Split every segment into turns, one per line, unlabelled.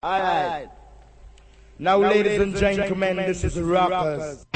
All right. Now, now ladies, ladies and gentlemen, this is
rappers.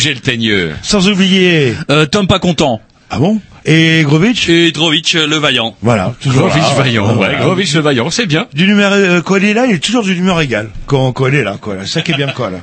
Roger le Teigneux.
sans oublier
Euh, Tom pas content.
ah bon? Et Grovitch?
Et Drovitch le vaillant.
voilà toujours
Grovitch
là.
vaillant, ouais.
Voilà.
Grovitch le vaillant, c'est bien.
du numéro euh, quand il est là il est toujours du numéro égal quand, quand il est là quoi c'est ça qui est bien quoi là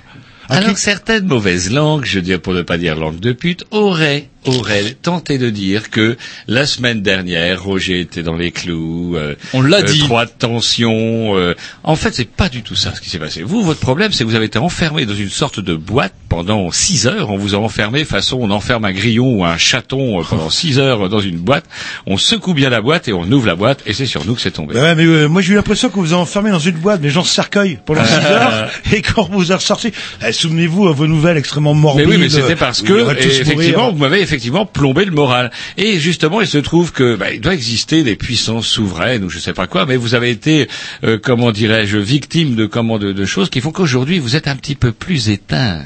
Ah,
Alors
qui-
certaines mauvaises langues, je veux dire pour ne pas dire langue de pute, auraient auraient tenté de dire que la semaine dernière Roger était dans les clous. euh,
On l'a
euh,
dit.
Trois de tension. euh. En fait, c'est pas du tout ça ce qui s'est passé. Vous, votre problème, c'est que vous avez été enfermé dans une sorte de boîte pendant six heures. On vous a enfermé façon on enferme un grillon ou un chaton euh, pendant six heures dans une boîte. On secoue bien la boîte et on ouvre la boîte et c'est sur nous que c'est tombé.
Bah ouais, mais euh, moi j'ai eu l'impression qu'on vous a enfermé dans une boîte, mais gens se cercueil pendant 6 heures, et quand on vous a ressorti, eh, souvenez-vous à vos nouvelles extrêmement
Mais
morbides.
oui, mais c'était parce que effectivement,
mourir.
vous m'avez effectivement plombé le moral. Et justement, il se trouve que bah, il doit exister des puissances souveraines ou je sais pas quoi, mais vous avez été, euh, comment dirais-je, victime de comment de, de choses qui font qu'aujourd'hui vous êtes un petit peu plus éteint.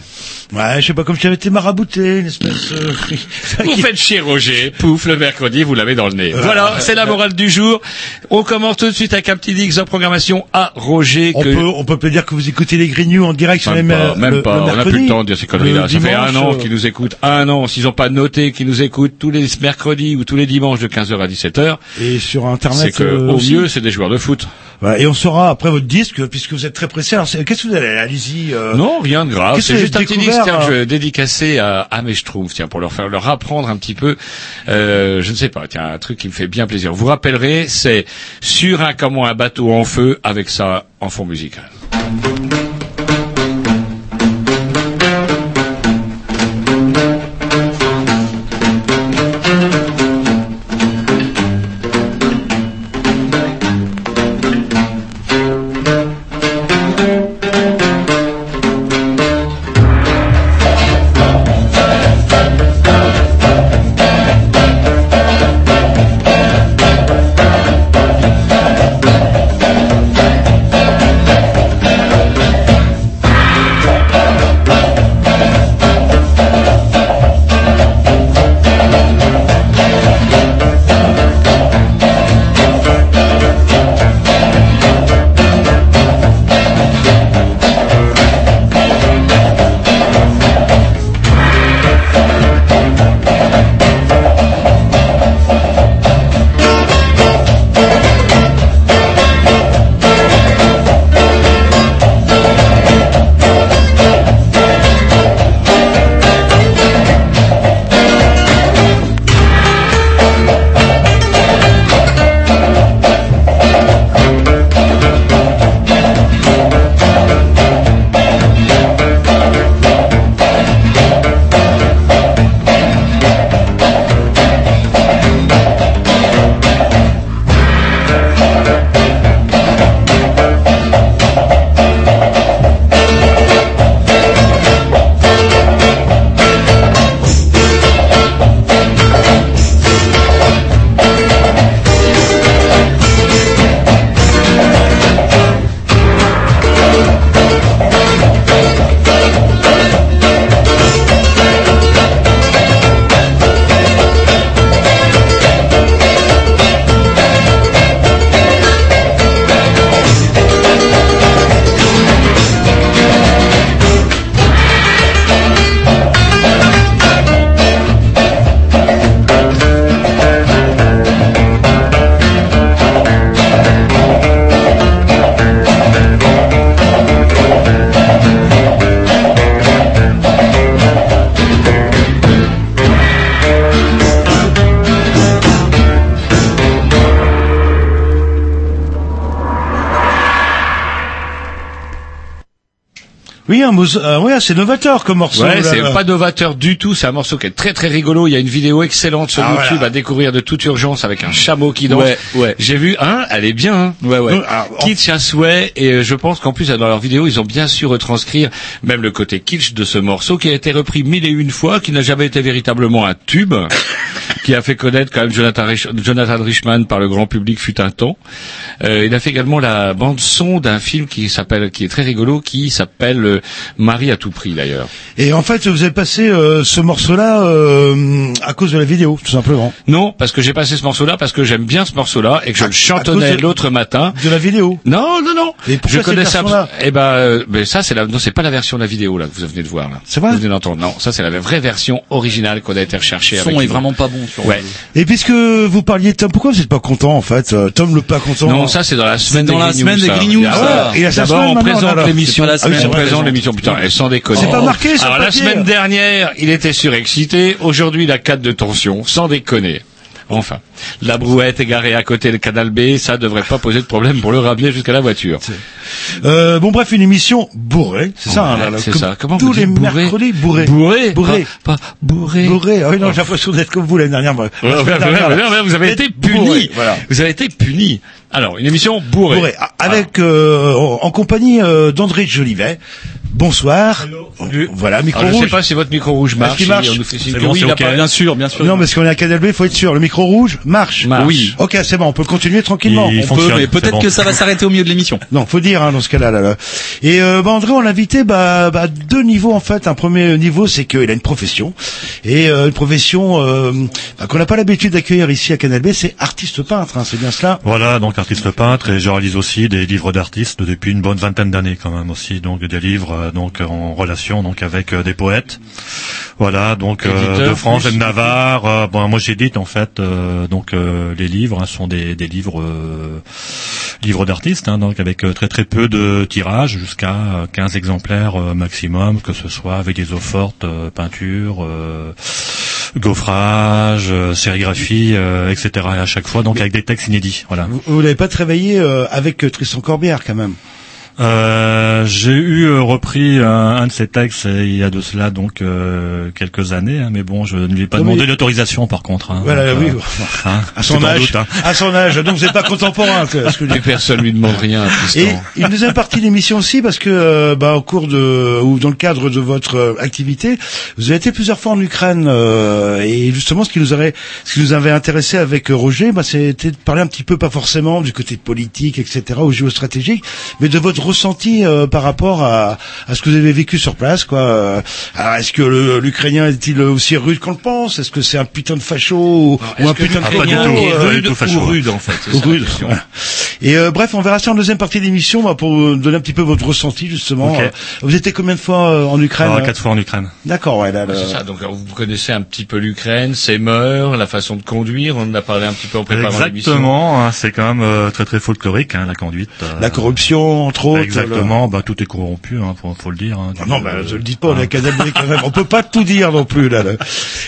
Ouais, je sais pas, comme si j'avais été marabouté, une espèce... euh,
Vous faites chier Roger, pouf, le mercredi, vous l'avez dans le nez. Voilà, c'est la morale du jour. On commence tout de suite avec un petit X en programmation à Roger.
On
que...
peut, on peut peut dire que vous écoutez les Grignoux en direct sur les
Même même pas.
le
on n'a plus le temps de dire ces conneries-là. Ça fait un an
euh,
qu'ils nous écoutent. Un an. S'ils n'ont pas noté qu'ils nous écoutent tous les mercredis ou tous les dimanches de 15h à 17h,
Et sur
c'est
internet.
que
euh,
au mieux, c'est des joueurs de foot.
Ouais, et on saura après votre disque, puisque vous êtes très pressé. Alors, c'est- qu'est-ce que vous allez, allez-y. euh,
Non, rien de grave. C'est
que
juste un petit disque tiens, que je vais dédicacer à, à mes Schtroumpfs, tiens, pour leur faire leur apprendre un petit peu. Euh, je ne sais pas, tiens, un truc qui me fait bien plaisir. Vous rappellerez, c'est sur un comment un bateau en feu avec ça en fond musical.
Euh, ouais, c'est novateur comme morceau.
Ouais, c'est pas novateur du tout. C'est un morceau qui est très très rigolo. Il y a une vidéo excellente sur
Ah,
YouTube
voilà.
à découvrir de toute urgence avec un chameau qui danse.
Ouais, ouais.
J'ai vu un, elle est bien. Hein.
Ouais, ouais.
Alors, en-
Kitsch à souhait et euh, je pense qu'en plus dans leur vidéo ils ont bien su retranscrire même le côté kitsch de ce morceau qui a été repris mille et une fois, qui n'a jamais été véritablement un tube, qui a fait connaître quand même Jonathan, Rich- Jonathan Richman par le grand public fut un temps. Euh, il a fait également la bande son d'un film qui s'appelle, qui est très rigolo, qui s'appelle euh, Marie à tout prix d'ailleurs.
Et en fait, vous avez passé euh, ce morceau-là euh, à cause de la vidéo, tout simplement.
Non, parce que j'ai passé ce morceau-là parce que j'aime bien ce morceau-là et que je
À-
le chantonnais l'autre matin.
De la vidéo.
Non, non, non.
Et
je connais ça.
version-là
Eh ben, euh, mais ça c'est la, non, c'est pas la version de la vidéo là que vous venez de voir là.
C'est vrai
Vous venez d'entendre. Non, ça c'est la vraie version originale qu'on a été recherchée.
Le
avec
son est
nous.
vraiment pas bon sur
Ouais.
Et puisque vous parliez de Tom, pourquoi vous n'êtes pas content en fait euh, Tom le pas content.
Non, ça c'est dans la semaine
dans
des
la
Green
semaine des
ça.
Green News,
Il y a-
ça.
voilà.
Il y a sa
D'abord, on présente l'émission.
La
Ah on présente l'émission. Putain, sans déconner.
C'est pas marqué sur
Alors la semaine dernière, il était surexcité. Aujourd'hui, il a 4 de tension. Sans déconner. Enfin, la brouette égarée à côté du canal B, ça devrait pas poser de problème pour le ramener jusqu'à la voiture.
Euh, bon bref, une émission bourrée, c'est ça. hein, là, là,
c'est
comme
ça. Comment
tous
vous
les
bourré
mercredis bourré.
Bourré,
Bourré.
pas, pas bourré.
Bourré. Ah oui, non, j'ai l'impression d'être comme vous l'année dernière. moi.
Ouais,
La dernière,
ouais,
là.
ouais, vous avez été
Bourré,
puni.
Voilà.
Vous avez été puni. Alors, une émission bourrée.
Bourré. Ah, Avec euh, en compagnie euh, d'André Jolivet. Bonsoir. Voilà, micro
Alors, je sais
rouge.
pas si votre micro rouge marche.
qu'il marche
si on nous fait signe
C'est
que
bon,
oui, il pas-
Bien sûr, bien sûr.
Non, parce qu'on est à Canal B, il faut être sûr. Le micro rouge marche.
Marche.
Oui.
Ok, c'est bon, on peut continuer tranquillement.
Il
on peut, mais peut-être
bon.
que ça va s'arrêter au milieu de l'émission.
Non, faut dire hein, dans ce cas-là. Là, là. Et euh, bah, André, on l'a invité bah, bah, deux niveaux en fait. Un premier niveau, c'est qu'il a une profession et euh, une profession euh, bah, qu'on n'a pas l'habitude d'accueillir ici à Canal B, c'est artiste peintre. Hein, c'est bien cela.
Voilà, donc artiste peintre et je réalise aussi des livres d'artistes depuis une bonne vingtaine d'années quand même aussi, donc des livres donc en relation donc avec euh, des poètes. Voilà, donc euh, de France et de Navarre. euh, bon, moi j'édite en fait euh, donc euh, les livres hein, sont des, des livres euh, livres d'artistes, hein, donc avec euh, très très peu de tirages, jusqu'à euh, 15 exemplaires euh, maximum, que ce soit avec des eaux fortes, euh, peinture. euh, gaufrage, euh, sérigraphie, euh, etc. Et à chaque fois, donc avec des textes inédits. Voilà.
Vous, vous l'avez pas travaillé euh, avec euh, Tristan Corbière quand même?
Euh, j'ai eu euh, repris un, un de ces textes euh, il y a de cela donc euh, quelques années, hein, mais bon, je ne lui ai pas
Non,
demandé
mais-
l'autorisation par contre. hein,
Voilà,
donc,
oui.
euh, hein,
À son
c'est
âge.
doute, hein.
À son âge. Donc vous n'êtes pas contemporain. que- ce que
lui demande rien,
Et
Tristan.
une deuxième partie l'émission aussi, parce que euh, bah, au cours de ou dans le cadre de votre euh, activité, vous avez été plusieurs fois en Ukraine euh, et justement ce qui nous aurait, ce qui nous avait intéressé avec euh, Roger, bah, c'était de parler un petit peu pas forcément du côté politique, etc., ou géostratégique, mais de votre ressenti euh, par rapport à, à ce que vous avez vécu sur place, quoi. Euh, alors, est-ce que l'Ukrainien est-il aussi rude qu'on le pense? Est-ce que c'est un putain de facho ou, ou un putain de
Ah, pas du tout,
euh,
rude
tout facho.
ou rude en fait.
Rude, voilà. Et euh, bref, on verra ça en deuxième partie de l'émission bah, pour vous donner un petit peu votre ressenti justement.
Ok.
Euh, Vous étiez combien de fois euh, en Ukraine?
Alors,
euh
quatre fois en Ukraine.
D'accord, ouais. Là,
Ouais,
le-
C'est ça. Donc vous connaissez un petit peu l'Ukraine, ses mœurs, la façon de conduire. On en a parlé un petit peu en préparant l'émission.
Exactement, hein, c'est quand même euh, très très folklorique hein, la conduite. euh,
La corruption, entre autres.
Exactement, bah tout est corrompu, hein, faut, faut le dire. hein,
le-
du-
Non, bah,
euh,
je le dis pas, on
hein.
est quand même. On peut pas tout dire non plus, là. là.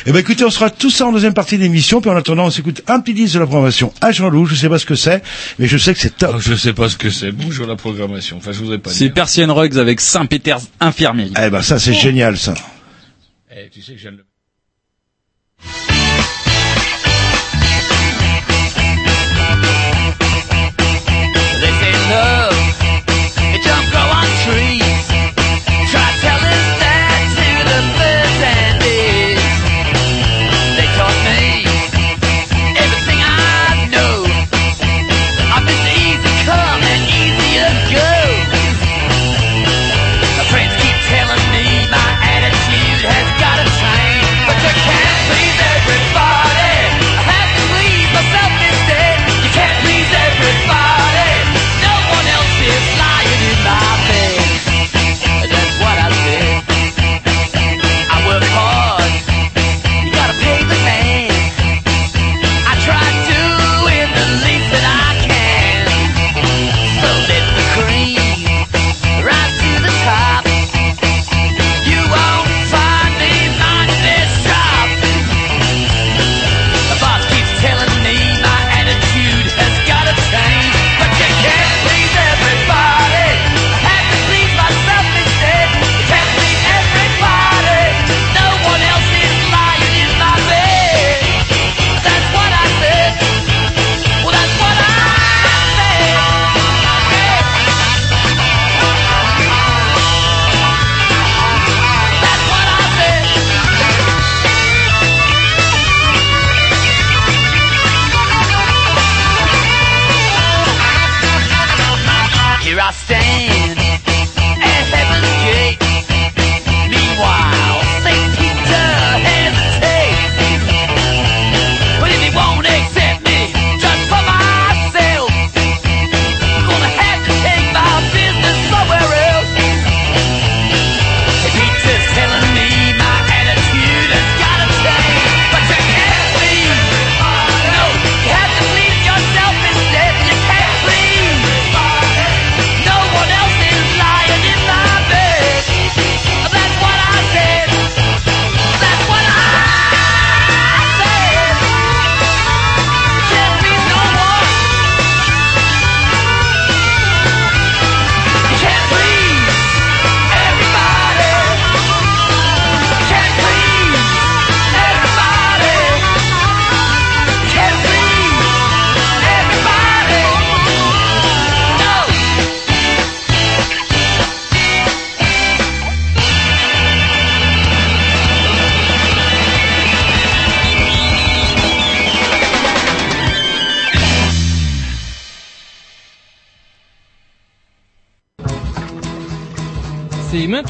Eh ben, écoutez, on sera tout ça en deuxième partie de l'émission. Puis en attendant, on s'écoute un petit disque de la programmation à Jean-Loup. Je sais pas ce que c'est, mais je sais que c'est top.
Oh, je sais pas ce que c'est. Bonjour la programmation. Enfin, je voudrais pas
C'est. Persian Rugs avec Saint-Péter's Infirmerie.
Eh ben, ça, c'est génial, ça.
Eh, tu sais que je viens de le-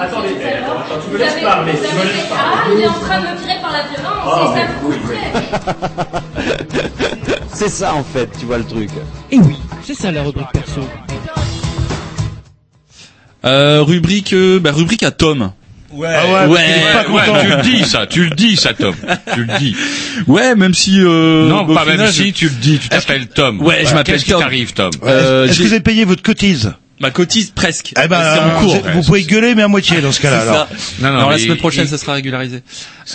Attendez, attends, tu me laisses parler, tu me laisses
Ah, il est en train de me tirer par la violence, c'est
mais
ça vous plaît
C'est ça en fait, tu vois le truc.
Et oui, c'est ça la rubrique perso.
Euh, rubrique, euh, bah, rubrique à Tom.
Ouais,
Ah ouais, est pas
Ouais,
content.
tu le dis ça, tu le dis ça Tom, tu le dis.
Ouais, même si. Euh,
non, pas même si tu le dis, tu t'appelles Tom.
Ouais, je m'appelle
Qu'est-ce qui
Tom.
t'arrive Tom
Euh,
Est-ce que vous avez payé votre cotise?
Ma cotise presque.
Eh ben,
c'est en cours.
vous pouvez gueuler, mais à moitié dans ce cas-là. Alors.
ça.
Non, non,
Alors, la semaine prochaine,
il-
ça sera régularisé.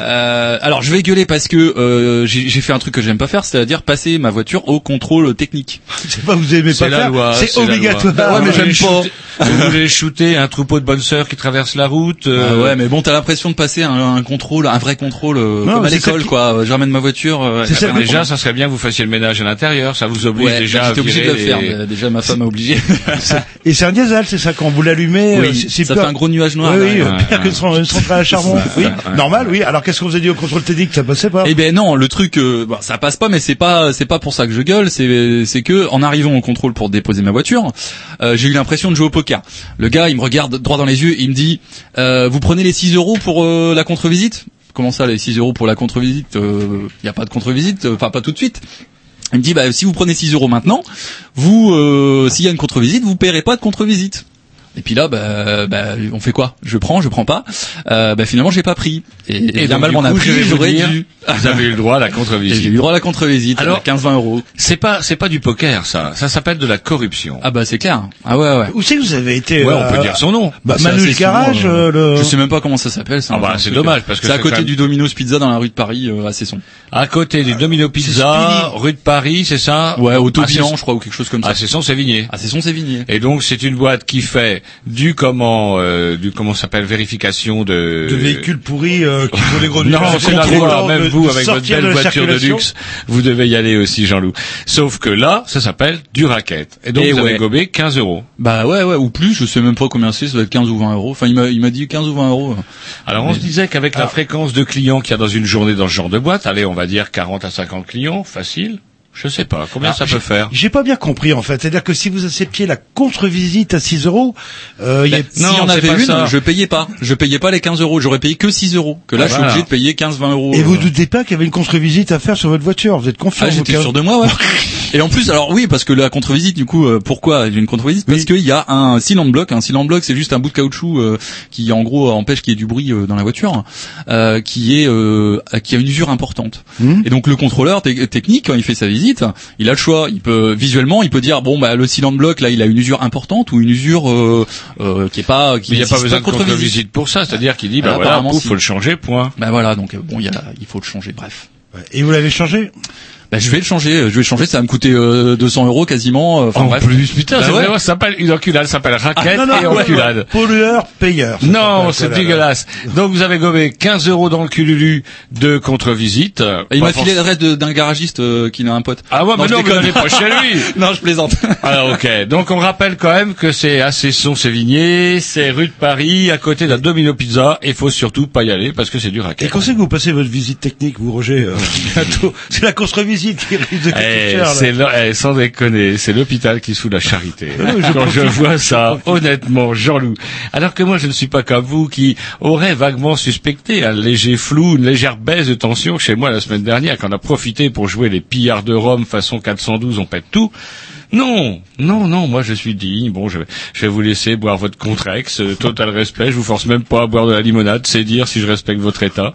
Euh, alors, je vais gueuler parce que euh, j'ai j'ai fait un truc que j'aime pas faire, c'est-à-dire passer ma voiture au contrôle technique.
C'est pas vous aimez pas
la
faire,
loi,
c'est obligatoire.
loi.
Ouais, mais j'aime pas.
shooter- Vous voulez shooter un troupeau de bonnes sœurs qui traversent la route euh,
Ah ouais, mais bon, t'as l'impression de passer un, un contrôle, un vrai contrôle, euh,
Non,
comme à l'école,
qui-
quoi. Je ramène ma voiture. euh,
C'est
elle
ça,
Déjà, ça serait bien que vous fassiez le ménage à l'intérieur, ça vous oblige
Ouais,
déjà
j'étais obligé de le faire. Déjà, ma femme a obligé.
C'est un diesel, c'est ça, quand vous l'allumez,
Oui,
euh, c'est-
ça
peur-
fait un gros nuage noir.
Oui, euh, pire que son- centrale à charbon. Oui, normal, oui. Alors qu'est-ce qu'on vous a dit au contrôle technique? Ça passait pas?
Eh ben non, le truc, euh, bon, ça passe pas, mais c'est pas, c'est pas pour ça que je gueule. C'est, c'est que en arrivant au contrôle pour déposer ma voiture, euh, j'ai eu l'impression de jouer au poker. Le gars, il me regarde droit dans les yeux, il me dit, euh, vous prenez les 6 euros pour euh, la contre-visite? Comment ça, les 6 euros pour la contre-visite? Il y a pas de contre-visite, euh, enfin pas tout de suite. Il me dit, bah, si vous prenez 6 euros maintenant, vous, euh, s'il y a une contre-visite, vous paierez pas de contre-visite. Et puis là, bah, bah, on fait quoi? Je prends, je prends pas. Euh, bah, finalement, j'ai pas pris. Et, et bien
donc,
mal m'en a pris.
vous
J'aurais
dire,
dû.
Vous avez eu le droit à la
Et j'ai
contre-visite.
eu droit à la contre-visite.
Alors-
Alors 15-20 euros.
C'est pas, c'est pas du poker, ça. Ça s'appelle de la corruption.
Ah bah c'est clair. Ah ouais ouais.
Où c'est que vous avez été
ouais,
euh,
on peut dire son nom.
bah,
C'est
Manu's
assez
Garage,
souvent,
euh, le...
Je sais même pas comment ça s'appelle.
Ah bah, c'est
truc,
dommage,
euh,
parce que
c'est à
c'est
côté du Domino's Pizza dans la rue de Paris euh, à Cesson.
À côté du Domino Pizza, rue de Paris, c'est ça?
Ouais, au
Ah, c'est-
je crois ou quelque chose comme ça.
Ah, c'est son Sévigné.
À Cesson, c'est Vigné.
Et donc c'est une boîte qui fait du comment euh, du comment ça s'appelle vérification de
de véhicules pourris euh, qui font les gros
Non, c'est la loi. Même
de-
vous,
de
avec votre belle
de
voiture de luxe, vous devez y aller aussi, Jean-Loup. Sauf que là, ça s'appelle du racket. Et donc
Et
vous avez
ouais.
gobé 15 euros.
Bah ouais ouais ou plus, je sais même pas combien c'est, ça doit être 15 ou 20 euros. Enfin il m'a il m'a dit 15 ou 20 euros.
Alors on se disait qu'avec la
Alors-
fréquence de clients qu'il y a dans une journée dans ce genre de boîte, allez, on va dire 40 à 50 clients, facile. Je sais pas combien
Alors,
ça peut faire?
J'ai pas bien compris en fait. C'est-à-dire que si vous acceptiez la contre-visite à 6 euros, euh, il y a...
si
non,
on
c'est
avait
pas
une,
ça.
je payais pas. Je payais pas les 15 euros. J'aurais payé que 6 euros. Que là,
Ah,
je suis
voilà.
obligé de payer 15-20 euros.
Et vous
euh.
doutez pas qu'il y avait une contre-visite à faire sur votre voiture Vous êtes confiant
Ah,
vous,
j'étais sûr de moi, ouais. Et en plus, alors oui, parce que la contre-visite, du coup, euh, pourquoi une contre-visite? Parce
Oui.
qu'il y a un cylinder block. Un cylinder block, c'est juste un bout de caoutchouc euh, qui, en gros, empêche qu'il y ait du bruit euh, dans la voiture, euh, qui est euh, qui a une usure importante.
Hmm.
Et donc le contrôleur te- technique, quand il fait sa visite, il a le choix. Il peut visuellement, il peut dire bon, bah le cylinder block là, il a une usure importante ou une usure euh, euh, qui est pas. Qui
Mais il n'y a pas besoin de
contre-visite.
pour ça, c'est-à-dire qu'il dit, bah
Ah,
voilà, pouf,
si.
faut le changer, point.
Bah voilà, donc bon, il y a, il faut le changer. Bref.
Et vous l'avez changé?
Bah, je vais le changer. Je vais le changer. Ça va me coûter euh, 200 euros quasiment. euh, Enfin
en
bref.
plus, putain,
Bah ouais.
ça s'appelle une enculade, ça s'appelle raquette
Non, non,
et
ouais,
enculade.
ouais. Pollueur, payeur.
Non, c'est
voilà.
dégueulasse. Donc vous avez gobé 15 euros dans le cululu de contre-visite.
Et il m'a filé l'adresse d'un garagiste euh, qui a un pote.
Ah ouais, mais non, mais
déconne.
n'allez pas chez lui.
non, je plaisante.
Alors ok, donc on rappelle quand même que c'est à Cesson-Sévigné, c'est rue de Paris, à côté d'un Domino Pizza, et faut surtout pas y aller parce que c'est du
Et
racket.
quand c'est que vous passez votre visite technique, vous Roger euh, bientôt C'est la contre-visite qui risque de coûter
Eh,
là.
le- eh, sans déconner, c'est l'hôpital qui se fout la charité.
Je
Quand je vois ça, honnêtement, Jean-Loup. Alors que moi, je ne suis pas comme vous qui aurait vaguement suspecté un léger flou, une légère baisse de tension chez moi la semaine dernière, quand on a profité pour jouer les pillards de Rome façon 412, on pète tout. Non, non, non, moi je suis digne. Bon, je vais, je vais vous laisser boire votre Contrex, euh, total respect. Je vous force même pas à boire de la limonade, c'est dire si je respecte votre état.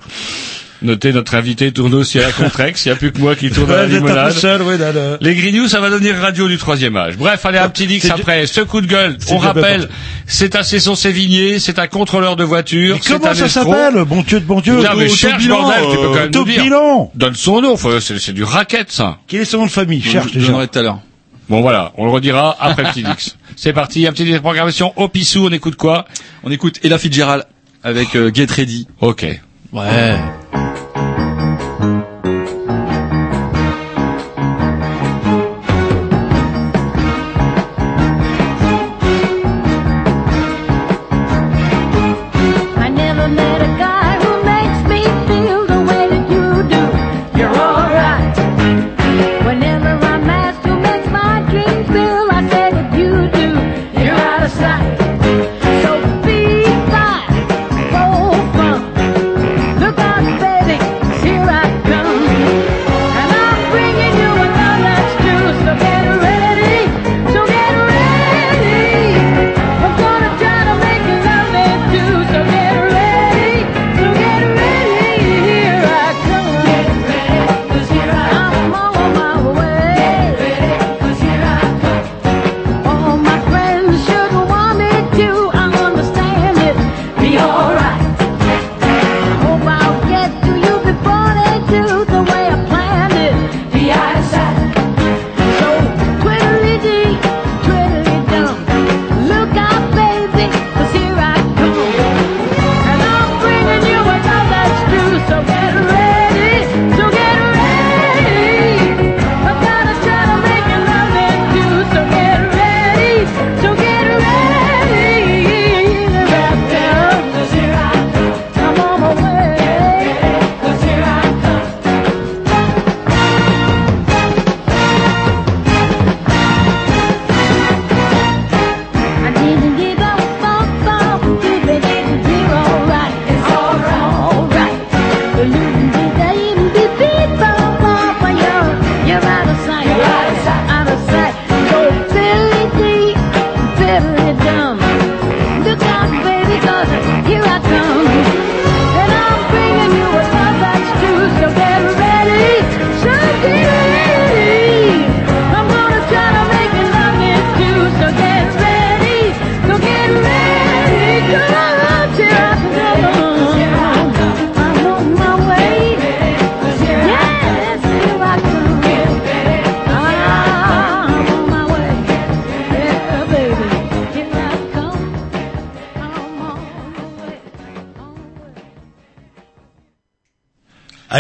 Notez, notre invité tourne aussi à la Contrex. Il n'y a plus que moi qui tourne à la limonade.
seul, ouais, dans le-
Les Grignoux, ça va devenir radio du troisième âge. Bref, allez, un petit dix après. Ce coup de gueule, on rappelle, c'est un Cesson Sévigné, c'est un contrôleur de voiture,
Mais comment
un
ça s'appelle? Bon Dieu de bon Dieu
Putain, mais cherche,
bilan,
bordel, tu peux quand même nous dire.
bilan
Donne son nom, c'est du racket, ça.
Quel est son nom de famille? Cherche
je
déjà.
tout à l'heure.
Bon, voilà, on le redira après petit dix. C'est parti, un petit déprogrammation au pissou, on écoute quoi?
On écoute Ella Fitzgerald avec euh, Get Ready.
Ok.
Ouais.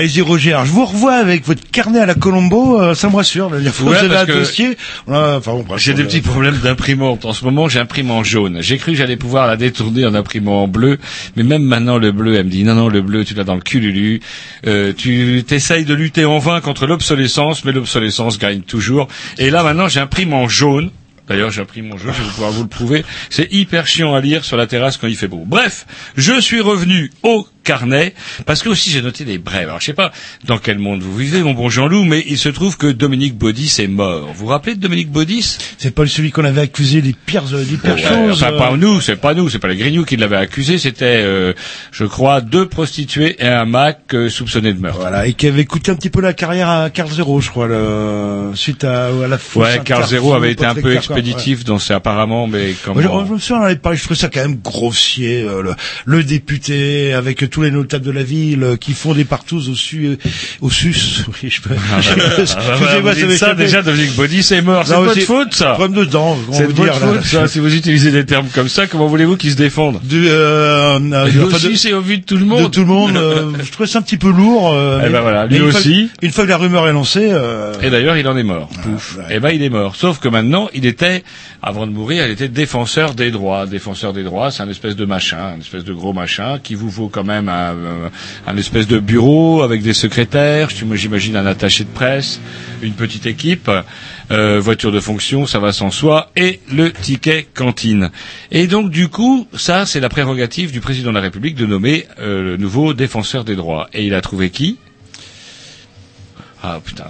Allez-y Roger, Alors, je vous revois avec votre carnet à la Colombo, euh, ça me rassure. La fois,
Ouais,
vous avez un dossier. Enfin, bon,
J'ai des
euh,
petits problèmes d'imprimante. En ce moment, j'imprime en jaune. J'ai cru que j'allais pouvoir la détourner en imprimant en bleu, mais même maintenant, le bleu, elle me dit non, non, le bleu, tu l'as dans le cululu. Euh, tu t'essayes de lutter en vain contre l'obsolescence, mais l'obsolescence gagne toujours. Et là, maintenant, j'imprime en jaune. D'ailleurs, j'imprime en jaune, je vais pouvoir vous le prouver. C'est hyper chiant à lire sur la terrasse quand il fait beau. Bref, je suis revenu au carnet, parce que aussi j'ai noté des brèves. Alors je sais pas dans quel monde vous vivez, mon bon Jean-Loup, mais il se trouve que Dominique Baudis est mort. Vous vous rappelez de Dominique Baudis?
C'est pas celui qu'on avait accusé des pires, euh, des pires
Ouais,
choses.
Enfin,
euh,
pas nous, c'est pas nous, c'est pas les Grignoux qui l'avaient accusé, c'était, euh, je crois, deux prostituées et un Mac euh, soupçonnés de meurtre.
Voilà, et qui avait coûté un petit peu la carrière à Carl Zero, je crois, le, suite à, à la fausse
Ouais, Carl Zero avait été un peu expéditif dans ses apparemment, mais quand
Moi, je, je me souviens, on avait parlé, je trouvais ça quand même grossier, euh, le, le député avec tous les notables de la ville euh, qui font des partous au su, euh, au sus, oui, je peux.
Ah, bah, bah, bah, vous dites ça, déjà, Dominique Baudis est mort. C'est de votre
c'est-
faute, ça.
Problème de dents,
C'est de votre faute, ça. Si vous utilisez des termes comme ça, comment voulez-vous qu'ils se défendent
De, euh, euh,
Lui aussi, c'est au vu de tout le monde.
de tout le monde, euh, je trouvais ça un petit peu lourd. euh,
Eh
mais-
ben voilà, lui aussi.
une fois que la rumeur est lancée, euh,
Et d'ailleurs, il en est mort. Pouf. Eh ben, il est mort. Sauf que maintenant, il était, avant de mourir, il était défenseur des droits. Défenseur des droits, c'est un espèce de machin, un espèce de gros machin qui vous vaut quand même un, espèce de bureau avec des secrétaires, j'imagine un attaché de presse, une petite équipe, euh, voiture de fonction, ça va sans soi, et le ticket cantine. Et donc, du coup, ça, c'est la prérogative du président de la République de nommer euh, le nouveau défenseur des droits. Et il a trouvé qui? Ah putain.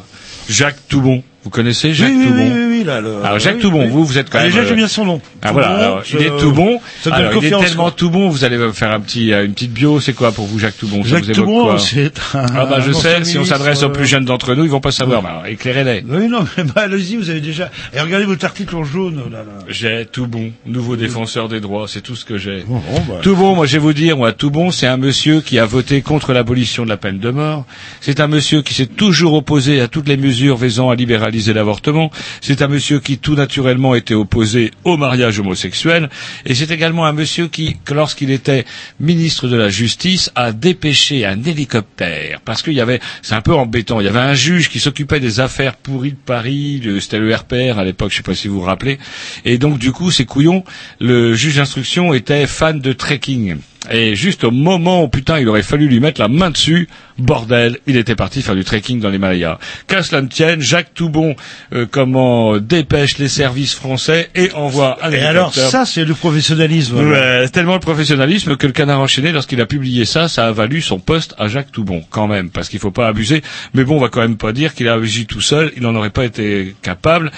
Jacques Toubon. Vous connaissez Jacques
oui,
Toubon
oui, oui, oui, là, le-
Alors Jacques
oui,
Toubon, vous, vous êtes quand
Ah,
même.
Déjà,
euh,
j'aime bien son nom.
Ah voilà,
Toubon,
alors, il
je-
est tout bon.
Ça me donne
Alors, il est tellement
quoi.
tout bon, vous allez me faire un petit, euh, une petite bio. C'est quoi pour vous, Jacques Toubon Ça
Jacques
vous
Toubon, c'est un-
Ah bah je sais, si on s'adresse aux
euh,
plus jeunes d'entre nous, ils vont pas savoir. Alors, éclairez-les.
Oui, non, mais bah, allez-y, vous avez déjà. Et regardez votre article en jaune, là, là.
J'ai tout bon, nouveau défenseur des droits, c'est tout ce que j'ai.
Bon, bah.
Tout bon, moi je vais vous dire, moi tout bon, c'est un monsieur qui a voté contre l'abolition de la peine de mort. C'est un monsieur qui s'est toujours opposé à toutes les mesures visant à, libéra- l'avortement. C'est un monsieur qui tout naturellement était opposé au mariage homosexuel. Et c'est également un monsieur qui, lorsqu'il était ministre de la Justice, a dépêché un hélicoptère. Parce qu'il y avait, c'est un peu embêtant, il y avait un juge qui s'occupait des affaires pourries de Paris, c'était le RPR à l'époque, je sais pas si vous vous rappelez. Et donc du coup, ces couillons, le juge d'instruction était fan de trekking. Et juste au moment où putain il aurait fallu lui mettre la main dessus, bordel, il était parti faire du trekking dans l'Himalaya. Qu'à cela ne tienne, Jacques Toubon euh, comment dépêche les services français et envoie un
Et alors, ça, c'est le professionnalisme.
Ouais, tellement le professionnalisme que le canard enchaîné, lorsqu'il a publié ça, ça a valu son poste à Jacques Toubon, quand même, parce qu'il faut pas abuser. Mais bon, on va quand même pas dire qu'il a agi tout seul, il n'en aurait pas été capable.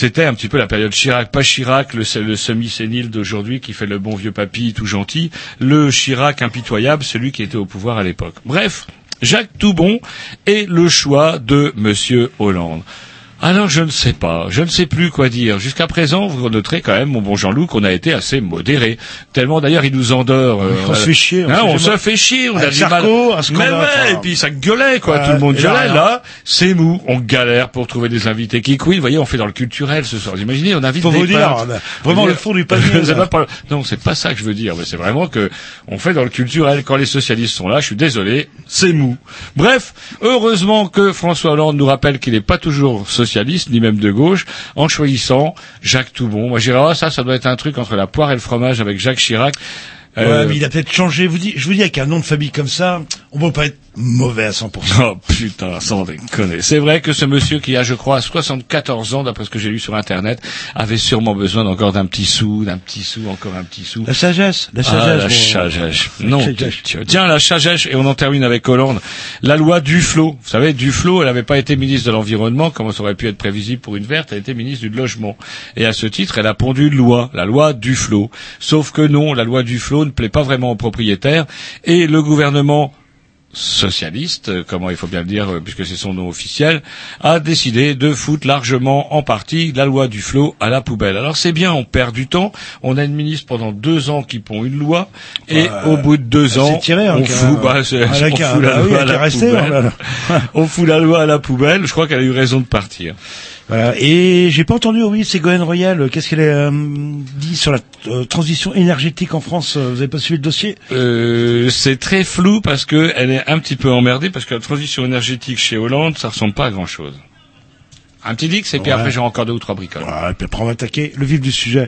C'était un petit peu la période Chirac, pas Chirac, le, le semi-sénile d'aujourd'hui qui fait le bon vieux papy tout gentil, le Chirac impitoyable, celui qui était au pouvoir à l'époque. Bref, Jacques Toubon est le choix de Monsieur Hollande. Alors je ne sais pas, je ne sais plus quoi dire. Jusqu'à présent, vous noterez quand même, mon bon Jean-Loup, qu'on a été assez modéré. Tellement d'ailleurs, il nous endort. euh,
On se fait chier, on
hein,
se
on
fait
se fait chier. On a du mal. Mais ouais, et puis ça gueulait quoi.
Ouais,
Tout le monde
là,
gueulait.
rien.
Là, c'est mou. On galère pour trouver des invités qui couillent. Vous voyez, on fait dans le culturel ce soir. Vous imaginez, on invite
Faut
des
vous dire, vraiment le fond du panier, là.
pas- Non, c'est pas ça que je veux dire. Mais c'est vraiment que on fait dans le culturel. Quand les socialistes sont là, je suis désolé, c'est mou. Bref, heureusement que François Hollande nous rappelle qu'il n'est pas toujours socialiste, ni même de gauche, en choisissant Jacques Toubon. Moi, j'irais, ah, ça, ça doit être un truc entre la poire et le fromage avec Jacques Chirac.
Ouais,
Euh,
mais il a peut-être changé. Vous dis, je vous dis, avec un nom de famille comme ça, on peut pas être mauvais à 100%.
Oh putain, sans déconner. C'est vrai que ce monsieur qui a, je crois, 74 ans, d'après ce que j'ai lu sur Internet, avait sûrement besoin encore d'un petit sou, d'un petit sou, encore un petit sou.
La sagesse, la
Ah,
sagesse.
la
bon.
sagesse. Non, tiens, la sagesse, et on en termine avec Hollande. La loi Duflo. Vous savez, Duflo, elle n'avait pas été ministre de l'Environnement, comme ça aurait pu être prévisible pour une verte, elle était ministre du Logement. Et à ce titre, elle a pondu une loi, la loi Duflo. Sauf que non, la loi Duflo ne plaît pas vraiment aux propriétaires, et le gouvernement socialiste, euh, comment il faut bien le dire, euh, puisque c'est son nom officiel, a décidé de foutre largement en partie la loi du flot à la poubelle. Alors c'est bien, on perd du temps, on a une ministre pendant deux ans qui pond une loi, et
Ouais,
au bout de deux
elle
ans,
hein,
on fout, bah, fout la
bah
loi à la poubelle.
là.
on fout la loi à la poubelle, je crois qu'elle a eu raison de partir.
Voilà. Et j'ai pas entendu, oui, Ségolène Royal, qu'est-ce qu'elle a euh, dit sur la euh, transition énergétique en France euh, Vous avez pas suivi le dossier?
Euh, c'est très flou parce que elle est un petit peu emmerdée parce que la transition énergétique chez Hollande, ça ressemble pas à grand chose. Un petit dix, et puis
Ouais.
après j'ai encore deux ou trois bricoles.
Voilà, et puis après on va attaquer le vif du sujet.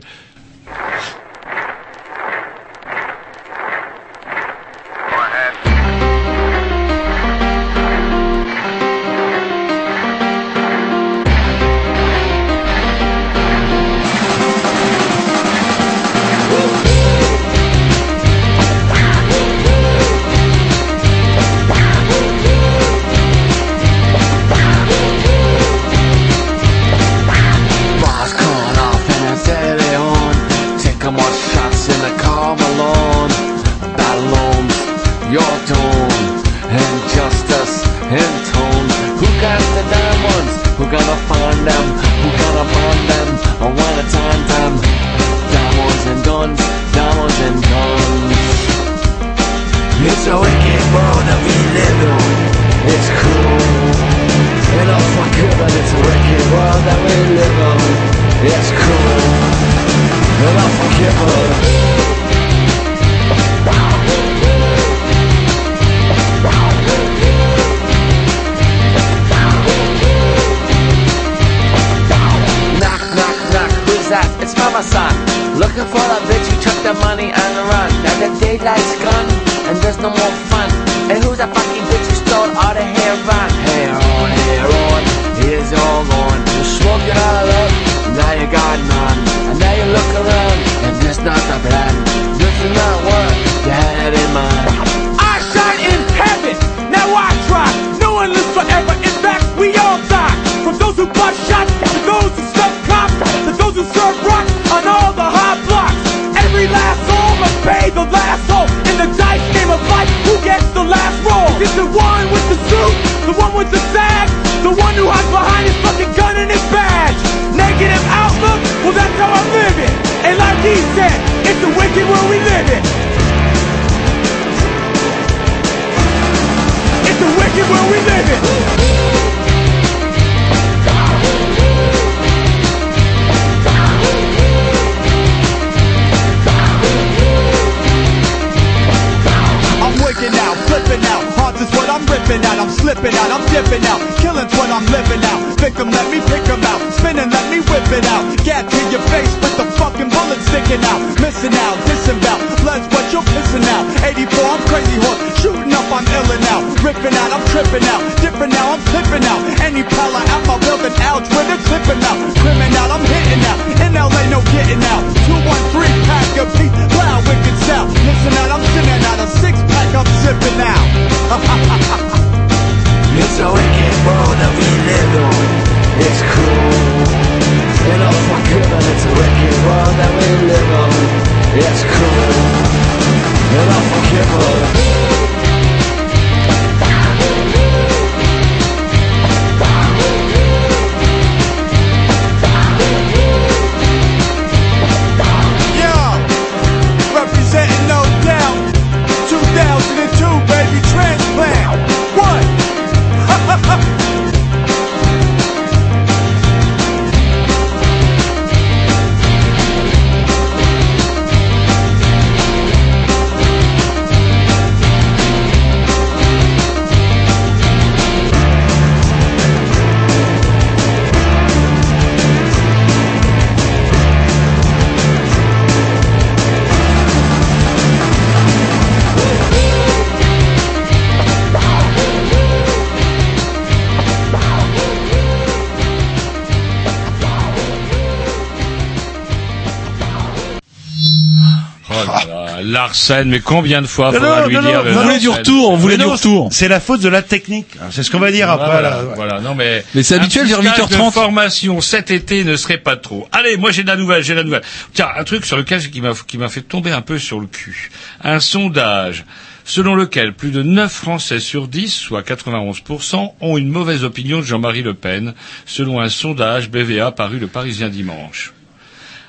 Mais combien de fois faudra lui
non,
dire
non,
le
non,
Larsen
Mais non, C'est la faute de la technique. C'est ce qu'on va dire après.
Voilà,
là.
voilà, non mais.
Mais c'est habituel, vers
stage
8h30.
de formation cet été ne serait pas trop. Allez, moi j'ai de la nouvelle, j'ai de la nouvelle. Tiens, un truc sur lequel qui m'a qui m'a fait tomber un peu sur le cul. Un sondage selon lequel plus de 9 Français sur 10, soit 91%, ont une mauvaise opinion de Jean-Marie Le Pen, selon un sondage BVA paru le Parisien dimanche.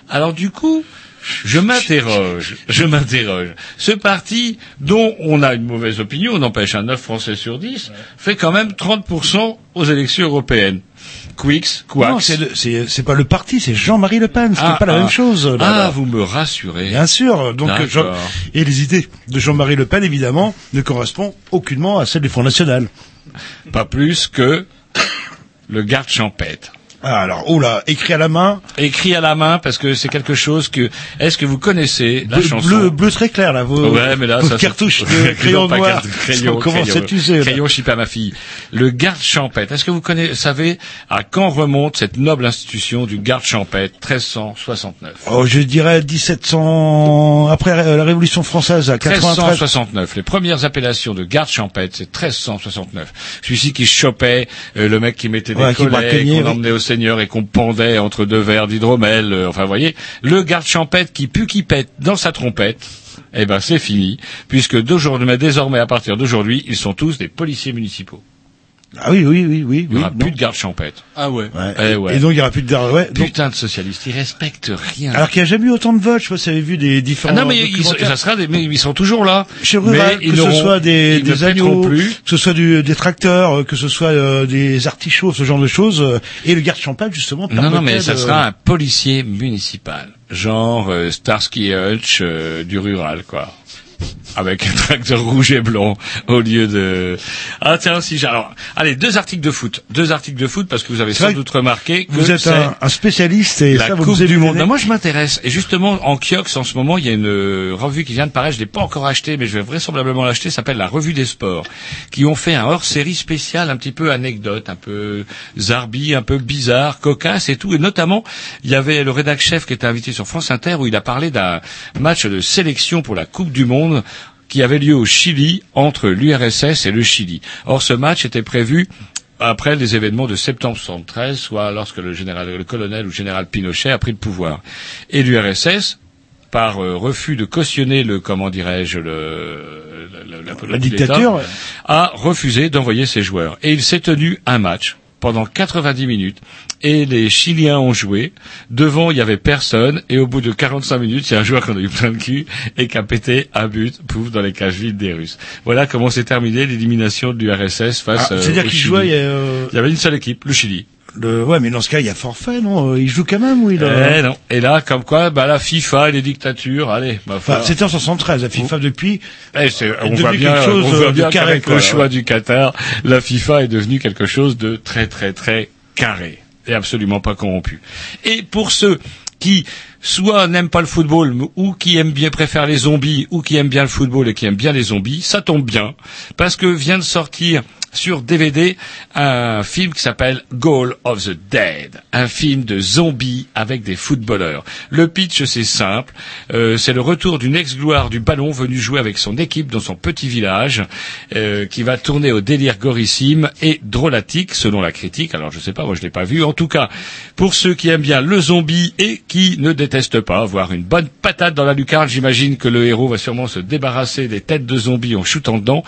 Alors du coup, je m'interroge, je m'interroge. Ce parti, dont on a une mauvaise opinion, on empêche un 9 Français sur 10, fait quand même 30% aux élections européennes. Quix,
Non,
Quax.
c'est le- c'est pas le parti, c'est Jean-Marie Le Pen. C'est
Ah,
pas la
ah.
même chose. là,
Ah,
là.
vous me rassurez.
Bien sûr. Donc,
D'accord.
Jean- et les idées de Jean-Marie Le Pen, évidemment, ne correspondent aucunement à celles du Front National.
Pas plus que le garde champêtre.
Ah, alors, oh là, écrit à la main.
Écrit à la main parce que c'est quelque chose que. Est-ce que vous connaissez la
bleu,
chanson?
bleu, bleu très clair, là. Vos,
Ouais, mais là,
vos
ça, c'est-
cartouches de crayon noir.
carte- crayon,
Comment
crayon,
c'est, là
Crayon chipé à ma fille. Le garde champêtre. Est-ce que vous connaissez, savez à quand remonte cette noble institution du garde champêtre 1369
Oh, je dirais 1700, après euh, la Révolution française, à 93.
1369. Les premières appellations de garde champêtre, c'est 1369. Celui-ci qui chopait euh, le mec qui mettait des
Ouais, qui
collets,
oui.
emmenait au seigneur et qu'on pendait entre deux verres d'hydromel. euh, enfin, voyez, le garde champêtre qui pue qui pète dans sa trompette. Eh ben, c'est fini, puisque d'aujourd'hui, mais désormais, à partir d'aujourd'hui, ils sont tous des policiers municipaux.
Ah oui, oui, oui, oui.
Il n'y aura
oui,
plus
non.
de garde champêtre.
Ah ouais.
Ouais.
Eh ouais.
Et donc, il y aura plus de garde, ouais. donc-
Putain de socialistes, ils respectent rien.
alors qu'il n'y a jamais eu autant de votes, je sais pas si vous avez vu des
Ah
différents
non, mais ils,
documentaires.
ça sera des, mais ils sont toujours là.
chez rural,
mais ils
que ce soit des, des agneaux,
plus.
que ce soit du- des tracteurs, que ce soit euh, des artichauts, ce genre de choses, euh, et le garde champagne justement.
Non, non, mais ça
de-
sera un policier municipal, genre euh, Starsky Hutch euh, du rural, quoi. Avec un tracteur rouge et blanc au lieu de. Ah tiens, si j'ai. Alors, allez, deux articles de foot, deux articles de foot parce que vous avez sans doute remarqué que
Vous êtes un, un spécialiste et
la
ça vous
Coupe du Monde. Non, moi, je m'intéresse. Et justement, en Kiox, en ce moment, il y a une euh, revue qui vient de paraître. Je l'ai pas encore achetée, mais je vais vraisemblablement l'acheter. S'appelle la Revue des Sports, qui ont fait un hors-série spécial, un petit peu anecdote, un peu zarbi, un peu bizarre, cocasse et tout. Et notamment, il y avait le rédac chef qui était invité sur France Inter où il a parlé d'un match de sélection pour la Coupe du Monde qui avait lieu au Chili entre l'URSS et le Chili. Or, ce match était prévu après les événements de septembre 73, soit lorsque le général, le colonel ou général Pinochet a pris le pouvoir. Et l'URSS, par euh, refus de cautionner le, comment dirais-je, le, la, la- la-
La dictature,
a refusé d'envoyer ses joueurs. Et il s'est tenu un match pendant 90 minutes. Et les Chiliens ont joué. Devant, il y avait personne. Et au bout de 45 minutes, il y a un joueur qui en a eu plein de cul et qui a pété un but, pouf, dans les cages vides des Russes. Voilà comment s'est terminée l'élimination de l'URSS face
Ah,
euh,
C'est-à-dire qu'il jouait. euh,
Il y avait une seule équipe, le Chili.
Le... Ouais, mais dans ce cas, il y a forfait, non Euh, Il joue quand même ou il a...
Eh non. Et là, comme quoi, bah, la FIFA et les dictatures, allez, bah,
Enfin,
faut-
c'était en 73, la FIFA depuis.
Eh, c'est- on voit bien,
quelque chose,
on voit bien
carré,
qu'avec
quoi,
le choix
ouais.
du Qatar, la FIFA est devenue quelque chose de très très très carré et absolument pas corrompu. Et pour ceux qui soit n'aime pas le football ou qui aime bien préfère les zombies ou qui aime bien le football et qui aime bien les zombies, ça tombe bien parce que vient de sortir sur DVD un film qui s'appelle Goal of the Dead, un film de zombies avec des footballeurs. Le pitch c'est simple, euh, c'est le retour d'une ex-gloire du ballon venu jouer avec son équipe dans son petit village, euh, qui va tourner au délire gorissime et drôlatique selon la critique. Alors je sais pas, moi je l'ai pas vu. En tout cas, pour ceux qui aiment bien le zombie et qui ne détestent pas avoir une bonne patate dans la lucarne, j'imagine que le héros va sûrement se débarrasser des têtes de zombies en shootant dedans.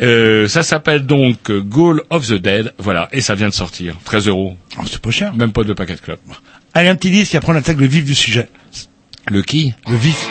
Euh, ça s'appelle donc Goal of the Dead, voilà, et ça vient de sortir. 13 euros.
Oh, c'est pas cher.
Même pas de paquet de club.
Allez, un petit disque et après on attaque le vif du sujet.
Le qui?
Le vif.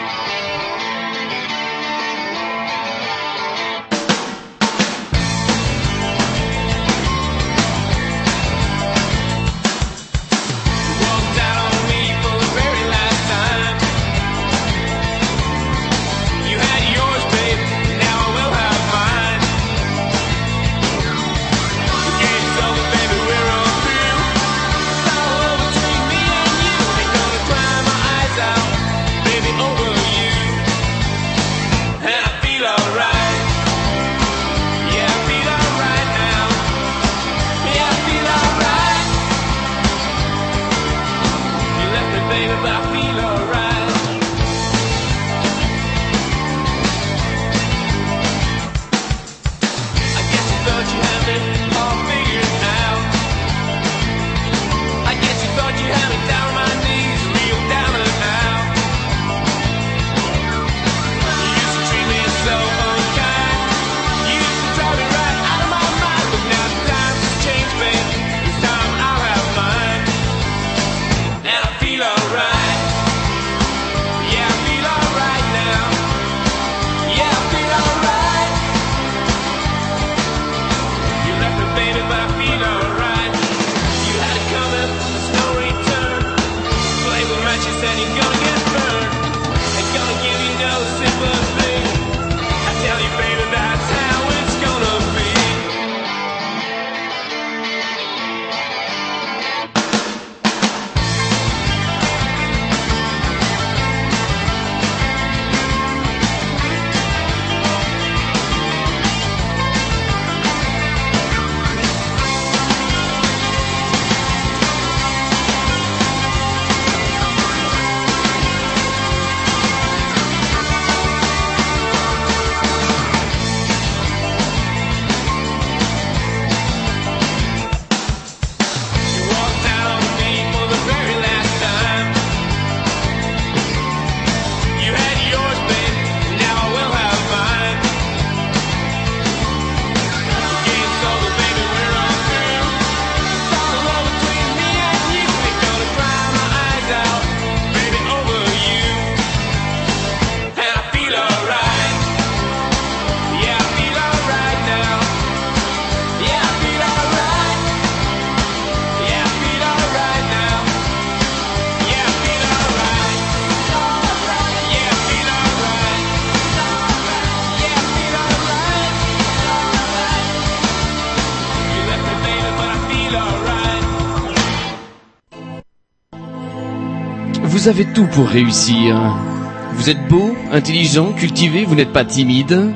Vous avez tout pour réussir. Vous êtes beau, intelligent, cultivé, vous n'êtes pas timide.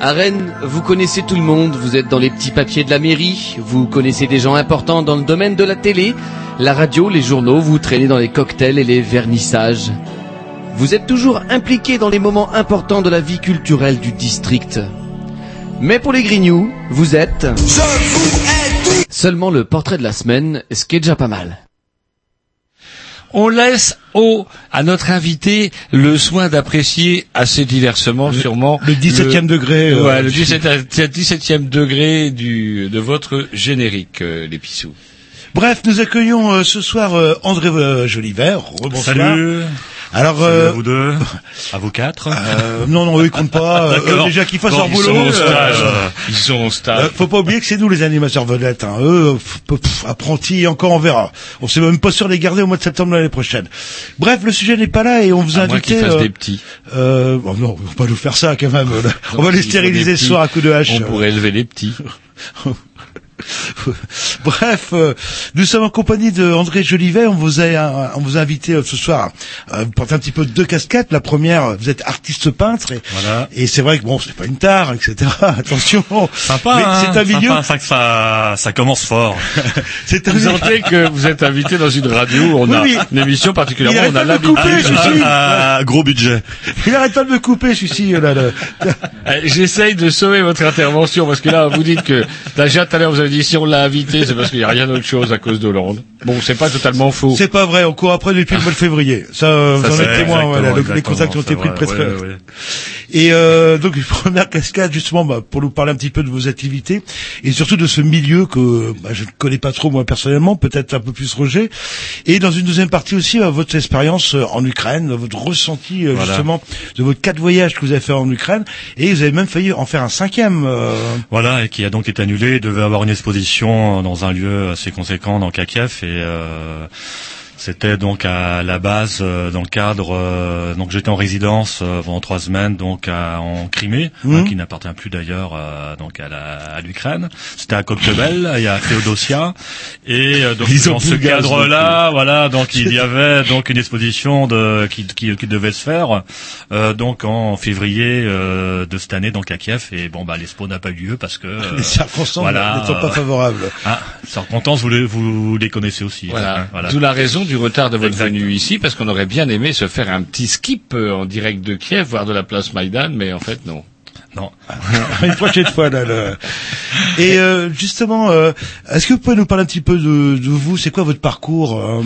À Rennes, vous connaissez tout le monde, vous êtes dans les petits papiers de la mairie, vous connaissez des gens importants dans le domaine de la télé, la radio, les journaux, vous traînez dans les cocktails et les vernissages. Vous êtes toujours impliqué dans les moments importants de la vie culturelle du district. Mais pour les Grignoux, vous êtes... Seulement le portrait de la semaine, ce qui est déjà pas mal.
On laisse au, à notre invité le soin d'apprécier assez diversement, sûrement,
le 17e degré, euh,
ouais, le
du-
17, 17e degré du, de votre générique, euh, les Pissous.
Bref, nous accueillons euh, ce soir euh, André euh, Jolivert. Rebonsoir.
Salut.
Alors, euh,
à vous deux, à vous quatre.
euh, non, non, eux, ils comptent pas. Euh, eux, déjà qu'ils fassent
Bon,
leur
ils
boulot.
sont au stage.
euh,
Ils sont en stage.
euh, faut pas oublier que c'est nous les animateurs vedettes. Hein. Eux, pff, apprentis, encore on verra. On sait même pas sûr les garder au mois de septembre l'année prochaine. Bref, le sujet n'est pas là et on vous a
moins
invité. euh,
des petits.
euh, bon, non, on va pas nous faire ça quand même. on va les stériliser ce soir à coups de hache.
On pourrait élever les petits.
Bref, euh, nous sommes en compagnie de André Jolivet. On vous a, on vous a invité euh, ce soir à porter un petit peu deux casquettes. La première, vous êtes artiste peintre et,
Voilà.
et c'est vrai que bon, c'est pas une tare, etc. Attention.
Sympa,
Mais
hein,
c'est un milieu.
sympa, ça, ça, ça commence fort.
C'est un
Vous sentez que vous êtes invité dans une radio où on
Oui,
a
oui.
une émission particulièrement,
Il
on a
arrête pas de
l'habitude.
couper, je suis.
Ah, gros budget.
Il arrête pas de me couper, celui-ci. Là, là.
Eh, J'essaye de sauver votre intervention parce que là, vous dites que déjà tout à l'heure vous avez dit si on l'a invité, c'est parce qu'il n'y a rien d'autre chose à cause d'Hollande. Bon, c'est pas totalement faux.
C'est pas vrai. On court après depuis le mois de février. Ça, euh, vous en êtes témoin. Voilà, le- les contacts ont été pris
vrai,
presque.
ouais, ouais.
Et euh, donc une première cascade justement bah, pour nous parler un petit peu de vos activités et surtout de ce milieu que bah, je ne connais pas trop moi personnellement, peut-être un peu plus Roger. Et dans une deuxième partie aussi euh, votre expérience euh, en Ukraine, votre ressenti euh,
Voilà.
justement de votre quatre voyages que vous avez fait en Ukraine et vous avez même failli en faire un cinquième. euh,
Voilà, et qui a donc été annulé. Il devait avoir une exposition dans un lieu assez conséquent dans Kiev et euh, c'était donc à la base euh, dans le cadre. euh, donc j'étais en résidence euh, pendant trois semaines donc à- en Crimée,
Mhm.
hein, qui n'appartient plus d'ailleurs donc à la- à l'Ukraine. C'était à Koktebel et à Féodosia. Et euh, donc
Ils
dans ce cadre-là, voilà, donc il y avait donc une exposition de qui, qui, qui devait se faire euh, donc en février euh, de cette année donc à Kiev. Et bon bah l'expo n'a pas eu lieu parce que
les circonstances
voilà,
ne sont pas favorables.
Ah, circonstances, vous les, vous les connaissez aussi.
Voilà.
hein, voilà.
D'où la raison du retard de votre venue ici, parce qu'on aurait bien aimé se faire un petit skip euh, en direct de Kiev, voir de la place Maïdan, mais en fait non.
Non.
une prochaine fois là. là. Et euh, justement, euh, est-ce que vous pouvez nous parler un petit peu de, de vous? C'est quoi votre parcours euh,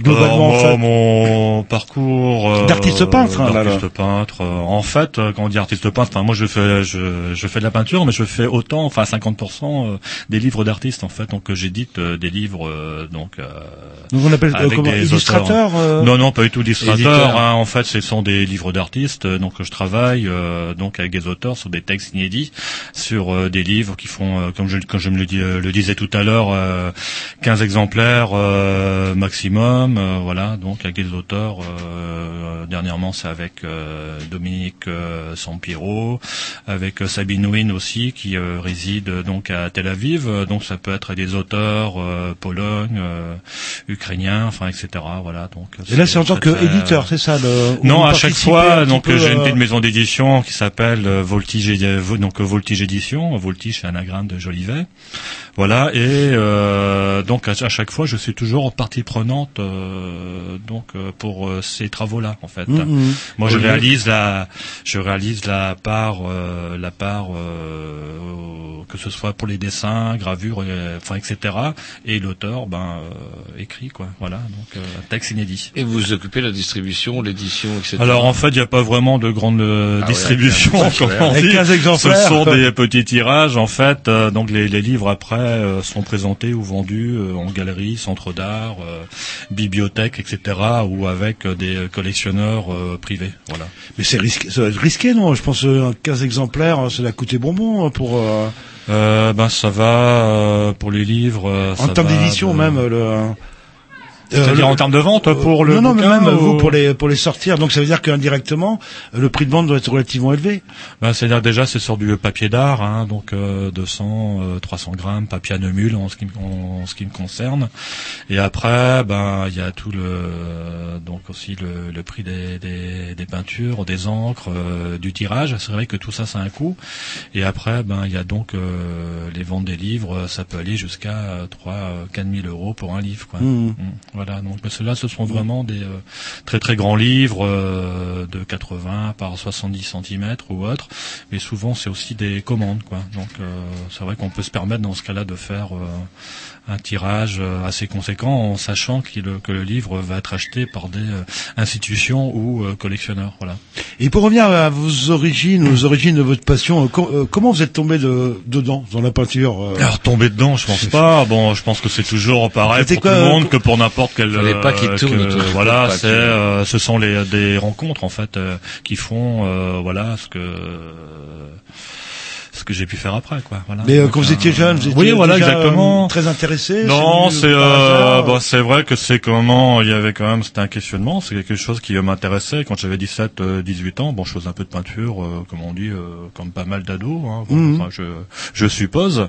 globalement en fait?
mon parcours euh,
D'artiste peintre, hein, là.
d'artiste peintre. euh, en fait, euh, quand on dit artiste peintre, enfin, moi je fais je, je fais de la peinture, mais je fais autant, enfin 50% euh, des livres d'artistes en fait. Donc j'édite des livres euh, donc. euh,
Donc on appelle euh,
avec
comment
des
illustrateur
Non, non, pas du tout illustrateur. Hein. En fait, ce sont des livres d'artistes. Donc, je travaille euh, donc avec des auteurs sur des textes inédits, sur euh, des livres qui font, euh, comme je, comme je me le, dis- euh, le disais tout à l'heure, euh, 15 exemplaires maximum. voilà, donc avec des auteurs. dernièrement, c'est avec Dominique Sampiro, avec Sabine Wynne aussi, qui réside donc à Tel Aviv. Donc, ça peut être des auteurs euh, Pologne, euh, ukrainiens, enfin, etc. Voilà. Donc.
Et là, c'est en tant qu'éditeur, c'est ça le,
non, à chaque fois, donc j'ai une petite maison d'édition qui s'appelle euh, Voltige, Vo- donc euh, Voltige Édition. Voltige, anagramme de Jolivet. Voilà, et euh, donc à, à chaque fois, je suis toujours partie prenante euh, donc euh, pour euh, ces travaux-là, en fait.
Mhm.
Moi, je
Oui.
réalise la, je réalise la part, euh, la part, euh, que ce soit pour les dessins, gravures, euh, enfin, etc. Et l'auteur, ben, euh, écrit, quoi. Voilà, donc euh, un texte inédit.
Et vous vous occupez de la distribution, l'édition, etc.
Alors en fait, il n'y a pas vraiment de grande euh,
Ah
distribution, comme on dit.
15
Ce
exemplaires.
sont des petits tirages en fait. euh, donc les, les livres après euh, sont présentés ou vendus euh, en galerie, centre d'art, euh, bibliothèque, etc. ou avec des collectionneurs privés. Voilà.
Mais c'est risqué, ça va être risqué, non? Je pense euh, 15 exemplaires, ça va coûter bonbon pour
ben ça va pour les livres.
en termes d'édition même le.
C'est-à-dire
le-
en termes de vente pour le
non, non, mais même vous
ou-
pour les pour les sortir. Donc ça veut dire qu'indirectement, le prix de vente doit être relativement élevé.
Ben, c'est-à-dire déjà c'est sur du papier d'art, hein, donc euh, 200, euh, 300 grammes, papier anomule en ce qui, me- en, ce qui me concerne. Et après, ben il y a tout le donc aussi le, le prix des, des, des peintures, des encres, euh, du tirage. C'est vrai que tout ça, ça a un coût. Et après, ben il y a donc euh, les ventes des livres, ça peut aller jusqu'à 3 4 000 euros pour un livre. Quoi.
Mhm.
Mm. Voilà, donc mais ceux-là, ce sont vraiment des euh, très très grands livres euh, de 80 par 70 cm ou autre, mais souvent c'est aussi des commandes, quoi. Donc euh, c'est vrai qu'on peut se permettre dans ce cas-là de faire euh, un tirage euh, assez conséquent en sachant qu'il- que le livre va être acheté par des euh, institutions ou euh, collectionneurs. Voilà.
Et pour revenir à vos origines, aux origines de votre passion, euh, co- euh, comment vous êtes tombé de, dedans, dans la peinture euh?
Alors tomber dedans, je pense pas. Bon, je pense que c'est toujours pareil pour
quoi,
tout le
euh,
monde que pour n'importe quel.
Fallait pas qu'il
euh,
tourne
que- voilà, c'est, euh, ce sont les des rencontres en fait euh, qui font, euh, voilà, ce que ce que j'ai pu faire après, quoi. Voilà.
Mais euh, quand vous étiez jeune, vous étiez
oui, voilà,
déjà,
exactement.
euh, très intéressé.
Non, c'est euh, bon, c'est vrai que c'est comment il y avait quand même c'était un questionnement, c'est quelque chose qui euh, m'intéressait quand j'avais 17 euh, 18 ans. Bon, je faisais un peu de peinture euh, comme on dit euh, comme pas mal d'ados hein, bon,
Mhm.
enfin, je je suppose.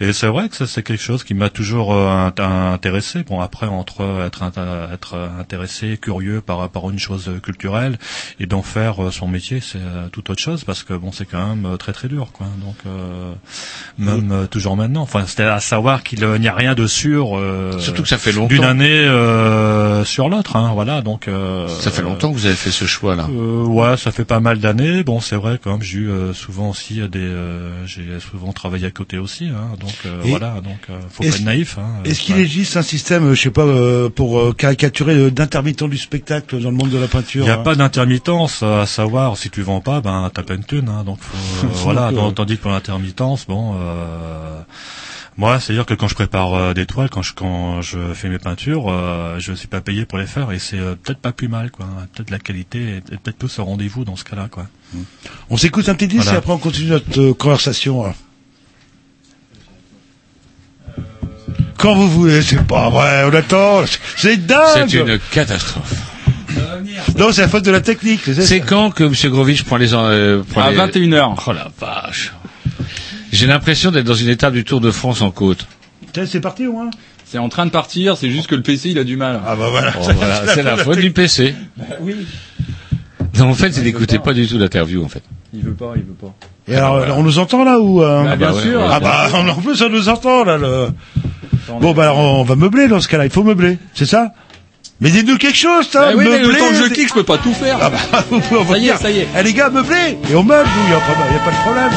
Et c'est vrai que ça c'est quelque chose qui m'a toujours euh, int- intéressé. Bon, après entre être être intéressé, curieux par rapport à une chose culturelle et d'en faire euh, son métier, c'est euh, tout autre chose parce que bon, c'est quand même euh, très très dur quoi. Donc euh, même euh, toujours maintenant. Enfin, c'était à savoir qu'il euh, n'y a rien de sûr.
Surtout que ça fait longtemps.
D'une année sur l'autre, hein, voilà. Donc
Ça fait longtemps que vous avez fait ce choix-là.
ouais, ça fait pas mal d'années. Bon, c'est vrai quand même. J'ai eu souvent aussi des, j'ai souvent travaillé à côté aussi. Hein, donc voilà, donc faut pas être naïf. Hein,
Est-ce qu'il existe un système, je sais pas, pour caricaturer d'intermittent du spectacle dans le monde de la peinture
Il n'y a
hein
pas d'intermittence, à savoir si tu vends pas, ben t'as pas une thune. Hein, donc faut, euh, voilà.
Donc,
donc, tandis pour l'intermittence, bon. Euh, moi, c'est-à-dire que quand je prépare euh, des toiles, quand je quand je fais mes peintures, euh, je suis pas payé pour les faire et c'est euh, peut-être pas plus mal, quoi. Peut-être la qualité est est peut-être plus au rendez-vous dans ce cas-là, quoi.
On s'écoute un petit disque
Voilà.
et après on continue notre euh, conversation. hein. Quand vous voulez, c'est pas vrai, on attend, c'est dingue
C'est une catastrophe.
Non, c'est la faute de la technique.
C'est quand que M. Grovitch prend les... Euh, prend
À
les-
21h.
Oh la vache. J'ai l'impression d'être dans une étape du Tour de France en côte.
C'est parti au moins
C'est en train de partir, c'est juste que le PC il a du mal.
Ah bah voilà.
Oh, voilà, c'est la faute du PC.
Oui.
Non, en fait, il n'écoutait pas du tout l'interview, en fait.
Il veut pas, il veut pas.
Et alors, on nous entend là ou euh
Bah, bien
bah
sûr.
ouais.
Ah bah en plus on nous entend là. Le... Bon bah alors on va meubler dans ce cas-là. Il faut meubler, c'est ça Mais dites-nous quelque chose.
Bah oui, mais le
meubler,
temps que je clique, je peux pas tout faire.
Ah bah vous pouvez on va
Ça y est, ça y est.
Eh les gars, meublez et on meuble. Il y a, pas- y a pas de problème.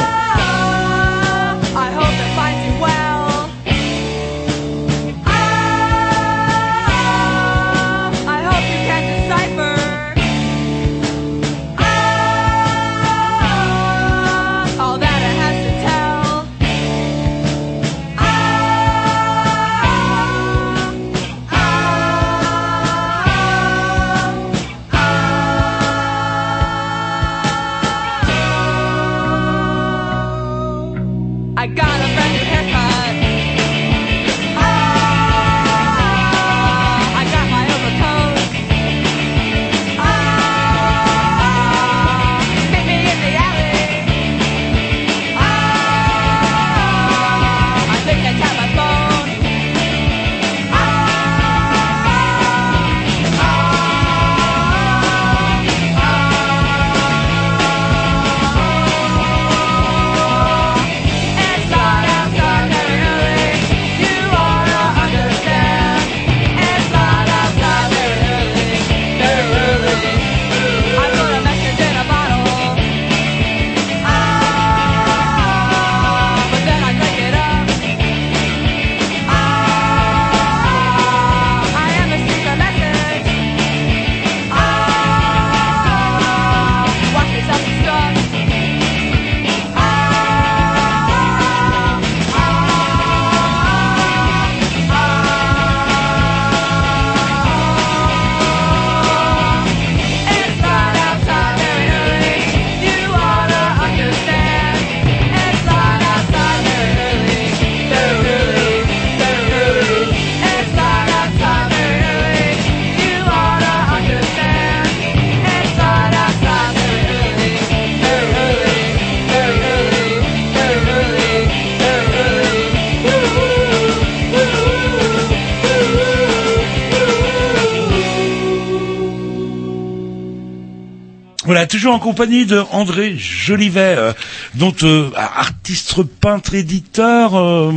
Voilà, toujours en compagnie de André Jolivet, euh, dont euh, artiste peintre éditeur. euh,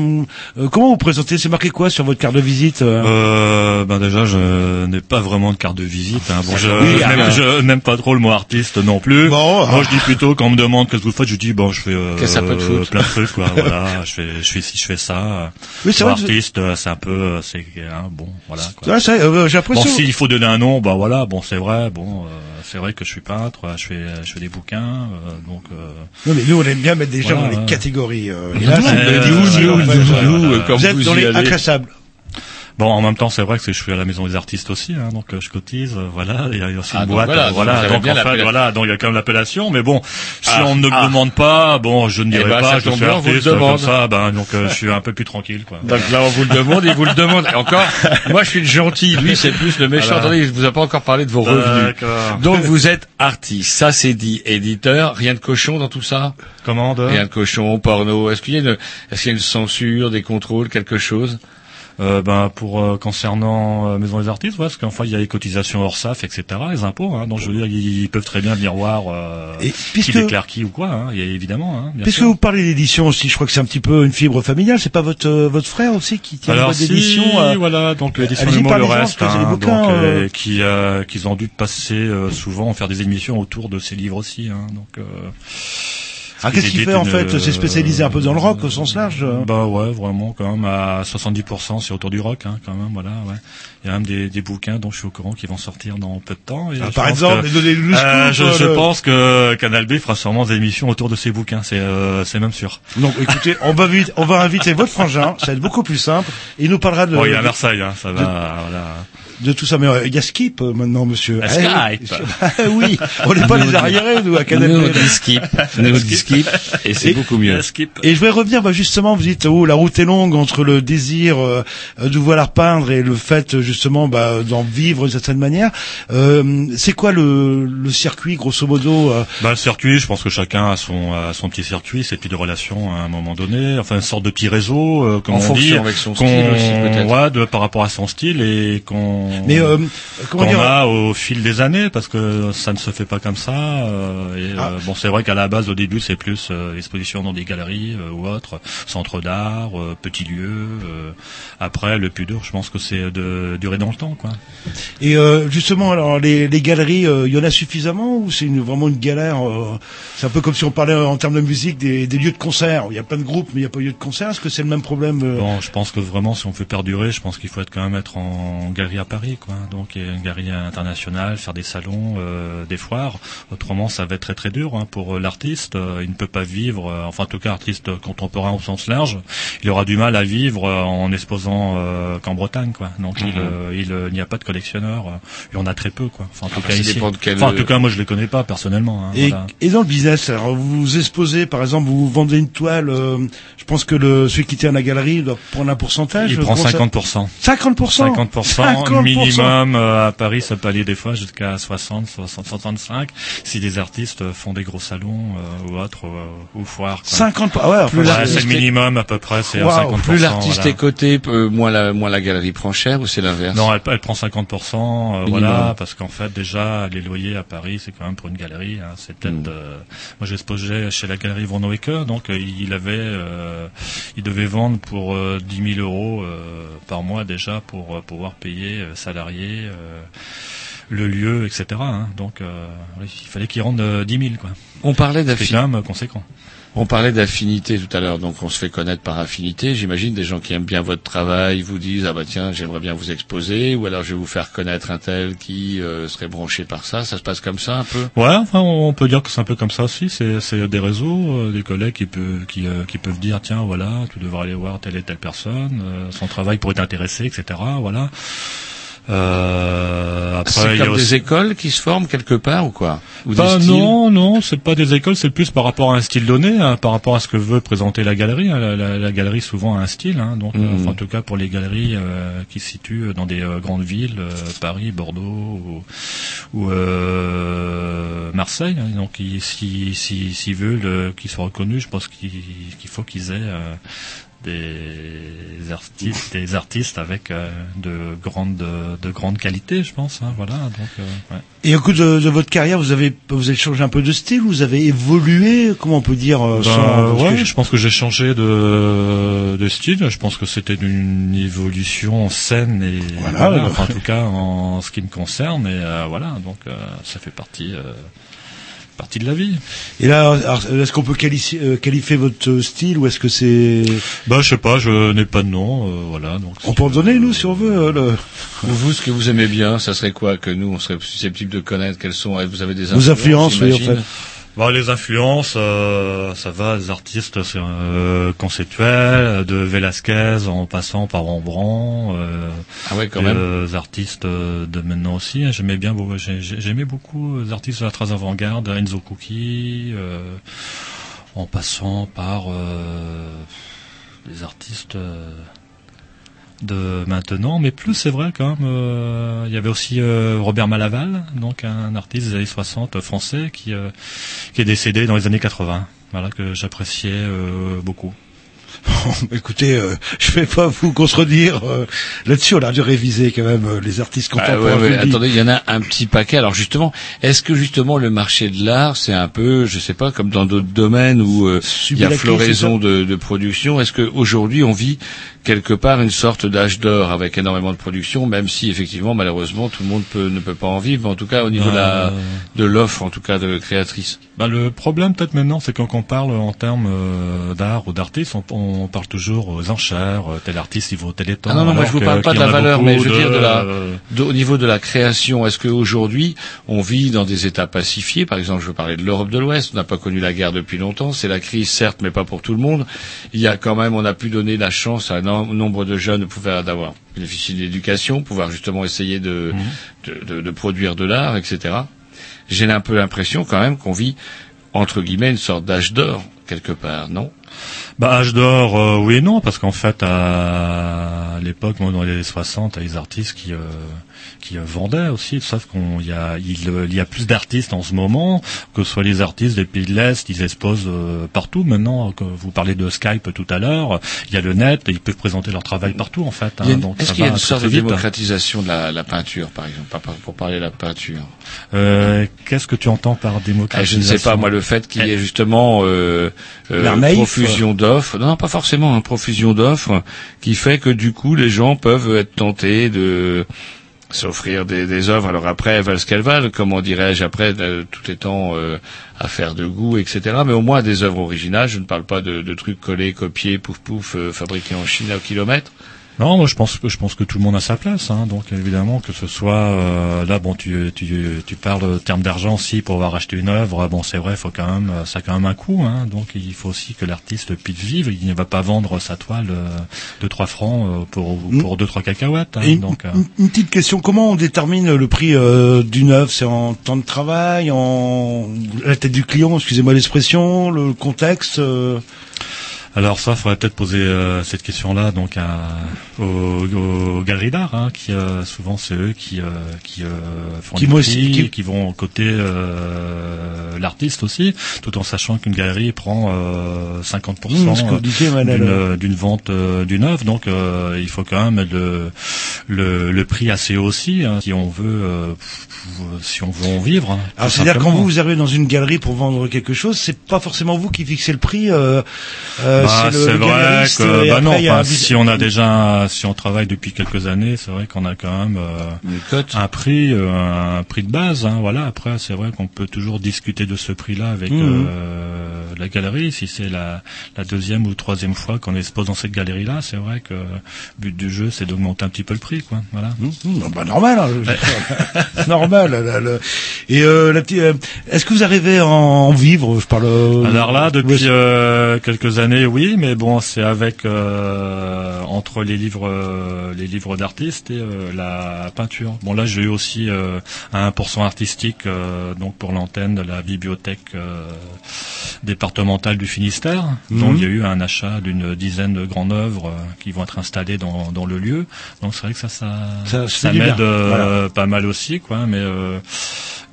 euh, comment vous présentez C'est marqué quoi sur votre carte de visite euh?
Euh, ben déjà, je n'ai pas vraiment de carte de visite. Hein. Bon, je
Oui,
n'aime
ah,
je n'aime pas trop le mot artiste non plus.
Bon,
Moi,
ah.
je dis plutôt quand on me demande qu'est-ce que vous faites, je dis bon, je fais euh,
foutre
plein de trucs, quoi. voilà, je fais, je fais ci, je fais ça.
Oui, c'est
artiste, c'est un peu, c'est hein, bon, voilà. Quoi.
Ouais, ça, euh, J'ai
Bon, s'il faut donner un nom, bah voilà, bon, c'est vrai, bon, euh, c'est vrai que je suis peintre, je fais, je fais des bouquins, euh, donc. Euh,
Non mais nous on aime bien mettre des gens dans les catégories. Euh, et là, euh,
euh,
vous êtes dans les inclassables.
Bon, en même temps, c'est vrai que je suis à la maison des artistes aussi, hein, donc euh, je cotise, euh, voilà. Il y a aussi
Ah,
une boîte,
voilà, donc
voilà. Donc, en fait, voilà, donc il y a quand même l'appellation, mais bon, si
Ah,
on ne me
ah.
demande pas, bon, je ne
Eh
dirai
ben, ça
pas, je suis
vous le
artiste comme
demande.
ça, ben donc euh, je suis un peu plus tranquille, quoi.
Donc là, on vous le demande, il vous le demande. Et encore, moi, je suis le gentil. Lui, c'est plus le méchant.
Voilà.
Attendez, je vous ai pas encore parlé de vos revenus. Donc, vous êtes artiste. Ça, c'est dit. Éditeur. Rien de cochon dans tout ça?
Comment de
Rien de cochon, porno. Est-ce qu'il y a une, est-ce qu'il y a une censure, des contrôles, quelque chose?
Euh, ben pour euh, concernant euh, Maison des Artistes, ouais, parce qu'enfin il y a les cotisations hors SAF, etc., les impôts. Hein, donc je veux dire, ils, peuvent très bien venir voir euh,
Et
qui
puisque-
déclare qui ou quoi. Hein, il y a évidemment. Hein, bien
Puisque
sûr.
vous parlez d'édition aussi, je crois que c'est un petit peu une fibre familiale. C'est pas votre votre frère aussi qui tient
Alors
boîte
si,
d'édition euh,
voilà, donc l'édition du mot le reste, hein,
bouquins,
donc,
euh,
euh, qui qu'ils ont dû passer souvent faire des émissions autour de ces livres aussi. Hein, donc. Euh,
Ah, qu'est-ce qu'il fait en fait C'est spécialisé un peu dans le rock au sens large.
euh, Bah ouais, vraiment quand même à 70% c'est autour du rock, hein, quand même. Voilà, ouais. Il y a même des, des bouquins dont je suis au courant qui vont sortir dans peu de temps. Et
Ah, par exemple,
que-
donnez-nous le
euh, je, je
le-
pense que Canal B fera sûrement des émissions autour de ces bouquins. C'est euh, c'est même sûr.
Donc écoutez, on va inviter, on va inviter votre frangin, ça va être beaucoup plus simple. Il nous parlera de,
Bon, il est à Versailles, hein, ça
de-
va. voilà.
De tout ça. Mais euh, il y a Skip euh, maintenant, monsieur.
Ah,
Eh,
Skype.
ah, oui, on n'est pas les arriérés, nous, à Canal
Nous, on dit skip. Nous, on dit skip. Et c'est beaucoup mieux.
Et je vais revenir, bah, justement, vous dites, oh, la route est longue entre le désir euh, de vouloir peindre et le fait, justement, bah, d'en vivre d'une certaine manière. Euh, c'est quoi le, le circuit, grosso modo euh,
Bah, le circuit, je pense que chacun a son, a son petit circuit, ses petites relations à un moment donné, enfin une sorte de petit réseau, euh, comme
En
on
fonction
dit,
avec son
qu'on-
style aussi, peut-être.
ouais, de, par rapport à son style et qu'on
Mais, euh, comment dire
a au fil des années, parce que ça ne se fait pas comme ça. euh, et,
Ah.
euh, bon, c'est vrai qu'à la base, au début, c'est plus euh, exposition dans des galeries euh, ou autres, centres d'art, euh, petits lieux. euh, après, le plus dur, je pense que c'est de durer dans le temps, quoi.
Et euh, justement, alors les, les galeries, euh, il y en a suffisamment ou c'est une, vraiment une galère euh, C'est un peu comme si on parlait en termes de musique des, des lieux de concert. Il y a plein de groupes, mais il n'y a pas de lieu de concert. Est-ce que c'est le même problème
Bon, je pense que vraiment, si on veut perdurer, je pense qu'il faut être quand même être en galerie à Paris, quoi. Donc, une galerie internationale, faire des salons, euh, des foires. Autrement, ça va être très très dur hein, pour euh, l'artiste. Euh, il ne peut pas vivre, euh, enfin, en tout cas, artiste contemporain au sens large. Il aura du mal à vivre en exposant euh, qu'en Bretagne, quoi. Donc, il,
Mhm.
il, il n'y a pas de collectionneurs. il y en a très peu, quoi. Enfin, en tout
Ah,
cas
ça
ici.
dépend de quel-
Enfin, en tout cas, moi, je les connais pas personnellement. hein,
et,
voilà.
et dans le business, alors vous exposez, par exemple, vous vendez une toile. euh, je pense que le celui qui tient la galerie doit prendre un pourcentage.
Il prend
Comment ça-
50%.
50%.
50%,
50%.
Minimum euh, à Paris, ça peut aller des fois jusqu'à 60, 60, 65 si des artistes euh, font des gros salons euh, ou autres euh, ou foires. quoi.
50 ah ouais, enfin,
Plus
c'est-
le minimum à peu près, c'est à
Waouh,
50%.
Plus l'artiste
voilà.
est coté, euh, moins la, moins la galerie prend cher ou c'est l'inverse?
Non, elle, elle prend 50%, euh, voilà, parce qu'en fait déjà les loyers à Paris, c'est quand même pour une galerie, hein, c'est peut-être.
Mm.
euh, moi, j'exposais chez la galerie Von donc euh, il avait, euh, il devait vendre pour euh, 10 000 euros euh, par mois déjà pour euh, pouvoir payer euh, salariés, euh, le lieu, etc. hein. donc euh, il fallait qu'il rende euh, 10 000 quoi.
On parlait d'affinité.
conséquent.
On parlait d'affinité tout à l'heure, donc on se fait connaître par affinité. J'imagine des gens qui aiment bien votre travail vous disent ah bah tiens j'aimerais bien vous exposer ou alors je vais vous faire connaître un tel qui euh, serait branché par ça. Ça se passe comme ça un peu?
Ouais, enfin, on peut dire que c'est un peu comme ça aussi. C'est, des réseaux, euh, des collègues qui peuvent, qui, euh, qui peuvent dire, tiens, voilà, tu devrais aller voir telle et telle personne, euh, son travail pourrait t'intéresser, etc. Voilà. Euh, après,
C'est
il y a
comme
aussi-
des écoles qui se forment quelque part ou quoi Ou
Bah, non, non, c'est pas des écoles, c'est plus par rapport à un style donné, hein, par rapport à ce que veut présenter la galerie. hein. La, la- la galerie souvent a un style, hein, donc
Mhm.
enfin, en tout cas pour les galeries euh, qui se situent dans des euh, grandes villes, euh, Paris, Bordeaux ou, ou, euh, Marseille. hein. donc ils- si si s'ils veulent qu'ils soient reconnus, je pense qu'il faut qu'ils aient euh, des artistes, des artistes avec euh, de grandes de je pense. Hein, voilà, donc euh, ouais.
Et au cours de, de votre carrière, vous avez vous avez changé un peu de style, vous avez évolué, comment on peut dire
Ben,
sans-
ouais,
je-
je pense que j'ai changé de, de style. Je pense que c'était une évolution saine et
Voilà.
voilà, enfin, en tout cas en ce qui me concerne. Et euh, voilà, donc ça fait partie partie de la vie.
Et là, est-ce qu'on peut qualifier, euh, qualifier votre style ou est-ce que c'est
Bah je sais pas, je n'ai pas de nom, euh, voilà. Donc
On peut en donner nous si on veut. euh, le-
Vous, ce que vous aimez bien, ça serait quoi que nous, on serait susceptible de connaître Quelles sont Vous avez des
Vos influences, oui, en fait.
Bon, les influences, euh, ça va, les artistes euh, conceptuels, de Velasquez en passant par Rembrandt. Euh,
Ah ouais, quand
les,
même.
euh, artistes euh, de maintenant aussi. hein. J'aimais bien, j'aimais beaucoup les artistes de la très avant-garde, Enzo Cookie, euh, en passant par euh, les artistes. De maintenant, mais plus c'est vrai quand même. euh, il y avait aussi euh, Robert Malaval, donc un artiste des années 60 français qui euh, qui est décédé dans les années 80. Voilà que j'appréciais euh, beaucoup.
Écoutez, euh, je vais pas vous contredire euh, là-dessus. On a dû réviser quand même euh, les artistes
Ah,
contemporains.
ouais, ouais, attendez, il y en a un petit paquet. Alors justement, est-ce que justement le marché de l'art, c'est un peu, je sais pas, comme dans d'autres domaines où euh, il y a floraison de, de production, est-ce qu'aujourd'hui on vit quelque part une sorte d'âge d'or avec énormément de production, même si effectivement malheureusement tout le monde peut, ne peut pas en vivre, mais en tout cas au niveau
Euh,
de l'offre, en tout cas de créatrice.
Bah, le problème peut-être maintenant, c'est quand on parle en termes euh, d'art ou d'artiste, on, on parle toujours aux enchères, euh, tel artiste il vaut tel étant.
Ah non, non, moi je vous parle pas de la valeur, mais je veux dire de la,
euh,
de- au niveau de la création. Est-ce qu'aujourd'hui, on vit dans des États pacifiés? Par exemple, je veux parler de l'Europe de l'Ouest. On n'a pas connu la guerre depuis longtemps. C'est la crise, certes, mais pas pour tout le monde. Il y a quand même, on a pu donner la chance à un nombre de jeunes pouvoir d'avoir bénéficié d'éducation, pouvoir justement essayer de, de, de- de produire de l'art, etc. J'ai un peu l'impression quand même qu'on vit entre guillemets une sorte d'âge d'or quelque part, non?
Bah, âge d'or, euh, oui et non, parce qu'en fait, à l'époque, moi, dans les années 60, il y a des artistes qui, euh, qui euh, vendaient aussi, sauf qu'on il y a, il, euh, il y a plus d'artistes en ce moment, que ce soit les artistes des pays de l'Est, ils exposent euh, partout. Maintenant, que vous parlez de Skype tout à l'heure, il y a le net, ils peuvent présenter leur travail partout, en fait. hein,
Est-ce qu'il y a une sorte de démocratisation de la, la peinture, par exemple, pour parler de la peinture?
Euh, Qu'est-ce que tu entends par
Ah, Je
démocratisation
ne sais pas, moi, le fait qu'il y ait justement euh, euh, profusion d'offres, non, pas forcément, hein, profusion d'offres, qui fait que du coup, les gens peuvent être tentés de s'offrir des, œuvres. Alors après, elles valent ce qu'elles valent, comment dirais-je, après, euh, tout étant euh, affaire de goût, etc. Mais au moins des œuvres originales, je ne parle pas de, trucs collés, copiés, pouf pouf, euh, fabriqués en Chine au kilomètre.
Non, moi je pense que je pense que tout le monde a sa place. Hein, donc évidemment que ce soit euh, là, bon, tu tu tu parles terme d'argent si pour avoir acheté une œuvre. Bon, c'est vrai, faut quand même ça a quand même un coût. Hein, donc il faut aussi que l'artiste puisse vivre. Il ne va pas vendre sa toile euh, de 3 francs euh, pour pour deux trois cacahuètes. Hein,
Et une,
donc euh,
une- une petite question, comment on détermine le prix euh, d'une œuvre? C'est en temps de travail, en la tête du client, excusez-moi l'expression, le contexte euh,
Alors ça, faudrait peut-être poser euh, cette question-là donc à, aux, aux galeries d'art, hein, qui euh, souvent c'est eux qui euh, qui euh, font
Qui
les
moi
prix,
aussi- qui-
qui vont côté euh, l'artiste aussi, tout en sachant qu'une galerie prend euh, 50%
Mmh, ce que vous disiez, Manel.
d'une euh, vente euh, d'une œuvre, donc euh, il faut quand même le le, le prix assez haut aussi, hein, si on veut euh, si on veut en vivre. hein,
Alors c'est-à-dire quand vous vous arrivez dans une galerie pour vendre quelque chose, c'est pas forcément vous qui fixez le prix. Euh, euh,
Bah,
c'est le, le
vrai que
et
bah
après,
non,
y a un
si on a déjà si on travaille depuis quelques années, c'est vrai qu'on a quand même euh, un prix euh, un prix de base hein, voilà, après c'est vrai qu'on peut toujours discuter de ce prix-là avec
Mhm.
euh, la galerie si c'est la la deuxième ou troisième fois qu'on expose dans cette galerie-là, c'est vrai que le but du jeu c'est d'augmenter un petit peu le prix quoi, voilà.
Non, bah normal, hein, je- normal. là, là. Et euh, la petite, euh, est-ce que vous arrivez à en vivre? Je parle. euh,
Alors là, depuis euh, quelques années, oui, mais bon, c'est avec euh, entre les livres, euh, les livres d'artistes et euh, la peinture. Bon, là, j'ai eu aussi un 1% artistique, donc pour l'antenne de la bibliothèque départementale du Finistère.
Mhm.
Donc, il y a eu un achat d'une dizaine de grandes œuvres qui vont être installées dans, dans le lieu. Donc, c'est vrai que ça, ça,
Ça-
m'aide
Voilà.
pas mal aussi, quoi. Mais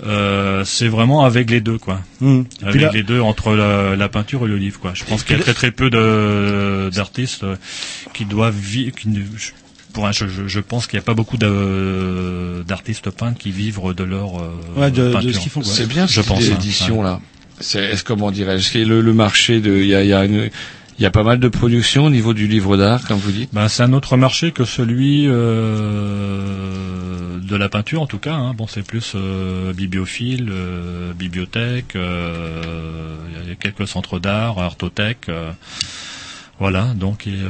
euh, c'est vraiment avec les deux, quoi.
Mhm.
Avec
là-
les deux entre la, la peinture et le livre, quoi. Je pense qu'il y a très très peu de d'artistes euh, qui doivent vivre. Qui ne- je- pour un, je, je- pense qu'il n'y a pas beaucoup de- d'artistes peintres qui vivent de leur euh,
Ouais, de- de
peinture.
ce qu'ils font.
C'est bien
je
cette
pense. hein,
édition
ouais.
là. C'est est-ce comment dirais-je est-ce que le, le marché de il y a, y a une il y a pas mal de production au niveau du livre d'art, comme vous dites.
Ben, c'est un autre marché que celui euh, de la peinture en tout cas. Hein. Bon, c'est plus euh, bibliophile, euh, bibliothèque. euh, Il y a quelques centres d'art, artothèque. euh, voilà, donc et, euh,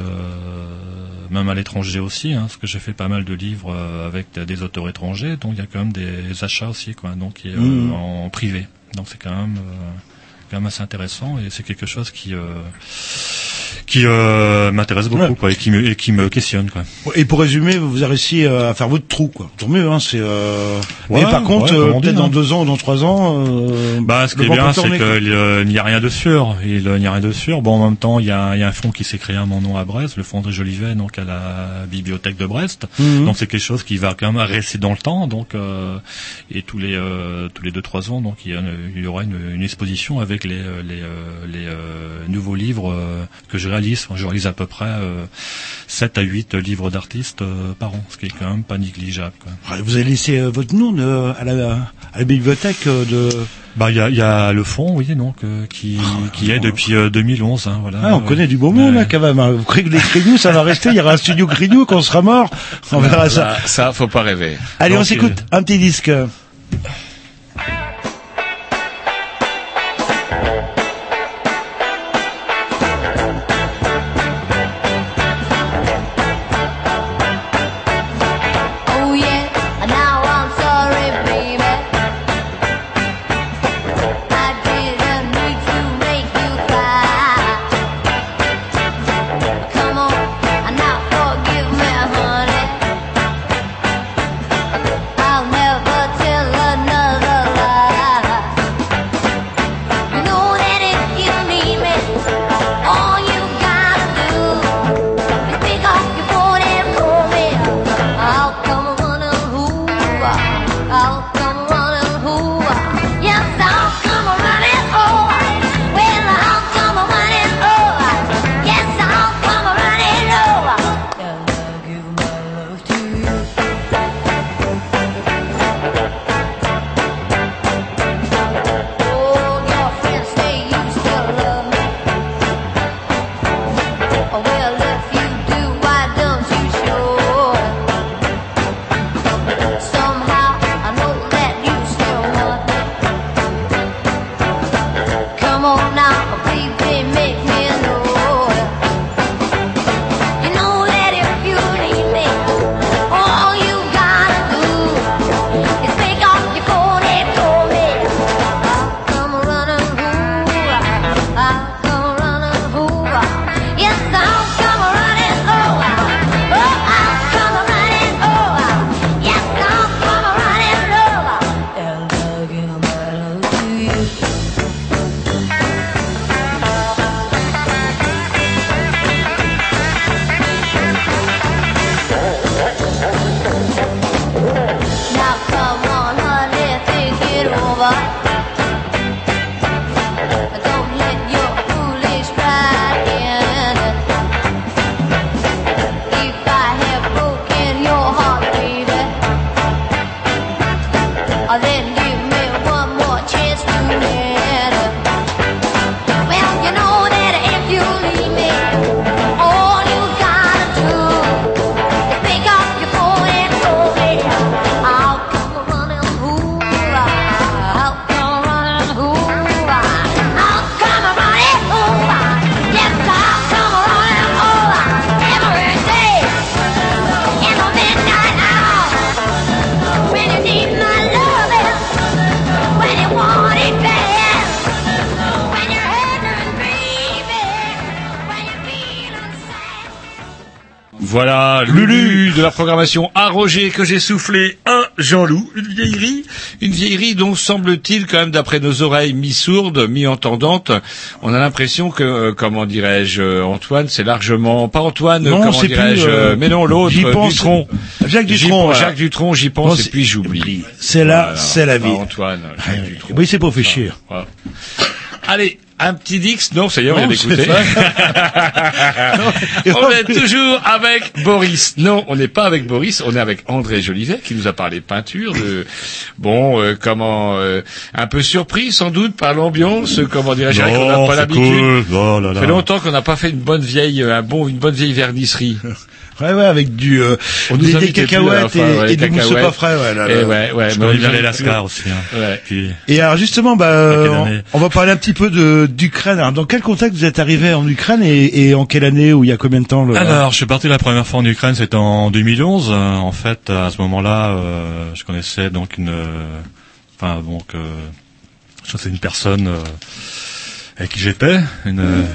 même à l'étranger aussi, hein, parce que j'ai fait pas mal de livres euh, avec des auteurs étrangers, donc il y a quand même des achats aussi, quoi. Donc et, euh,
Mhm.
en privé. Donc c'est quand même. Quand même assez intéressant et c'est quelque chose qui euh, qui euh, m'intéresse beaucoup
Ouais.
quoi, et qui me et qui me questionne quoi.
Et pour résumer, vous avez réussi euh, à faire votre trou, quoi. Tant mieux, hein. C'est. Euh...
Ouais,
Mais par contre,
ouais,
euh, peut-être dans
hein.
deux ans ou dans trois ans. Euh,
Bah, ce qui est bien, c'est qu'il n'y a rien de sûr. Il n'y a rien de sûr. Bon, en même temps, il y a, il y a un fonds qui s'est créé à mon nom à Brest, le fonds André Jolivet, donc à la bibliothèque de Brest.
Mhm.
Donc c'est quelque chose qui va quand même rester dans le temps. Donc euh, et tous les tous les deux trois ans, donc il y, a une- il y aura une, une exposition avec les les, les euh, nouveaux livres que je réalise. Je réalise à peu près euh, 7 à 8 livres d'artistes euh, par an, ce qui est quand même pas négligeable. Quoi.
Vous avez laissé euh, votre nom de- à, la, à la bibliothèque euh, de.
Bah il y a, il y a le fond, oui, donc euh, qui qui est depuis euh, 2011. Hein, voilà.
Ah, on connaît du beau monde, là, quand même. hein. Vous croyez que les Grignoux, ça va rester Il y aura un studio Grignoux quand on sera mort On verra ça.
Ça, faut pas rêver.
Allez, on s'écoute un petit disque.
Voilà, Lulu de la programmation à Roger que j'ai soufflé un Jean-Loup, une vieillerie, une vieillerie dont semble-t-il quand même d'après nos oreilles mi-sourdes, mi-entendantes, on a l'impression que, euh, comment dirais-je, euh, Antoine, c'est largement, pas Antoine,
Non,
comment dirais-je,
euh,
euh, mais non l'autre, Dutronc.
Jacques
J'y
Dutronc,
pense-
voilà.
Jacques Dutronc, j'y
Non,
pense et puis j'oublie.
C'est là,
Voilà,
c'est la vie.
Antoine, Jacques Dutronc.
Oui, c'est pas fait chier.
Voilà. Allez, un petit Dix, non, ça y est, on vient d'écouter. On est toujours avec Boris. Non, on n'est pas avec Boris, on est avec André Jolivet qui nous a parlé de peinture, de bon, euh, comment, euh, un peu surpris sans doute par l'ambiance, comment dirais-je, qu'on n'a pas l'habitude.
cool. Oh là là.
Ça fait longtemps qu'on n'a pas fait une bonne vieille, euh, un bon, une bonne vieille vernisserie.
Ouais, ouais, avec du, euh,
On nous
des, des cacahuètes
fin,
et,
ouais,
et du mousse pas frais, ouais, là,
Et
là.
ouais, ouais, on
bien les
a-
Lascars aussi. Hein.
Ouais.
Puis,
Et alors justement, bah, euh, on,
année
on va parler un petit peu de d'Ukraine. Alors, dans quel contexte vous êtes arrivé en Ukraine et, et en quelle année ou il y a combien de temps le...
Alors, je suis parti la première fois en Ukraine, c'était en 2011. Euh, En fait, à ce moment-là, euh, je connaissais donc une, euh, enfin donc, euh, je sais une personne euh, avec qui j'étais, une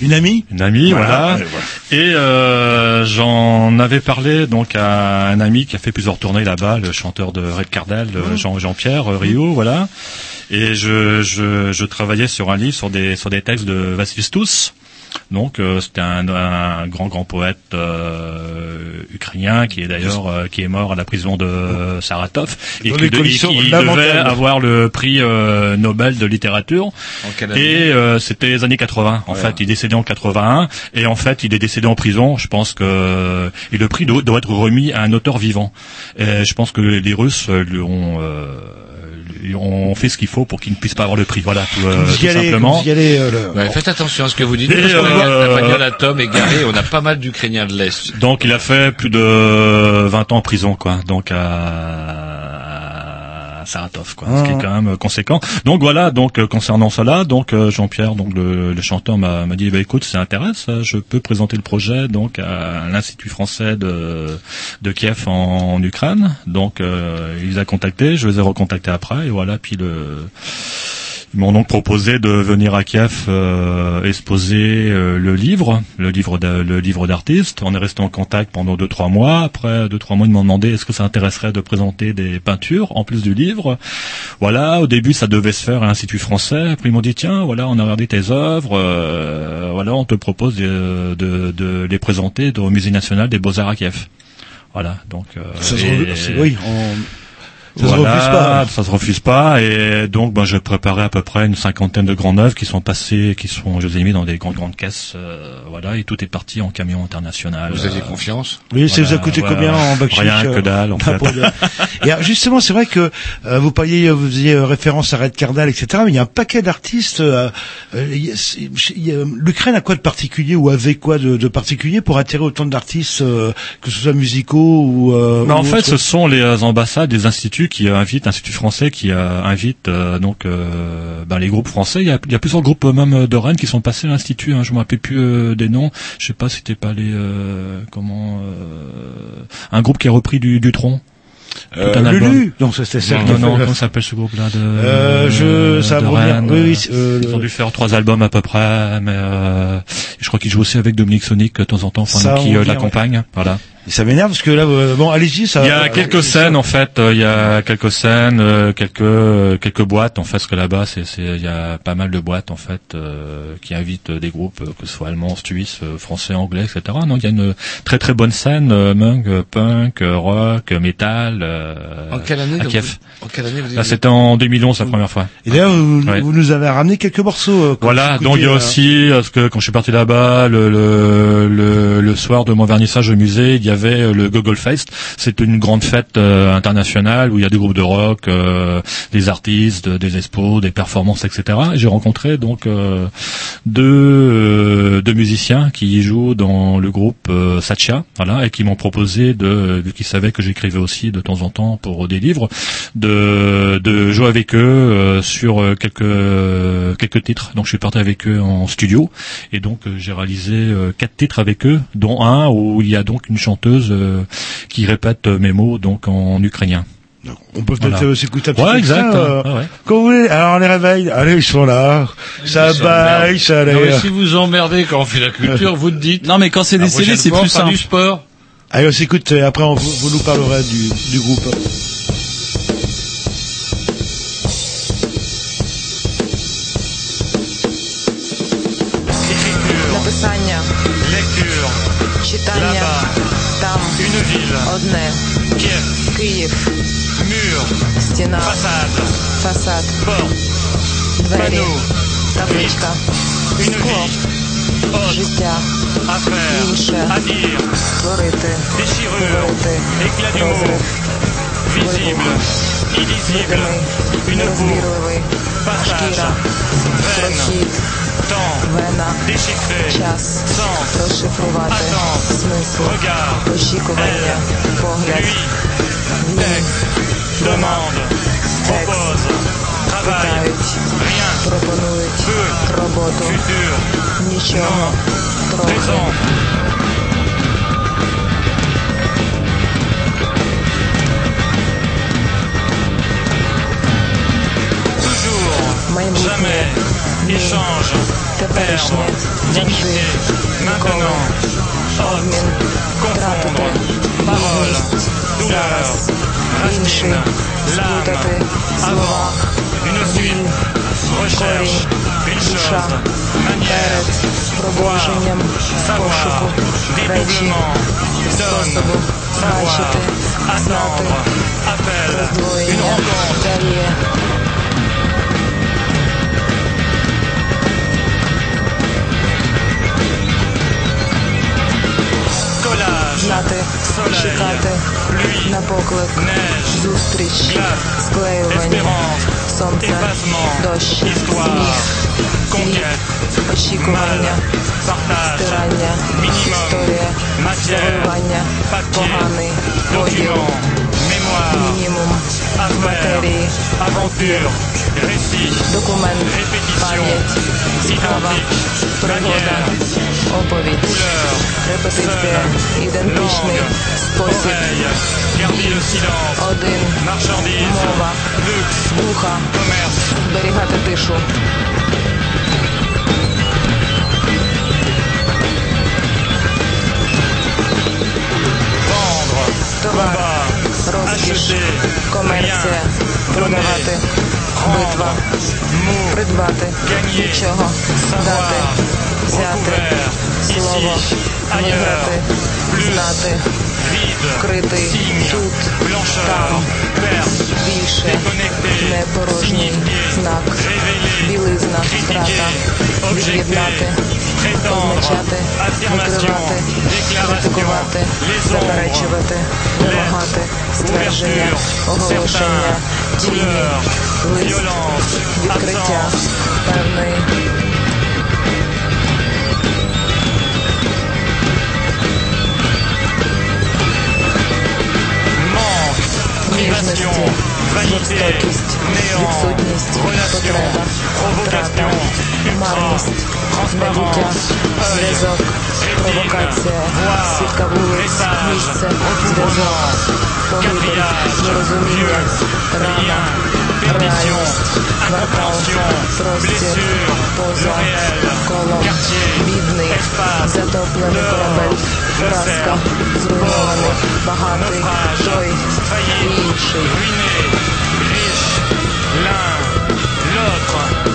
une amie,
une amie,
Voilà,
voilà.
et
euh, j'en avais parlé donc à un ami qui a fait plusieurs tournées là-bas, le chanteur de Red Cardel, euh, Jean Jean-Pierre euh, Rio, voilà. Et je, je je travaillais sur un livre sur des sur des textes de Vassilis Tous. Donc euh, c'était un, un grand grand poète euh, ukrainien qui est d'ailleurs euh, qui est mort à la prison de Saratov et qui, de- et qui devait avoir le prix euh, Nobel de littérature. Et euh, c'était les années 80. En fait, il est décédé en 81 et en fait, il est décédé en prison. Je pense que et le prix doit, doit être remis à un auteur vivant. Et je pense que les Russes lui ont euh, ont fait ce qu'il faut pour qu'il ne puisse pas avoir le prix. Voilà, tout, euh,
Vous y
tout
allez,
simplement.
vous y allez, euh, le-
Ouais, faites attention à ce que vous dites.
Et,
parce que la bagnole à Tom est garée. On a pas mal d'Ukrainiens de l'Est.
Donc il a fait plus de 20 ans en prison, quoi. Donc à, à Saratov, quoi. Ce qui est quand même conséquent. Donc voilà. Donc euh, concernant cela, donc euh, Jean-Pierre, donc le, le chanteur m'a dit, bah écoute, ça intéresse, euh, je peux présenter le projet donc à l'Institut français de de Kiev en, en Ukraine. Donc euh, il les a contactés, je les ai recontactés après, et voilà. Puis le ils m'ont donc proposé de venir à Kiev euh, exposer euh, le livre, le livre de- le livre d'artiste. On est resté en contact pendant deux trois mois. Après deux trois mois, ils m'ont demandé est-ce que ça intéresserait de présenter des peintures en plus du livre? Voilà, au début ça devait se faire à l'Institut français. Après ils m'ont dit tiens, voilà, on a regardé tes œuvres, euh, voilà, on te propose de, de, de les présenter au Musée national des Beaux Arts à Kiev. Voilà, donc euh,
Ça se
et-
re- c'est- oui, on- ça se
voilà,
refuse pas.
Ça se refuse pas. Et donc, ben, je préparais à peu près une cinquantaine de grandes œuvres qui sont passées, qui sont, je les ai mis dans des grandes grandes caisses, euh, voilà, et tout est parti en camion international.
Vous aviez
Euh,
confiance?
Oui, ça vous a coûté combien en bac
Rien que dalle, en fait.
Et alors, justement, c'est vrai que euh, vous parliez, vous faisiez euh, référence à Red Cardal, etc. Mais il y a un paquet d'artistes. euh, euh, L'Ukraine a quoi de particulier ou avait quoi de, de particulier pour attirer autant d'artistes, euh, que ce soit musicaux ou. Euh,
Mais en
ou
fait, ce sont les euh, ambassades, des instituts qui invitent, instituts français qui euh, invitent euh, donc euh, ben, les groupes français. Il y a, il y a plusieurs groupes même de Rennes qui sont passés à l'institut. Hein, je me rappelle plus des noms. Je sais pas si c'était pas les comment un groupe qui a repris du, du tronc.
Euh. Lulu ça, c'était celle
Non, non, comment s'appelle ce groupe-là de
Euh, je- ça
de. Rennes.
Oui, oui, c'est, euh,
Ils ont dû faire trois albums à peu près, mais je crois qu'ils jouent aussi avec Dominique Sonic de temps en temps, enfin, qui l'accompagne. Voilà.
Et ça m'énerve parce que là, euh, bon, allez-y, ça.
Il y a
euh,
quelques scènes en fait, euh, il y a quelques scènes, euh, quelques euh, quelques boîtes en fait, parce que là-bas c'est c'est il y a pas mal de boîtes en fait euh, qui invitent des groupes que ce soit allemands, suisses, français, anglais, etc. Non, il y a une très très bonne scène, euh, punk, punk, rock, metal. euh,
En quelle année
à Kiev.
vous- En quelle année vous
Là,
avez-
c'était en 2011 la première fois.
Et d'ailleurs, vous,
Ouais.
vous nous avez ramené quelques morceaux. euh,
Voilà, donc il y a
euh,
aussi, parce que quand je suis parti là-bas, le, le, le, le soir de mon vernissage au musée, il y avait euh, le Google Fest. C'est une grande fête euh, internationale où il y a des groupes de rock, euh, des artistes, des expos, des performances, etc. Et j'ai rencontré donc deux, deux musiciens qui jouent dans le groupe Satya, voilà, et qui m'ont proposé de, vu qu'ils savaient que j'écrivais aussi de temps en temps pour des livres, de, de jouer avec eux sur quelques quelques titres. Donc je suis parti avec eux en studio et donc j'ai réalisé quatre titres avec eux, dont un où il y a donc une chanteuse euh, qui répète euh, mes mots donc en ukrainien.
On peut peut-être
voilà.
aussi écouter un petit
ouais, exact,
ça.
Hein. Euh,
quand vous voulez. Alors, on les réveille. Allez, ils sont là. Ça baille, ça les...
Si vous emmerdez quand on fait la culture, vous le dites.
Non, mais quand c'est des c'est plus simple.
du sport.
Allez, on s'écoute. Après, vous, nous parlerez du, du groupe.
Lecture.
Lecture.
Lecture. там, одне, Київ, стіна, фасад, двері, табличка, скло, життя, інше, творити, говорити, illisible, une bourre, passage, veine, temps, déchiffrer, sens, attente, regard, elle, lui, texte, demande, propose, travail, rien, peu, futur, non, raison.
Jamais échange, perdre, limiter, maintenant, haute, confondre, parole, douleur, racine, lame, avant, une suite, recherche, une chose, manière, voir, savoir, dédoublement, donne, savoir, attendre, appel, une rencontre,
знати, чекати на поклик, зустріч, склеювання, сонце, дощ, сміх, очікування, стирання, історія, завоювання, поганий, поділ.
document, mémoire,
мінімум,
affaire,
матерії,
aventure, récit,
документ,
répétition,
пам'ять, справа,
identique,
пригода,
manière,
оповідь,
couleur,
репетиція, ідентичний, спосіб,
oreille, garder le silence,
один,
marchandise,
мова,
luxe,
вуха,
commerce,
зберігати тишу.
продаж,
комерція, продавати, битва, придбати, нічого, дати, взяти, слово, виграти, знати вкритий тут, там, більше, не
порожній
знак, білизна, втрата, від'єднати,
позначати,
викривати, критикувати, заперечувати, вимагати, ствердження, оголошення, тіні, лист, відкриття, певний.
privation, vanité, néant, relation, provocation,
ultra, transparence, œil, rétine, voir, message, recouvrement, capillage, vieux, rien, рана, реальність, квартал, простір, поза, коло, бідний, затоплений корабель, поразка, зруйнований, багатий, той, інший.
ruiné, riche, l'un, l'autre.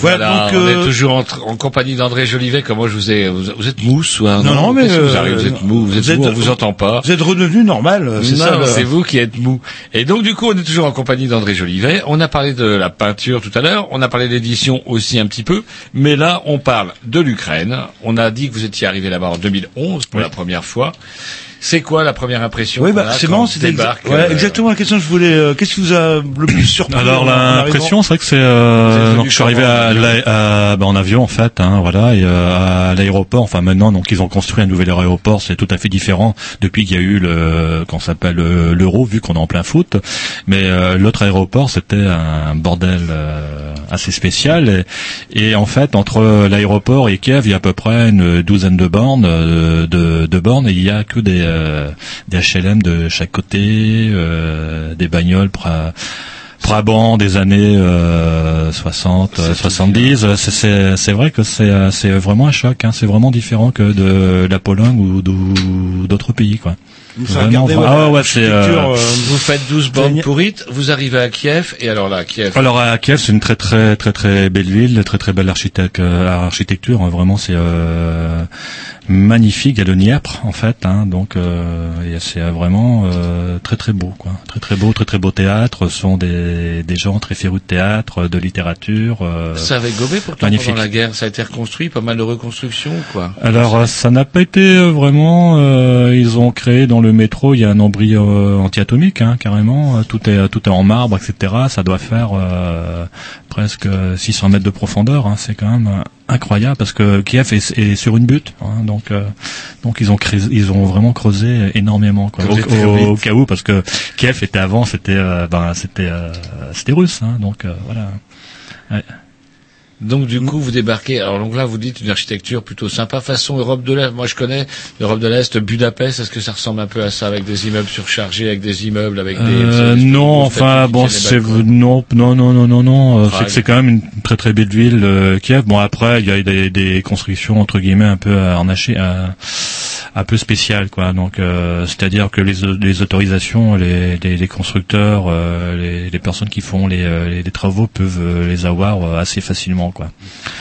Voilà, donc,
on
euh,
est toujours en, compagnie d'André Jolivet. Comment je vous ai vous, vous êtes mousse ou un
Non, non, mais
vous
euh,
arrive? Vous êtes mou, vous êtes, mou, on vous entend pas.
Vous êtes redevenu normal, euh, c'est ça.
c'est vous qui êtes mou. Et donc du coup, on est toujours en compagnie d'André Jolivet. On a parlé de la peinture tout à l'heure, on a parlé d'édition aussi un petit peu, mais là, on parle de l'Ukraine. On a dit que vous étiez arrivé là-bas en 2011 pour la première fois. C'est quoi la première impression
Oui, bah, c'est
quand
marrant,
on
c'était exa- ouais,
euh,
exactement la question que je voulais. euh, Qu'est-ce qui vous a le plus surpris
Alors l'impression, c'est vrai que c'est euh, donc je suis arrivé à, à- bah, en avion en fait, hein, voilà, et euh, à l'aéroport. Enfin maintenant, donc ils ont construit un nouvel aéroport, c'est tout à fait différent depuis qu'il y a eu le qu'on s'appelle euh, l'euro, vu qu'on est en plein foot. Mais euh, l'autre aéroport, c'était un bordel euh, assez spécial. Et, et en fait, entre l'aéroport et Kiev, il y a à peu près une douzaine de bornes, euh, de, de bornes, et il y a que des euh, des HLM de chaque côté, euh, des bagnoles. Brabant des années euh, 60, euh, 70, euh, c'est- vrai que c'est vraiment un choc. Hein, c'est vraiment différent que de la Pologne ou d'autres pays, quoi.
Vous
Vraiment,
regardez,
vra-
ouais,
ah ouais, euh,
Vous faites 12 bornes pourrites, vous arrivez à Kiev, et alors là, à Kiev.
Alors à Kiev, c'est une très très très très belle ville, très très belle architecte, architecture. hein, vraiment, c'est euh, magnifique. Il y a le Dniepr en fait, hein, donc euh, c'est vraiment euh, très très beau, quoi. Très très beau, très très beau théâtre. Ce sont des des gens très férus de théâtre, de littérature. euh,
Ça avait gobé pourtant
magnifique.
pendant la guerre, ça a été reconstruit, pas mal de reconstruction, quoi.
Alors euh, ça n'a pas été euh, vraiment. euh, ils ont créé dans le métro, il y a un euh, anti-atomique, hein, carrément. Tout est tout est en marbre, etc. Ça doit faire euh, presque 600 mètres de profondeur. hein. C'est quand même incroyable parce que Kiev est, est sur une butte. hein. donc euh, donc ils ont creusé, ils ont vraiment creusé énormément. Quoi. Au, au- cas où parce que Kiev était avant, c'était euh, ben c'était euh, c'était russe. Hein, donc euh, voilà. Ouais.
Donc du coup, vous débarquez. Alors donc là, vous dites une architecture plutôt sympa, façon Europe de l'Est. Moi, je connais l'Europe de l'Est, Budapest. Est-ce que ça ressemble un peu à ça, avec des immeubles surchargés, avec des immeubles, avec des
Euh, non, enfin bon, c'est non, non, non, non, non, non. euh, C'est
Prague.
que c'est quand même une très très belle ville, euh, Kiev. Bon après, il y a des, des constructions entre guillemets un peu en haché, euh, un peu spéciales quoi. Donc euh, c'est-à-dire que les, les autorisations, les, les, les constructeurs, euh, les, les personnes qui font les, euh, les, travaux peuvent euh, les avoir euh, assez facilement quoi.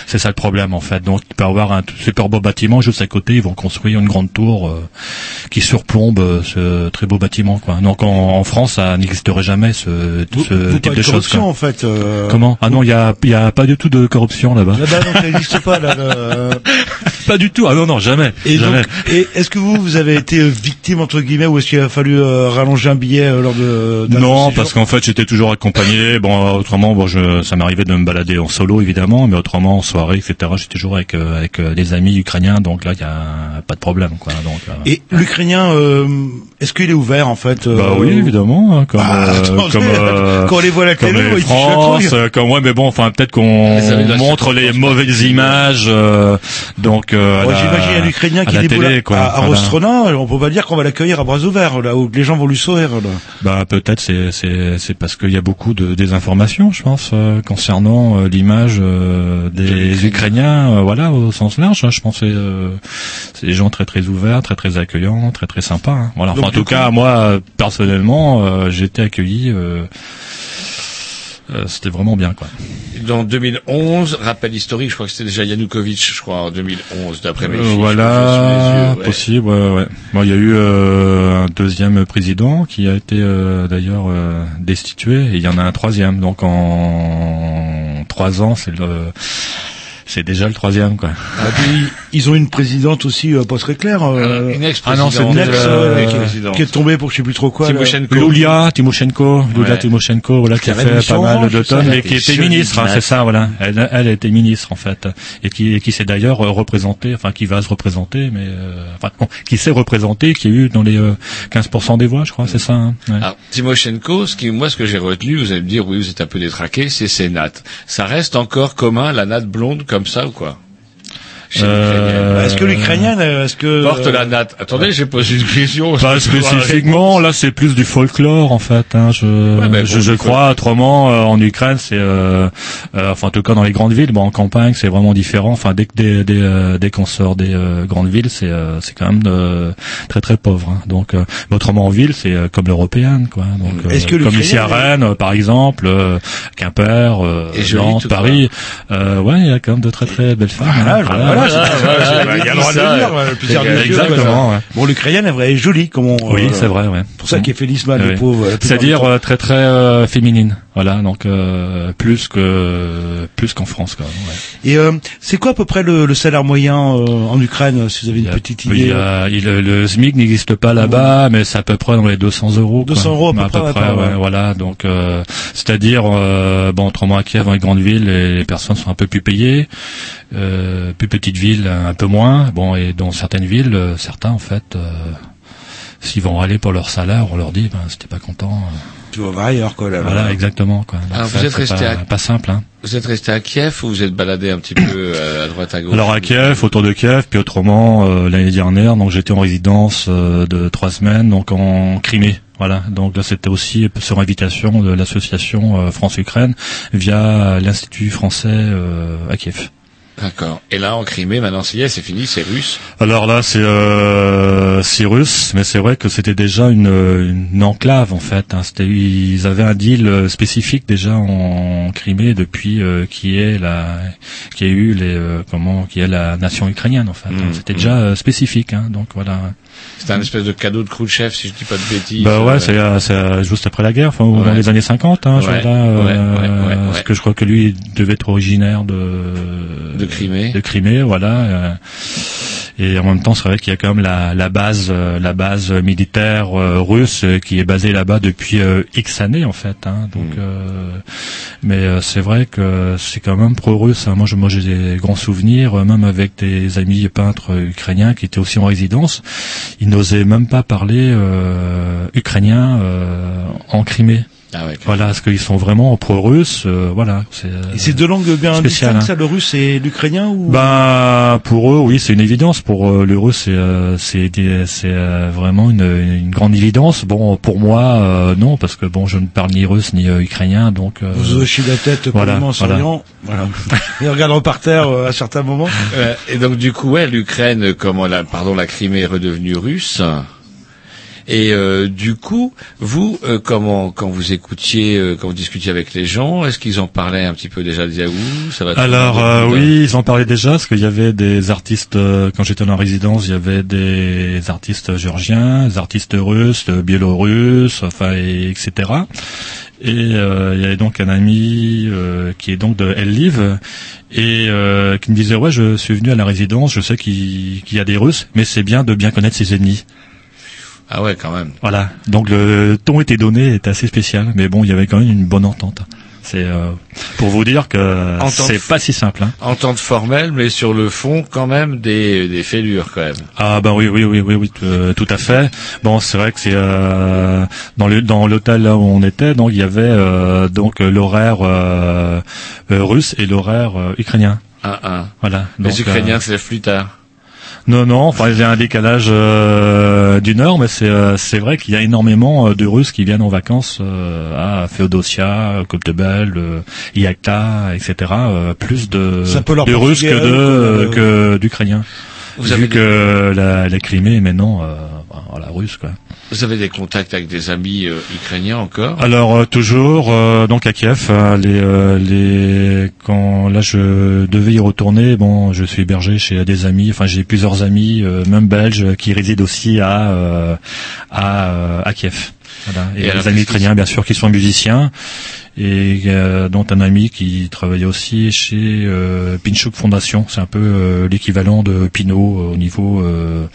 C'est ça le problème en fait. Donc il peut y avoir un super beau bâtiment juste à côté, ils vont construire une grande tour euh, qui surplombe ce très beau bâtiment quoi. Donc en, en France, ça n'existerait jamais ce,
Vous,
ce
vous
type de
de
choses.
corruption
quoi.
en fait. euh,
Comment? Ah non, il y a y a pas du tout de corruption là-bas.
Là-bas, donc, ça n'existe pas. Là, le-
Pas du tout. Ah non non, jamais.
Et
jamais.
donc, et est-ce que vous, vous avez été euh, victime entre guillemets, ou est-ce qu'il a fallu euh, rallonger un billet euh, lors de
Non, parce qu'en fait, j'étais toujours accompagné. Bon, autrement, bon, je, ça m'arrivait de me balader en solo, évidemment, mais autrement, en soirée, etc. J'étais toujours avec euh, avec euh, des amis ukrainiens, donc là, il y a pas de problème, quoi. Donc, euh,
Et l'Ukrainien, euh, est-ce qu'il est ouvert en fait euh,
Bah oui, évidemment, hein, comme
Bah,
euh, euh,
quand on les voit à la
comme
télé,
les
ils
France, euh, comme ouais, mais bon, enfin peut-être qu'on montre les mauvaises images, euh, donc euh, à
Ouais, J'imagine un Ukrainien
à
qui déboule
quoi.
à, à
Voilà.
Rostrona, on peut pas dire qu'on va l'accueillir à bras ouverts, là où les gens vont lui sourire. Là.
Bah peut-être c'est c'est c'est parce qu'il y a beaucoup de désinformation, je pense, euh, concernant euh, l'image euh, des Ukrainiens, euh, voilà, au sens large. hein. je pense que c'est euh, c'est des gens très très ouverts, très très accueillants, très très sympas. hein. Voilà. Enfin,
Donc,
en tout
coup-
cas, moi personnellement, euh, j'ai été accueilli. Euh, c'était vraiment bien, quoi.
Dans 2011, rappel historique, je crois que c'était déjà Yanukovych, je crois, en 2011, d'après mes
Euh,
les
voilà,
yeux, ouais.
possible. Ouais, ouais. Bon, il y a eu euh, un deuxième président qui a été euh, d'ailleurs euh, destitué, et il y en a un troisième. Donc en trois ans, c'est le, c'est déjà le troisième, quoi.
Et puis, ils ont une présidente aussi euh, pas très claire. euh,
Une
Ah non, c'est
ex-présidente.
une ex,
euh,
euh,
ex-présidente.
qui est tombée pour je sais plus trop quoi.
Timoshenko.
Lulia Timoshenko, Lulia
Ouais.
Timoshenko, voilà, qui a fait pas mal de tonnes, mais qui était ministre, hein, c'est ça, voilà. Elle, elle était ministre en fait, et qui, et qui s'est d'ailleurs euh, représentée, enfin qui va se représenter, mais euh, enfin non, qui s'est représentée, qui a eu dans les euh, 15% des voix, je crois, c'est ça. Hein, ouais.
Alors, Timoshenko, ce qui, moi, ce que j'ai retenu, vous allez me dire, oui, vous êtes un peu détraqué, c'est ses nattes. Ça reste encore commun, la natte blonde comme ça ou quoi?
Euh,
Bah, Est-ce que l'Ukrainienne, est-ce que
Porte la natte. Attendez, j'ai posé une question.
Pas spécifiquement, là c'est plus du folklore en fait. Hein, je,
Ouais, ben,
je,
bon,
je crois. Autrement, euh, en Ukraine, c'est, euh, euh, enfin en tout cas dans les grandes villes, bon en campagne c'est vraiment différent. Enfin dès que dès, dès, euh, dès qu'on sort des euh, grandes villes, c'est euh, c'est quand même euh, très très pauvre. hein. Donc euh, mais autrement en ville, c'est euh, comme l'européenne quoi. Donc euh,
Est-ce que
comme ici à Rennes euh, par exemple, euh, Quimper, euh, Nantes, Paris. Euh, ouais, il y a quand même de très très belles femmes.
Voilà,
hein.
voilà,
Voilà,
il y a le droit de dire, euh, plusieurs
exactement.
Bon, l'Ukrainienne, elle est jolie, comme on.
Oui,
euh,
c'est vrai, ouais.
Pour ça qu'elle fait l'isma,
Oui.
le pauvre.
C'est-à-dire euh, très très féminine. Voilà, donc euh, plus que plus qu'en France même. ouais.
Et euh, c'est quoi à peu près le, le salaire moyen euh, en Ukraine, si vous avez une petite
Il
idée
y a- il- le SMIC n'existe pas là-bas, mais c'est à peu près dans les 200 euros. quoi.
200 euros à peu
À
près, d'accord,
ouais. Voilà, donc euh, c'est-à-dire, euh, bon, autrement à Kiev, dans les grandes villes, les, les personnes sont un peu plus payées, euh, plus petites villes un peu moins. Bon, et dans certaines villes, euh, certains en fait, euh, s'ils vont aller pour leur salaire, on leur dit, ben, t'es pas content.
Tu vas voir ailleurs, quoi. Là,
voilà, exactement. Quoi. Donc
Alors,
ça,
vous êtes resté
pas,
à-
pas simple. Hein.
Vous êtes resté à Kiev ou vous êtes baladé un petit peu euh, à droite à gauche
Alors à Kiev, autour de Kiev, puis autrement euh, l'année dernière, donc j'étais en résidence euh, de trois semaines, donc en Crimée. Voilà, donc là c'était aussi sur invitation de l'association euh, France-Ukraine via l'Institut français euh, à Kiev.
D'accord. Et là, en Crimée, maintenant, ça y est, c'est fini, c'est russe.
Alors là c'est euh, c'est russe, mais c'est vrai que c'était déjà une, une enclave en fait. hein. C'était ils avaient un deal euh, spécifique déjà en Crimée depuis euh, qui est la qui a eu les euh, comment qui est la nation ukrainienne en fait. hein. C'était déjà euh, spécifique, hein. donc voilà.
C'était un espèce de cadeau de Khrouchtchev, si je dis pas de bêtises.
Bah ouais,
Euh,
c'est euh, euh, juste après la guerre, enfin ou dans
Ouais.
les années 50, hein, je
Ouais,
crois, euh,
ouais, ouais, ouais, ouais.
Parce que je crois que lui il devait être originaire de
De Crimée.
de Crimée, voilà. Et en même temps, c'est vrai qu'il y a quand même la, la base, euh, la base militaire euh, russe euh, qui est basée là-bas depuis X années en fait. Hein, donc,
Mm.
euh, mais euh, c'est vrai que c'est quand même pro-russe. hein. Moi, je- moi, j'ai des grands souvenirs, même avec des amis peintres ukrainiens qui étaient aussi en résidence. Ils n'osaient même pas parler euh, ukrainien euh, en Crimée.
Ah ouais,
voilà, parce qu'ils sont vraiment pro-russes. euh, voilà, c'est.
Et c'est deux langues bien
spécial,
distinctes,
hein.
ça, le russe et l'ukrainien ou?
Bah pour eux oui c'est une évidence pour eux, le russe c'est euh, c'est euh, vraiment une, une grande évidence bon pour moi euh, non parce que bon je ne parle ni russe ni euh, ukrainien donc euh,
vous hochez la tête
voilà,
en
voilà.
souriant Voilà. Et regardant par terre euh, à certains moments.
Euh, et donc du coup, ouais, l'Ukraine, comment la, pardon, la Crimée est redevenue russe. Et euh, du coup, vous, euh, comment, quand vous écoutiez, euh, quand vous discutiez avec les gens, est-ce qu'ils en parlaient un petit peu déjà de Yahoo? Ça va
Alors euh, oui, ils en parlaient déjà parce qu'il y avait des artistes euh, quand j'étais en résidence, il y avait des artistes géorgiens, des artistes russes, euh, biélorusses, enfin et, etc. Et euh, il y avait donc un ami euh, qui est donc de Lviv et euh, qui me disait ouais je suis venu à la résidence, je sais qu'il qu'il y a des Russes, mais c'est bien de bien connaître ses ennemis.
Ah ouais, quand même.
Voilà. Donc le ton était donné, était assez spécial, mais bon il y avait quand même une bonne entente. C'est euh, pour vous dire que c'est pas si simple. Hein.
Entente formelle, mais sur le fond, quand même des, des fêlures, quand même.
Ah ben oui oui oui oui oui euh, tout à fait. Bon c'est vrai que c'est euh, dans le dans l'hôtel là où on était donc il y avait euh, donc l'horaire euh, russe et l'horaire ukrainien.
Un, un.
Voilà. Donc,
Les Ukrainiens se lèvent plus tard.
Non non enfin il y a un décalage euh, d'une heure mais c'est euh, c'est vrai qu'il y a énormément euh, de Russes qui viennent en vacances euh, à Féodosia, Coktebel, euh, Iakta etc. euh, plus de de Russes que de que d'Ukrainiens.
Vous
Vu
avez
que la, la Crimée est maintenant euh, voilà, russe quoi.
Vous avez des contacts avec des amis euh, ukrainiens encore?
Alors euh, toujours euh, donc à Kiev, euh, les euh, les quand là je devais y retourner, bon je suis hébergé chez des amis, enfin j'ai plusieurs amis euh, même belges qui résident aussi à euh, à euh, à Kiev. Voilà. Et,
Et
les amis ukrainiens bien sûr qui sont musiciens et euh, dont un ami qui travaillait aussi chez euh, Pinchuk Fondation, c'est un peu euh, l'équivalent de Pinot euh, au niveau euh,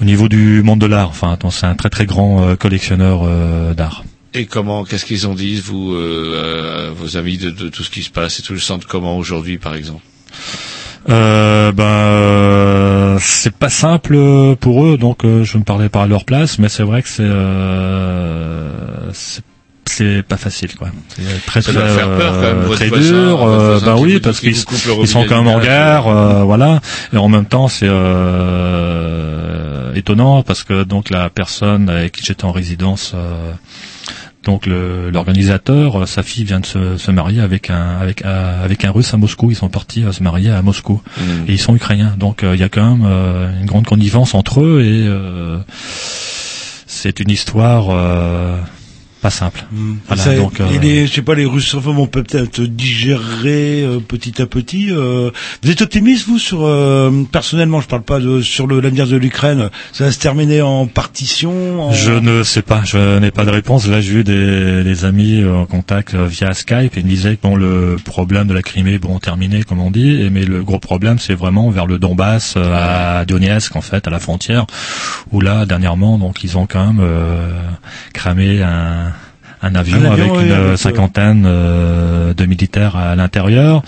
au niveau du monde de l'art. Enfin, c'est un très très grand euh, collectionneur euh, d'art.
Et comment, qu'est-ce qu'ils en disent, vous, euh, euh, vos amis, de, de tout ce qui se passe et tout le sentent comment aujourd'hui, par exemple?
Euh, ben, euh, c'est pas simple pour eux, donc euh, je ne parlais pas à leur place, mais c'est vrai que c'est euh, c'est pas facile quoi. C'est très
Ça
très,
doit faire peur, quand même,
euh,
votre
très
voisin,
dur.
votre
euh,
qui
oui, parce
qui
qu'ils ils sont quand même en guerre, euh, voilà. Et en même temps, c'est euh, étonnant parce que donc la personne avec qui j'étais en résidence. Donc le- l'organisateur, euh, sa fille vient de se, se marier avec un avec euh, avec un russe à Moscou. Ils sont partis euh, se marier à Moscou
Mhm.
et ils sont ukrainiens. Donc il y a quand même une grande connivence entre eux et euh, c'est une histoire euh,
pas simple. Voilà,
Ça,
donc, euh,
et les, je sais pas, les russophones vont peut-être digérer euh, petit à petit. euh. vous êtes optimiste vous sur euh, personnellement, je parle pas de sur l'avenir de l'Ukraine. Ça va se terminer en partition. En...
Je ne sais pas, je n'ai pas de réponse. Là, j'ai eu des, des amis en contact via Skype et ils me disaient que bon, le problème de la Crimée, bon, terminé, comme on dit, et, mais le gros problème, c'est vraiment vers le Donbass, à Donetsk, en fait, à la frontière, où là, dernièrement, donc, ils ont quand même euh, cramé un un avion,
Un avion,
avec
oui,
une
avec, euh,
cinquantaine euh, de militaires à l'intérieur.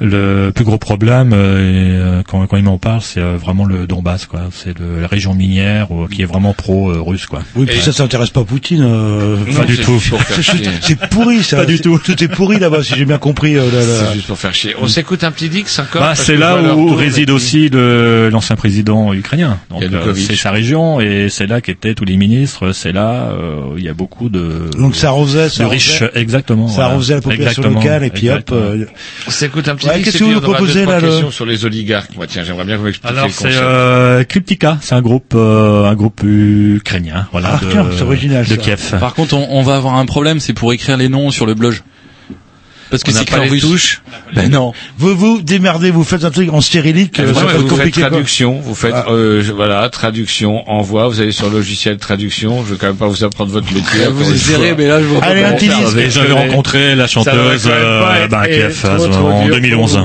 Le plus gros problème, euh, quand, quand ils m'en parlent, c'est vraiment le Donbass, quoi. C'est le- la région minière euh, qui est vraiment pro-russe, quoi.
Oui, puis ça, ça intéresse pas Poutine. euh,
Pas du tout.
C'est- pourri, ça.
Pas du
C'est-
tout.
Tout est pourri là-bas, si j'ai bien compris. euh,
C'est juste pour faire chier. On s'écoute un petit Dix encore
Bah, c'est là où réside aussi l'ancien président ukrainien. Donc, euh, c'est sa région et c'est là qu'étaient tous les ministres. C'est là euh, où il y a beaucoup de
Donc ça arrosait, ça arrosait-
exactement.
Ça
voilà.
arrosait la population
Exactement,
locale et puis hop. euh,
On s'écoute un petit
qu'est-ce que vous nous proposez, là, le-
questions sur les oligarques. Moi, tiens, j'aimerais bien que vous m'expliquiez
Alors c'est euh, Kryptika, c'est un groupe euh, un groupe ukrainien, voilà,
Ah,
de,
tiens, c'est original,
de
ça.
Kiev.
Par contre, on, on va avoir un problème, c'est pour écrire les noms sur le blog. Parce que c'est
pas les
russe.
touches.
Ben non.
Vous vous démerdez, vous faites un truc en cyrillique. euh,
Ouais, vous faites traduction, vous faites
Ah.
euh, voilà traduction, envoi. Vous allez sur le logiciel traduction. Je vais quand même pas vous apprendre votre métier.
Vous
une
essayerez,
fois.
mais là, je pas
Allez, un petit
j'avais rencontré la chanteuse euh, bah, en
dur
2011.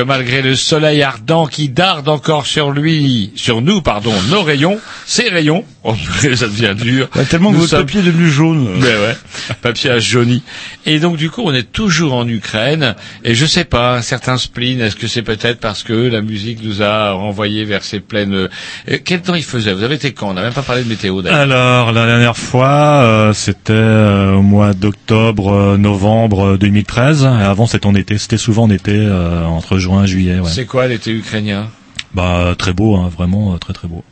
Que malgré le soleil ardent qui darde encore sur lui, sur nous, pardon, nos rayons, ces rayons, oh, ça devient dur.
Tellement que votre
sommes-
papier est devenu jaune.
mais ouais, papier a jauni. Et donc du coup, on est toujours en Ukraine. Et je sais pas, un certain spleen. Est-ce que c'est peut-être parce que la musique nous a renvoyés vers ces plaines euh, Quel temps il faisait? Vous avez été quand? On n'a même pas parlé de météo d'ailleurs.
Alors la dernière fois, euh, c'était euh, au mois d'octobre, euh, novembre euh, 2013. Et avant c'était en été, c'était souvent en été, euh, entre juin et juillet. Ouais.
C'est quoi l'été ukrainien?
Bah très beau, hein, vraiment très très beau.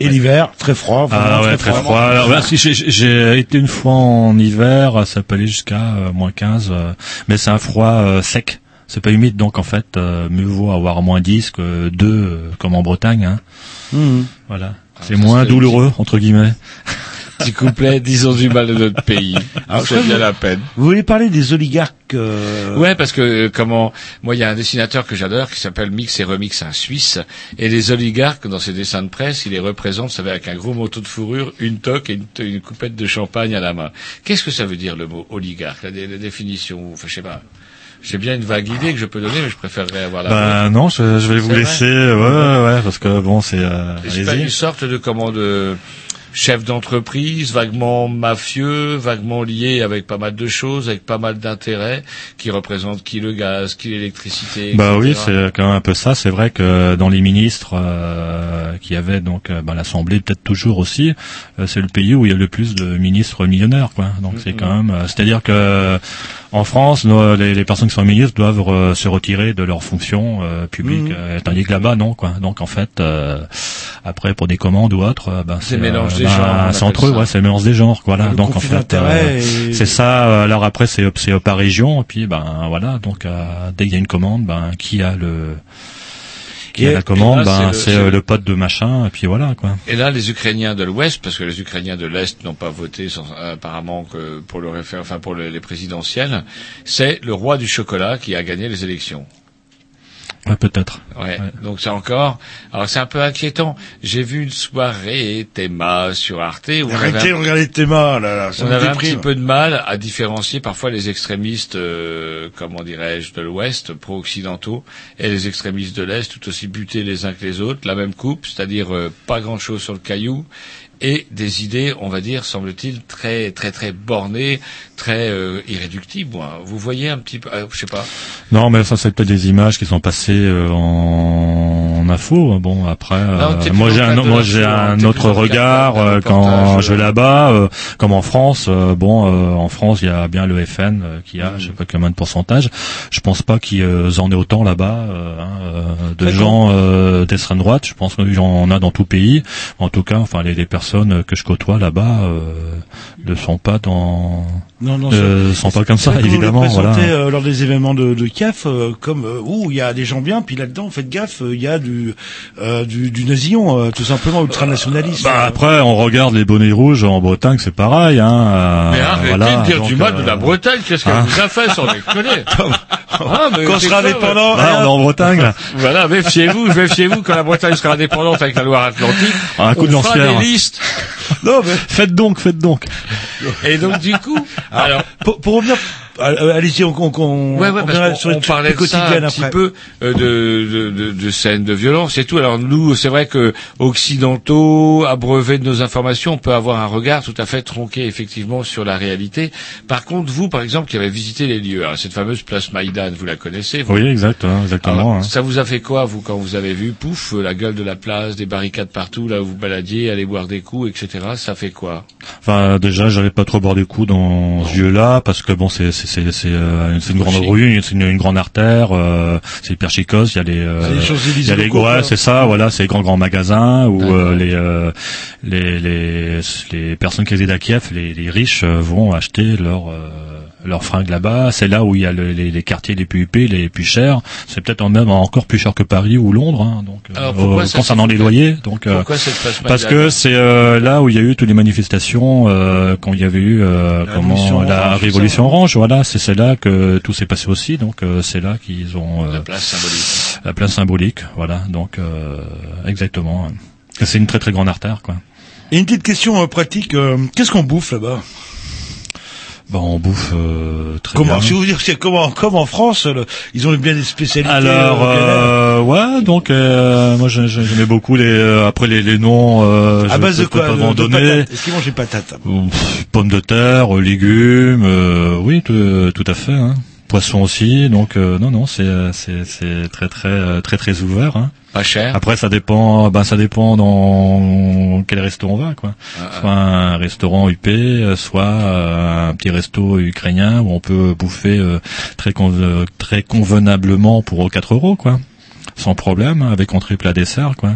Et l'hiver, très froid. vraiment
Ah ouais, très froid. Alors, bah, si, j'ai- j'ai été une fois en hiver, ça peut aller jusqu'à euh, moins 15, euh, mais c'est un froid euh, sec. C'est pas humide, donc en fait, euh, mieux vaut avoir moins 10 que 2, euh, comme en Bretagne. Hein.
Mhm.
Voilà.
Ah,
C'est moins douloureux, entre guillemets.
Petit couplet, disons du mal de notre pays.
Alors,
c'est bien
vous-
la peine.
Vous voulez parler des oligarques euh,
Ouais, parce que euh, comment moi il y a un dessinateur que j'adore qui s'appelle Mix et Remix, un Suisse, et les oligarques dans ses dessins de presse, il les représente, vous savez, avec un gros manteau de fourrure, une toque et une, une coupette de champagne à la main. Qu'est-ce que ça veut dire le mot oligarque la, la définition? Enfin, je sais pas. J'ai bien une vague idée que je peux donner, mais je préférerais avoir la. Vôtre.
non, je, je vais vous laisser, ouais, ouais, ouais, parce que bon, c'est. Euh,
C'est pas une sorte de comment de chef d'entreprise, vaguement mafieux, vaguement lié avec pas mal de choses, avec pas mal d'intérêts, qui représentent qui le gaz, qui l'électricité.
Bah
etc.
oui, c'est quand même un peu ça. C'est vrai que dans les ministres euh, qui avaient donc euh, bah, l'Assemblée, peut-être toujours aussi, euh, c'est le pays où il y a le plus de ministres millionnaires, quoi. Donc c'est quand même, euh, c'est-à-dire que en France, nos- les, les personnes qui sont ministres doivent se retirer de leurs fonctions euh, publiques, tandis que là-bas, non, quoi. Donc en fait, euh, après pour des commandes ou autres, euh, ben,
C'est mélange des
ben,
genres,
C'est entre eux, ouais, c'est le mélange des genres, voilà.
Le
donc en fait, euh,
et-
c'est ça. Alors après, c'est c'est par région, et puis ben voilà. Donc dès qu'il y a une commande, ben qui a le qui
Et-
a la commande,
et là,
ben
c'est
c'est
le- c'est-
le pote de machin, et puis voilà quoi.
Et là, les Ukrainiens de l'Ouest, parce que les Ukrainiens de l'Est n'ont pas voté sans- apparemment que pour le réfé- enfin pour le- les présidentielles, c'est le roi du chocolat qui a gagné les élections.
Ouais, peut-être.
Ouais. Donc c'est encore. Alors c'est un peu inquiétant. J'ai vu une soirée Théma sur Arte où on avait
Arrêtez de
un-
regarder mains, là, là, ça
on avait un
déprime.
petit peu de mal à différencier parfois les extrémistes, euh, comment dirais-je, de l'Ouest, pro-occidentaux, et les extrémistes de l'Est, tout aussi butés les uns que les autres, la même coupe, c'est-à-dire euh, pas grand-chose sur le caillou, et des idées, on va dire, semble-t-il, très très très bornées, très euh, irréductibles. Vous voyez un petit peu, euh, je sais pas.
Non, mais ça c'est peut-être des images qui sont passées euh, en, en info. Bon, après, euh, moi j'ai un, moi j'ai
hein,
un autre regard euh, quand je vais
euh.
là-bas, euh, comme en France. euh, bon, euh, en France, il y a bien le FN euh, qui
Mm.
a, je sais pas combien de pourcentage. Je pense pas qu'ils euh, en ait autant là-bas euh, hein, euh, de
D'accord.
gens euh, d'extrême droite. Je pense y en a dans tout pays. En tout cas, enfin les, les personnes que je côtoie là-bas euh, ne sont pas dans,
Non, non,
euh,
c'est-
sont pas comme ça
vrai
évidemment.
le
Voilà.
euh, lors des événements de, de CAF euh, comme euh, où il y a des gens bien, puis là-dedans, faites gaffe, euh, il y a du euh, du, du nasillon, euh, tout simplement ultranationaliste.
Bah après, on regarde les bonnets rouges en Bretagne, c'est pareil. Hein, euh,
Mais arrêtez
voilà,
de dire
donc,
du mal
euh,
de la Bretagne, qu'est-ce qu'elle
hein.
vous a fait sans déconner Ah, mais
Quand on sera indépendant,
ouais.
Là, on est en Bretagne. Là.
Voilà, méfiez-vous, méfiez-vous quand la Bretagne sera indépendante avec la Loire-Atlantique.
Un coup de
on fera
lance-pierre.
des listes.
Non, mais
Faites donc, faites donc.
Et donc du coup, alors
pour, pour revenir, allez-y, on, on, on,
Ouais, ouais,
on verra sur
on
trucs
parlait de ça un petit peu euh, de, de, de, de scènes de violence et tout. Alors nous, c'est vrai que occidentaux, abreuvés de nos informations, on peut avoir un regard tout à fait tronqué effectivement sur la réalité. Par contre, vous, par exemple, qui avez visité les lieux, alors, cette fameuse place Maïdan, vous la connaissez vous
Oui, exact, hein, exactement.
Alors,
hein.
Ça vous a fait quoi, vous, quand vous avez vu, pouf, euh, la gueule de la place, des barricades partout, là où vous baladiez, aller boire des coups, etc. Ça fait quoi?
Enfin, déjà, j'allais pas trop boire des coups dans ce lieu-là parce que bon, c'est c'est c'est euh, une grande rue, c'est une, une grande artère, euh, c'est hyper chicose. Il y a les euh, il y a les ouais,
quoi.
c'est ça, voilà, c'est les grands grands magasins où euh, les, euh, les les les personnes qui résident à Kiev, les, les riches vont acheter leur euh, leurs fringues là-bas. C'est là où il y a le- les, les quartiers les plus huppés, les plus chers. C'est peut-être en même encore plus cher que Paris ou Londres, hein, donc euh,
Alors, pourquoi
euh,
ça
concernant les loyers. Donc euh,
Pourquoi
parce que c'est euh, là où il y a eu toutes les manifestations euh, quand il y avait eu euh,
La
comment
Révolution
la
Orange,
révolution
tout ça.
orange voilà c'est c'est là que tout s'est passé aussi donc euh, c'est là qu'ils ont euh,
La place symbolique.
la place symbolique voilà donc euh, exactement c'est une très très grande artère quoi
Et une petite question euh, pratique, euh, qu'est-ce qu'on bouffe là-bas?
Bah, on bouffe euh, très
Comment
bien.
Si vous dire, c'est comment, comme en France, le- ils ont bien des spécialités.
Alors,
euh,
euh, ouais, donc euh, moi j'ai- j'ai- j'aimais beaucoup les euh, après les, les noms. Euh,
à
je
base de quoi de,
donner.
Est-ce qu'ils mangent des patates
Pommes de terre, légumes, euh, oui, tout, tout à fait. Hein. Poisson aussi, donc euh, non, non, c'est euh, c'est c'est très très euh, très très ouvert. Hein.
Pas cher.
Après, ça dépend. Ben, ça dépend dans quel restaurant on va, quoi.
Ah,
Soit un restaurant UP, euh, soit un petit resto ukrainien où on peut bouffer très con- très convenablement pour 4 euros, quoi. Sans problème, hein, avec entrée plat dessert, quoi.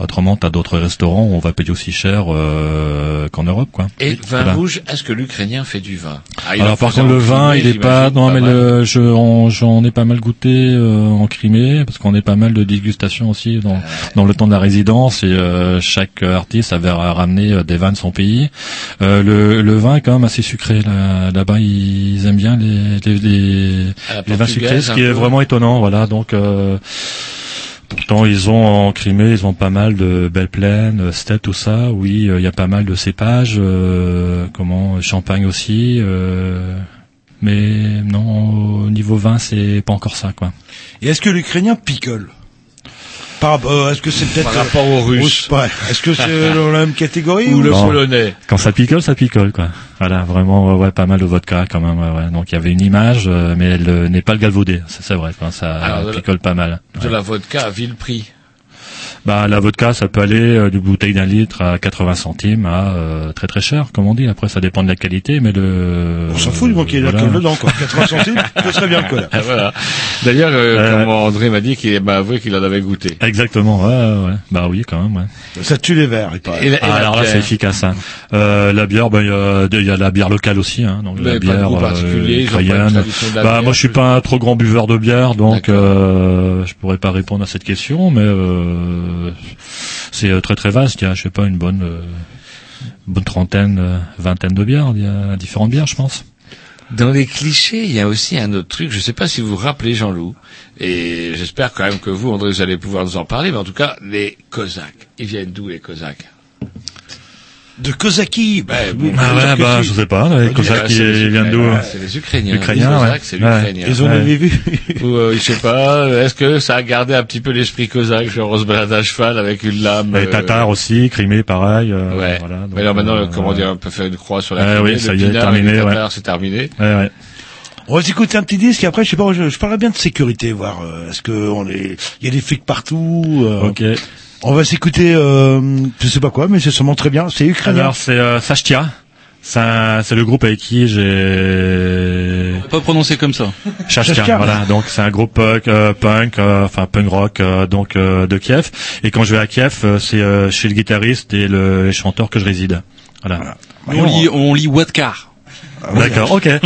Autrement, t'as d'autres restaurants où on va payer aussi cher euh, qu'en Europe, quoi.
Et vin
Voilà.
rouge, est-ce que l'Ukrainien fait du vin? Ah,
Alors par contre le vin,
Crimée,
il est pas non mais
mal.
le je j'en ai pas mal goûté euh, en Crimée parce qu'on est pas mal de dégustation aussi dans dans le temps de la résidence et euh, chaque artiste avait ramené euh, des vins de son pays. Euh, le le vin est quand même assez sucré là là-bas ils aiment bien les les les, les vins sucrés ce qui est vraiment étonnant voilà donc euh, Ils ont en Crimée, ils ont pas mal de belles plaines, euh, steppes, tout ça. Oui, euh, il y a pas mal de cépages. euh, comment, champagne aussi. euh, mais non, au niveau vin, c'est pas encore ça, quoi.
Et est-ce que l'Ukrainien picole? Euh, Est-ce que c'est peut-être
Par rapport aux Russes.
Ouais. Est-ce que c'est dans la même catégorie
Ou le
Non.
polonais.
Quand ça picole, ça picole, quoi. Voilà, vraiment, ouais, ouais, pas mal de vodka quand même. Ouais, ouais. Donc il y avait une image, euh, mais elle euh, n'est pas le galvaudé. Ça, c'est vrai, quoi. Ça
Alors, de la-
picole pas mal.
De la vodka à vil prix.
Bah la vodka, ça peut aller euh, du bouteille d'un litre à 80 centimes à euh, très très cher, comme on dit. Après, ça dépend de la qualité, mais le.
On s'en fout du moment qu'il y ait de
voilà.
l'alcool dedans, quoi. 80 centimes, ce serait bien, quoi. là.
Ah, voilà. D'ailleurs, euh, comment André m'a dit qu'il m'a avoué qu'il en avait goûté.
Exactement, ouais, ouais, ouais. Bah oui, quand même, ouais.
Ça tue les verres, il paraît.
Et la- et
Ah,
la
alors là, c'est efficace. Hein. Euh, la bière, bah il y a, il y a la bière locale aussi, hein. Donc
Mais
la bière
goût particulier,
Bah
bière,
moi, je suis pas un trop grand buveur de bière, donc euh, je pourrais pas répondre à cette question, mais euh, c'est euh, très très vaste. Il y a, je sais pas, une bonne euh, trentaine, euh, vingtaine de bières. Il y a différentes bières, je pense.
Dans les clichés, il y a aussi un autre truc. Je ne sais pas si vous vous rappelez Jean-Loup, et j'espère quand même que vous, André, vous allez pouvoir nous en parler. Mais en tout cas, les Cosaques. Ils viennent d'où les Cosaques?
De Kozaki. Bah, oui,
Ah
que
bah
si.
je sais pas. Les
c'est les
ils viennent d'où
Ukrainiens, C'est les Ukrainiens.
Ukrainiens,
les
ouais.
C'est l'Ukrainien.
Ils ont
Ouais.
vu.
Ou, euh, je sais pas, est-ce que ça a gardé un petit peu l'esprit cosaque, genre on se balade à cheval avec une lame
Les
euh,
Tatars aussi, Crimée, pareil. euh,
Ouais.
Voilà, donc,
Mais alors maintenant,
euh,
comment
ouais.
dire, on peut faire une croix sur la
Ouais,
Crimée,
oui, ça
le
y est, terminé, ouais.
Tatars, c'est terminé.
Ouais, ouais.
On va s'écouter un petit disque et après, je sais pas, je, je parlerai bien de sécurité, voir, euh, est-ce que on est, il y a des flics partout. euh,
Ok.
On va s'écouter, euh, je sais pas quoi, mais c'est sûrement très bien. C'est ukrainien.
Alors c'est euh, Sashtia. C'est un- c'est le groupe avec qui j'ai
Pas prononcé comme ça.
Shashtia. voilà. Donc c'est un groupe punk, euh, punk, euh, enfin punk rock, euh, donc euh, de Kiev. Et quand je vais à Kiev, c'est euh, chez le guitariste et le chanteur que je réside. Voilà.
On lit, on lit Wadkar.
D'accord. Ok.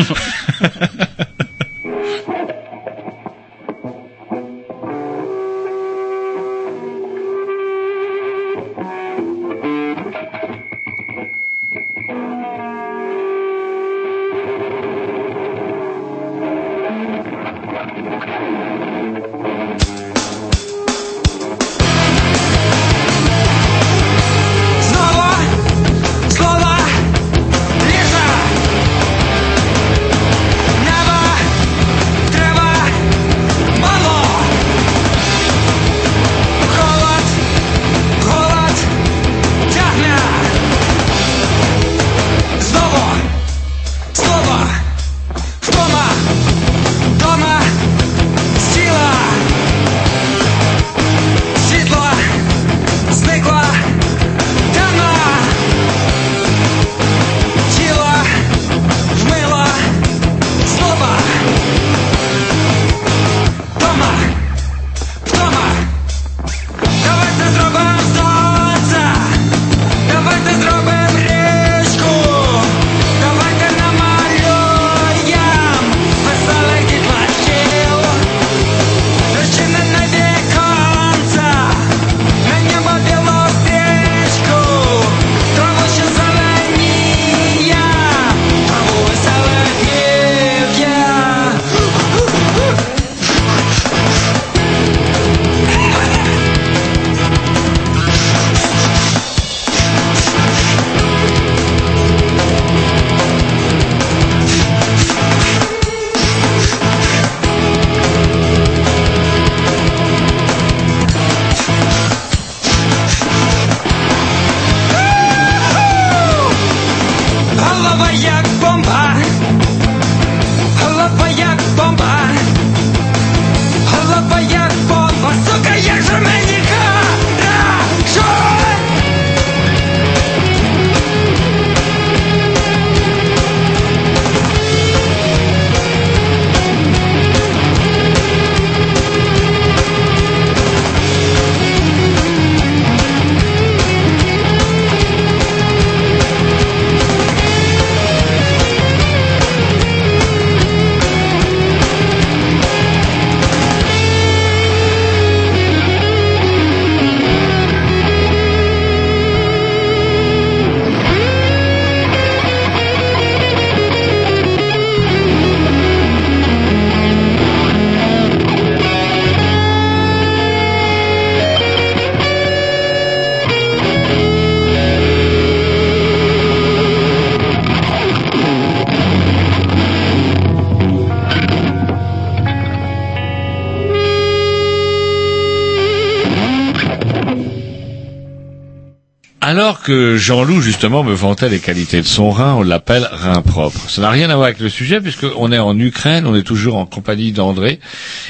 Jean-Loup, justement, me vantait les qualités de son rein, on l'appelle rein propre. Ça n'a rien à voir avec le sujet, puisqu'on est en Ukraine, on est toujours en compagnie d'André.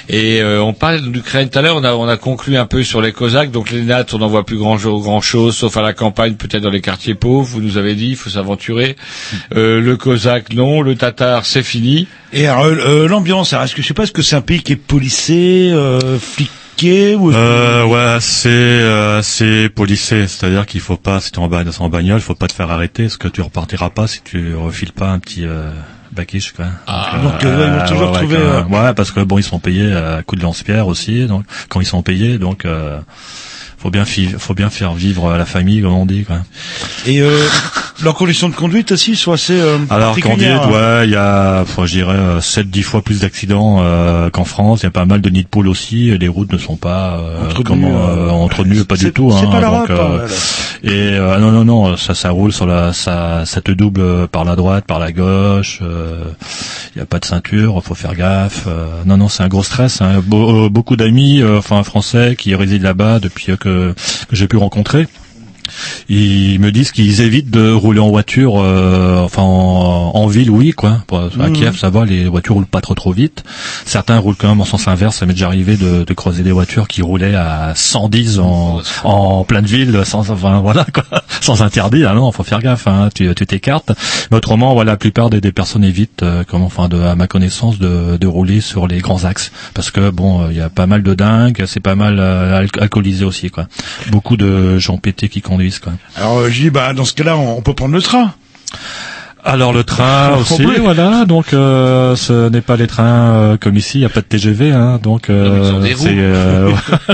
Et euh, on parle d'Ukraine tout à l'heure, on a, on a conclu un peu sur les Cosaques, donc les nattes, on n'en voit plus grand, grand chose, sauf à la campagne, peut-être dans les quartiers pauvres, vous nous avez dit, il faut s'aventurer. Euh, le Cosaque, non, le Tatar, c'est fini.
Et alors, euh, l'ambiance, est-ce que je sais pas, est-ce que c'est un pays qui est policé, euh, ou
Euh, ouais, c'est euh, c'est policé, c'est-à-dire qu'il faut pas, si tu es en, en bagnole, il faut pas te faire arrêter, parce que tu repartiras pas si tu refiles pas un petit euh, baquiche, quoi?
Ah, donc, euh, ils vont toujours
ouais,
trouver, euh,
ouais, parce que bon, ils sont payés à coup de lance-pierre aussi, donc quand ils sont payés, donc euh, faut bien faut bien faire vivre la famille, comme on dit, quoi.
Et euh, leurs conditions de conduite aussi sont assez euh,
Alors conduite,
hein.
ouais, il y a, enfin, je dirais, 7-10 fois plus d'accidents euh, qu'en France. Il y a pas mal de nids de poules aussi. Les routes ne sont pas euh,
Entretenues,
comment,
euh,
euh, entretenues, pas du tout. hein,
pas
donc,
l'Europe, hein,
euh, et euh, non, non, non, ça, ça roule sur la, ça, ça te double par la droite, par la gauche. euh, Il y a pas de ceinture, faut faire gaffe. euh, non, non, c'est un gros stress. hein. Be- euh, beaucoup d'amis, euh, enfin français, qui résident là-bas depuis euh, j'ai pu rencontrer. Ils me disent qu'ils évitent de rouler en voiture, euh, enfin en, en ville, oui, quoi. À
Mhm.
Kiev, ça va, les voitures roulent pas trop trop vite. Certains roulent quand même en sens inverse. Ça m'est déjà arrivé de, de croiser des voitures qui roulaient à 110 en, en pleine ville, sans, enfin voilà, quoi, sans interdit. Ah non, faut faire gaffe, hein, tu tu t'écartes. Mais autrement, voilà, la plupart des, des personnes évitent, euh, comme enfin, de, à ma connaissance, de, de rouler sur les grands axes, parce que bon, il y a pas mal de dingues, c'est pas mal euh, al- alcoolisé aussi, quoi. Beaucoup de gens pétés qui conduisent, quoi.
Alors euh, je dis, bah dans ce cas-là, on, on peut prendre le train.
Alors le train aussi, voilà. Donc euh, ce n'est pas les trains euh, comme ici, il n'y a pas de TGV, hein, donc euh,
ils ont des roues.
c'est, euh,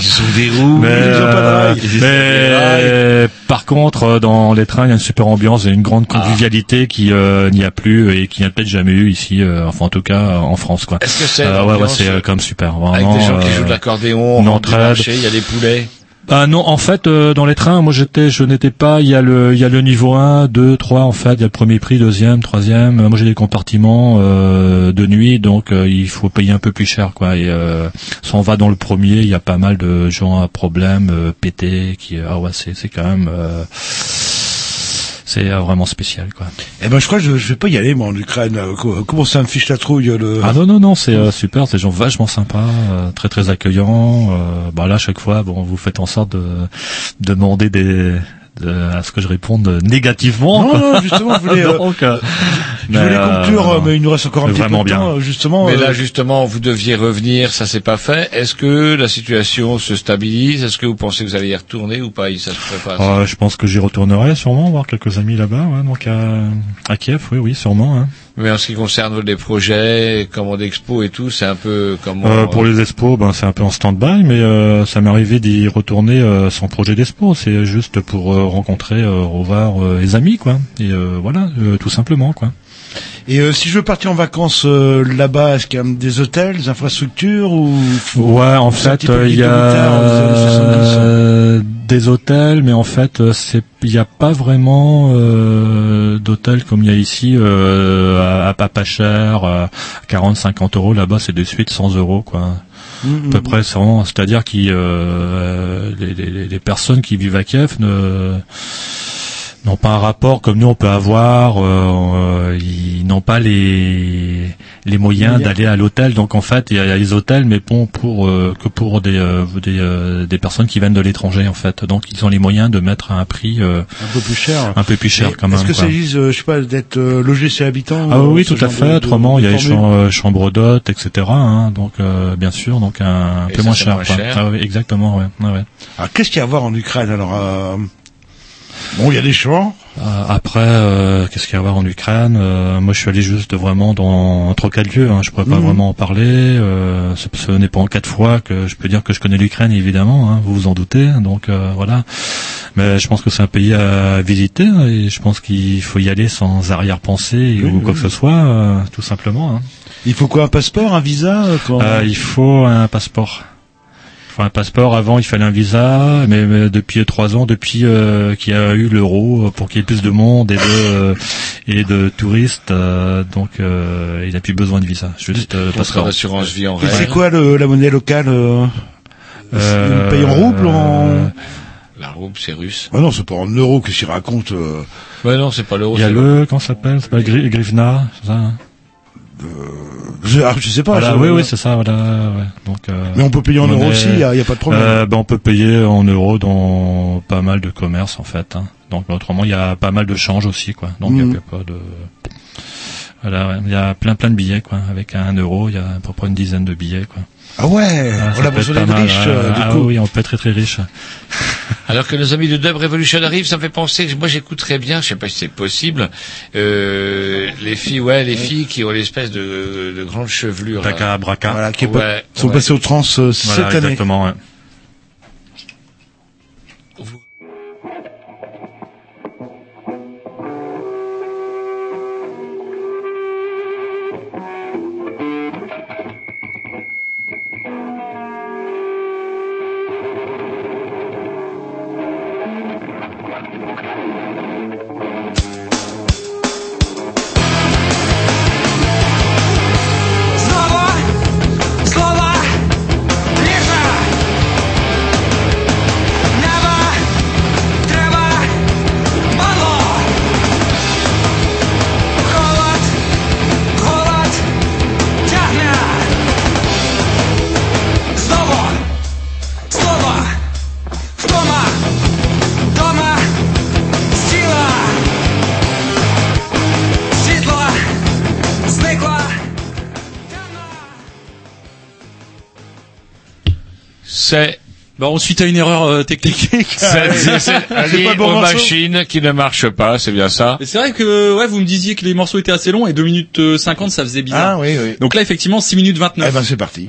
Ils ont des roues,
mais,
ils ont pas de
euh, mais, par contre, euh, dans les trains, il y a une super ambiance, a une grande
Ah.
convivialité qui euh, n'y a plus et qui n'y a peut-être jamais eu ici, euh, enfin en tout cas euh, en France, quoi.
Est-ce que c'est
Euh, ouais, ouais, c'est euh,
euh,
comme super,
Avec
vraiment.
des gens qui
euh,
jouent de l'accordéon, on marché, il y a des poulets?
Ah non, en fait, euh, dans les trains, moi j'étais, je n'étais pas. Il y a le, il y a le niveau 1, 2, 3. En fait, il y a le premier prix, deuxième, troisième. Euh, Moi j'ai des compartiments euh, de nuit, donc euh, il faut payer un peu plus cher, quoi. Et euh, si on va dans le premier, il y a pas mal de gens à problème, euh, pétés, qui, ah ouais, c'est, c'est quand même, euh, c'est euh, vraiment spécial, quoi.
Eh ben je crois que je, je vais pas y aller moi en Ukraine. Euh, co- Comment ça me fiche la trouille le.
Ah non non non c'est euh, super, c'est des gens vachement sympas, euh, très très accueillants. Euh, bah là à chaque fois bon vous faites en sorte de demander des de, à ce que je réponde négativement.
Non,
quoi.
non, justement, je voulais, euh,
Donc, euh,
Je voulais
mais, euh,
conclure, euh, mais il nous reste encore un petit peu de temps,
bien.
euh, justement.
Mais
euh,
là, justement, vous deviez revenir, ça s'est pas fait. Est-ce que la situation se stabilise? Est-ce que vous pensez que vous allez y retourner ou pas? Ça se prépare.
Euh, je pense que j'y retournerai sûrement voir quelques amis là-bas, ouais, donc à, à Kiev, oui, oui, sûrement. Hein.
Mais en ce qui concerne les projets, commandes expo et tout, c'est un peu comment
Euh, pour les expos, ben c'est un peu en stand-by, mais euh, ça m'est arrivé d'y retourner euh, sans projet d'expo. C'est juste pour euh, rencontrer, euh, revoir euh, les amis, quoi. Et euh, voilà, euh, tout simplement, quoi.
Et euh, si je veux partir en vacances euh, là-bas, est-ce qu'il y a des hôtels, des infrastructures ou
Ouais, en fait, euh, il y
l'idée militaire des années 70,
a euh, des hôtels, mais en fait, euh, c'est il n'y a pas vraiment euh, d'hôtels comme il y a ici euh, à, à pas pas cher, à 40-50 euros. Là-bas, c'est de suite 100 euros, quoi.
Mhm.
À peu près, c'est vraiment- c'est-à-dire que les, les, les personnes qui vivent à Kiev ne n'ont pas un rapport comme nous on peut avoir. euh, euh, ils n'ont pas les les moyens d'aller à l'hôtel. Donc en fait, il y a, il y a les hôtels, mais bon pour euh, que pour des euh, des, euh, des personnes qui viennent de l'étranger en fait. Donc ils ont les moyens de mettre à un prix euh,
un peu plus cher
un peu plus cher
Et
quand même.
Est-ce que
quoi.
ça existe, euh, je sais pas, d'être euh, logé chez habitant
Ah
ou,
oui, tout à fait.
de-
Autrement, il y a les
formule
cham- euh, chambres d'hôtes, etc. hein. donc euh, bien sûr, donc un, peu
ça,
moins cher.
moins cher.
Ah oui, exactement, ouais. ouais, ouais.
Alors qu'est-ce qu'il y a à voir en Ukraine alors euh, Bon, il y a des champs.
Euh, après, euh, qu'est-ce qu'il y a à voir en Ukraine? Euh, Moi, je suis allé juste vraiment dans trois quatre lieux. Hein. Je pourrais pas
Mhm.
vraiment en parler. Euh, ce, ce n'est pas en quatre fois que je peux dire que je connais l'Ukraine, évidemment. Hein, vous vous en doutez. Donc euh, voilà. Mais je pense que c'est un pays à visiter hein, et je pense qu'il faut y aller sans arrière-pensée
Oui,
ou quoi
oui.
que ce soit, euh, tout simplement. Hein.
Il faut quoi Un passeport, un visa
il faut un passeport. Faut un passeport. Avant, il fallait un visa, mais, mais depuis trois ans, depuis euh, qu'il y a eu l'euro, euh, pour qu'il y ait plus de monde et de euh, et de touristes, euh, donc euh, il n'a plus besoin de visa. Juste euh, passeport.
d'assurance vie en
c'est quoi le, la monnaie locale euh,
Euh,
payent en rouble ou en
La rouble, c'est russe.
Ah non, c'est pas en euros que s'il raconte. Euh...
Ouais, non, c'est pas l'euro.
Il y a le, comment ça s'appelle? C'est pas Gri- Grivna, c'est ça hein?
Je, ah, je sais pas.
Voilà,
je-
oui, oui, c'est ça, voilà. Ouais. Donc, euh,
Mais on peut payer en euros aussi, il y a- il y a pas de problème.
Euh, ben, on peut payer en euros dans pas mal de commerces en fait. Hein. Donc autrement, il y a pas mal de change aussi, quoi. Donc il y a pas de voilà, ouais. y a plein plein de billets, quoi. Avec un euro, il y a à peu près une dizaine de billets, quoi.
Ah ouais,
Ah,
on
ça
a besoin
être
d'être riche, euh, du
ah
coup.
oui, on peut être très très riche.
Alors que nos amis de Dub Revolution arrivent, ça me fait penser, que moi j'écouterais bien, je sais pas si c'est possible, euh, les filles, ouais, les filles qui ont l'espèce de, de grande chevelure.
Braca, braca.
Voilà, qui est pas-
Ouais,
sont
ouais.
passés au trans euh,
Voilà,
cette année.
exactement. ouais.
c'est
Bon, suite à une erreur euh, technique.
C'est pas aux qui ne marchent pas, c'est bien ça.
C'est vrai que ouais, vous me disiez que les morceaux étaient assez longs et 2 minutes euh, 50 ça faisait bizarre.
Ah oui oui.
Donc là effectivement 6 minutes 29.
Eh ben c'est parti.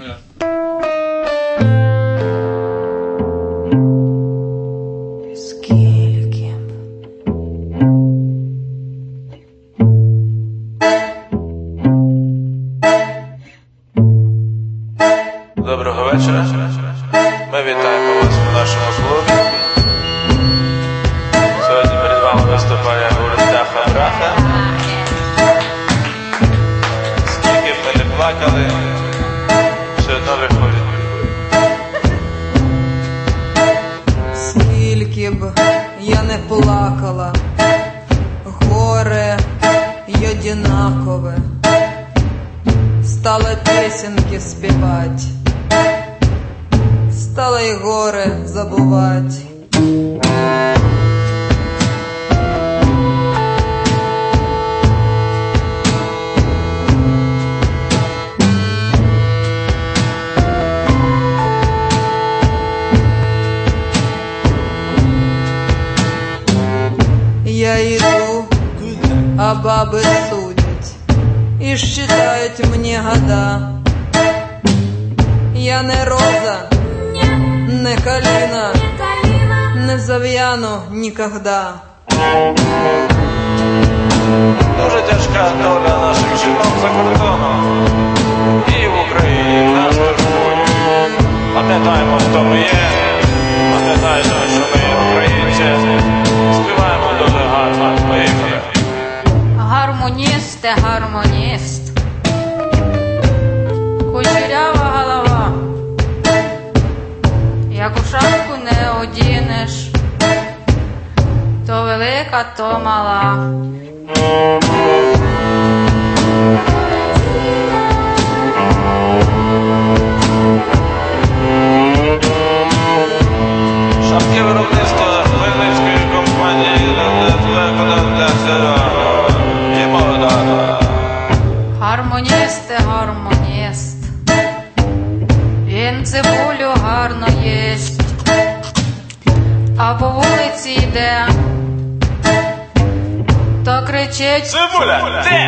Hola.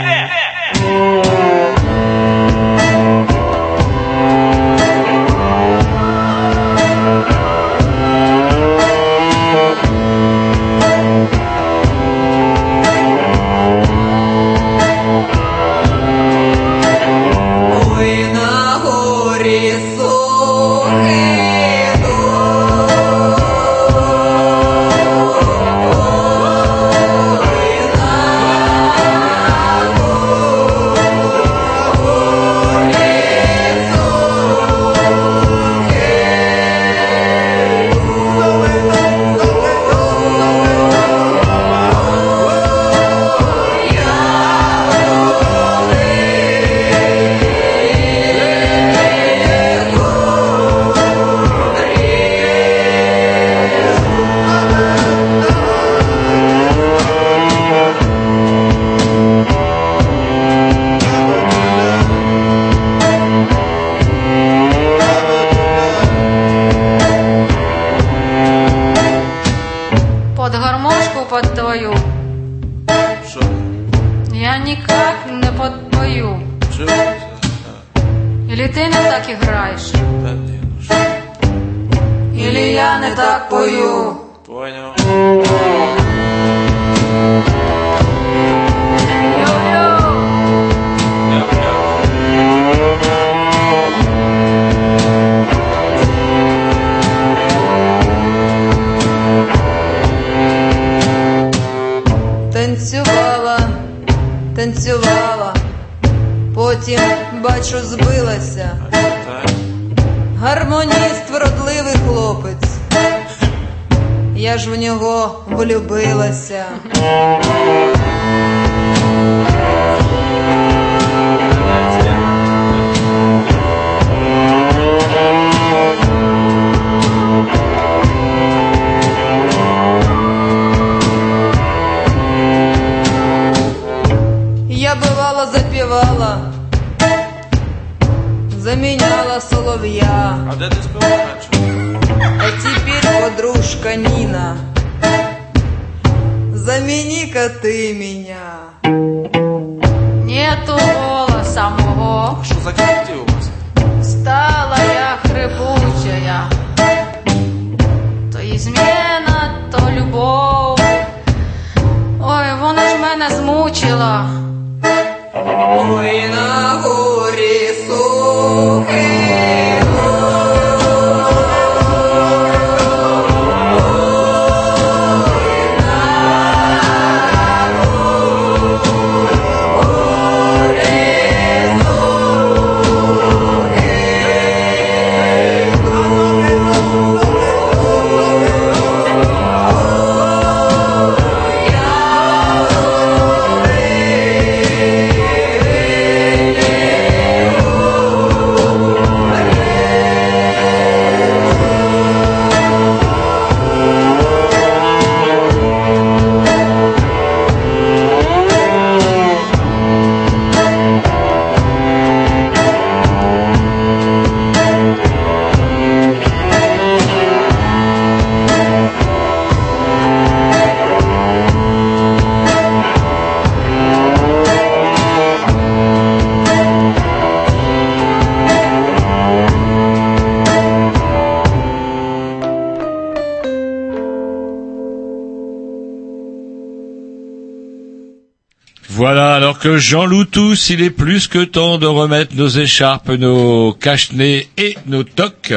Alors que Jean Loutus, il est plus que temps de remettre nos écharpes, nos cache-nez et nos toques.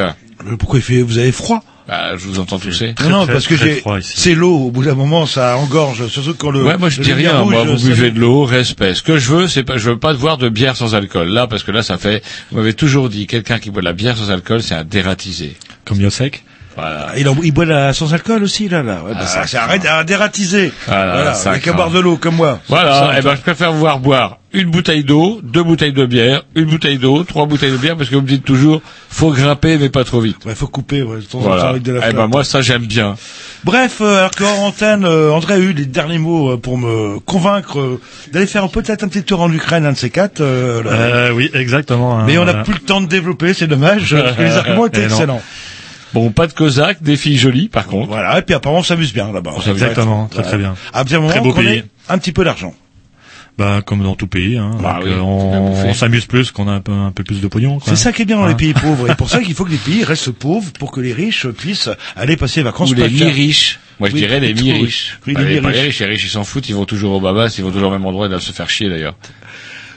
Pourquoi il fait, vous avez froid?
Bah, je vous entends tousser.
Non, non, parce que j'ai, c'est l'eau. Au bout d'un moment, ça engorge. Surtout quand le.
Ouais, moi je
le
dis rien.
rouge,
Moi, vous
ça-
buvez de l'eau, respect. Ce que je veux, c'est pas, je veux pas voir de bière sans alcool. Là, parce que là, ça fait. Vous m'avez toujours dit, quelqu'un qui boit de la bière sans alcool, c'est un dératisé.
Comme Yosek?
Voilà.
Il, en- il boit la sans alcool aussi là, là. Ouais, bah,
Ah,
ça, ré- un dératisé.
Voilà,
Voilà,
ça
avec à boire de l'eau comme moi.
Voilà,
Ça,
eh ben, je préfère vous voir boire une bouteille d'eau, deux bouteilles de bière, une bouteille d'eau, trois bouteilles de bière, parce que vous me dites toujours, faut grimper, mais pas trop vite.
Ouais, faut couper, ouais, de temps en temps
Voilà.
avec de la
Eh ben, moi, ça, j'aime bien.
Bref, euh, alors que hors antenne, euh, André a eu les derniers mots euh, pour me convaincre euh, d'aller faire peut-être un petit tour en Ukraine, un de ces quatre. euh, là.
Euh, oui, exactement. hein,
Mais on n'a
voilà.
plus le temps de développer, c'est dommage, parce que les arguments étaient
non.
Bon, pas de Cosaque, des filles jolies, par contre.
Voilà, et puis apparemment on s'amuse bien là-bas.
s'amuse Exactement, très, très bien.
À bien moment
Très beau
qu'on
pays.
ait un petit peu d'argent.
Bah, comme dans tout pays, hein.
Bah
Donc,
oui,
euh, on, on s'amuse plus qu'on a un peu, un peu plus de pognon. quoi.
C'est ça qui est bien dans
Hein.
les pays pauvres. Et pour ça qu'il faut que les pays restent pauvres pour que les riches puissent aller passer les vacances
Ou les mi-riches. Moi, je
Oui,
dirais les mi-riches.
oui,
Bah,
les
les riches, les riches, ils s'en foutent, ils vont toujours au Babas, ils vont toujours au même endroit, ils doivent se faire chier, d'ailleurs.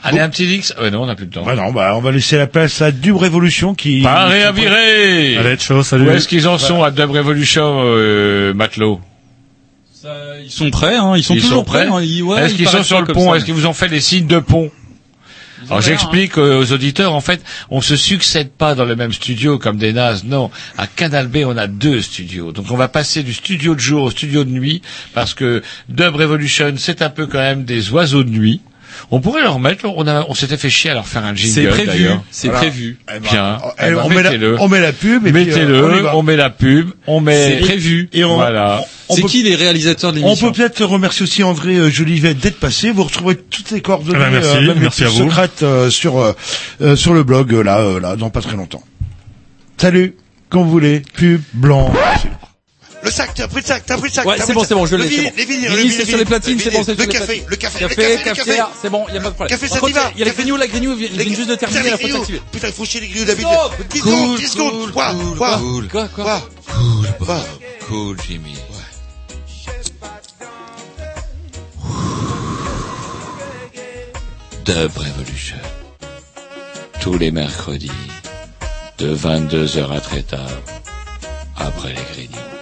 Allez, un petit Dix. Ouais, non, on n'a plus de temps.
Ouais, non, bah, on va laisser la place à Dub Révolution qui...
Paré à virer
Allez, ciao, salut.
Où est-ce qu'ils en sont à Dub Revolution, euh, Matelot
Ils sont prêts, hein, ils sont toujours
sont prêts
hein, ils- ouais,
Est-ce
ils
qu'ils sont sur le pont. Est-ce qu'ils vous ont fait des signes de pont alors j'explique euh, aux auditeurs, en fait, on se succède pas dans le même studio comme des nazes, non. À Canal B, on a deux studios. Donc on va passer du studio de jour au studio de nuit, parce que Dub Revolution, c'est un peu quand même des oiseaux de nuit. On pourrait leur mettre, on, a, on s'était fait chier à leur faire un jingle
C'est prévu, c'est
Voilà.
prévu.
Eh ben,
Bien.
eh,
Eh ben,
on, met la,
mettez-le.
on met la pub et puis, euh,
Mettez-le,
on
met la pub, on met...
C'est prévu.
Et on,
Voilà.
on
C'est
peut-
qui les réalisateurs de
On peut peut-être remercier aussi André euh, Jolivet d'être passé. Vous retrouverez toutes les coordonnées,
Ah bah merci,
même les
merci
plus
à vous.
secrètes euh, sur euh, euh, sur le blog euh, là euh, là dans pas très longtemps. Salut, quand vous voulez, pub blanc. Le sac, t'as pris le sac, t'as pris le sac.
Ouais, c'est bon,
le
c'est bon, je
Le
l'ai. c'est
vinyle,
bon.
Les vinyles,
Vinyle,
le
c'est sur les platines, c'est bon, c'est
Le
sur les
café,
platines.
le café,
Café,
le café, le café.
c'est bon, y a pas de problème.
Café, ça.
Il y a les grignoux, la grignoux, ils viennent juste de terminer,
Putain,
la
les
faut
grignoux.
s'activer.
Putain, il faut chier les grignoux d'habitude.
Stop
10
Cool,
secondes, 10 secondes.
cool,
Quoi,
cool,
quoi,
cool. Quoi, quoi
quoi
Cool,
Quoi
Cool, Jimmy. Dub Revolution. Tous les mercredis, de 22h à très tard, après les grignoux.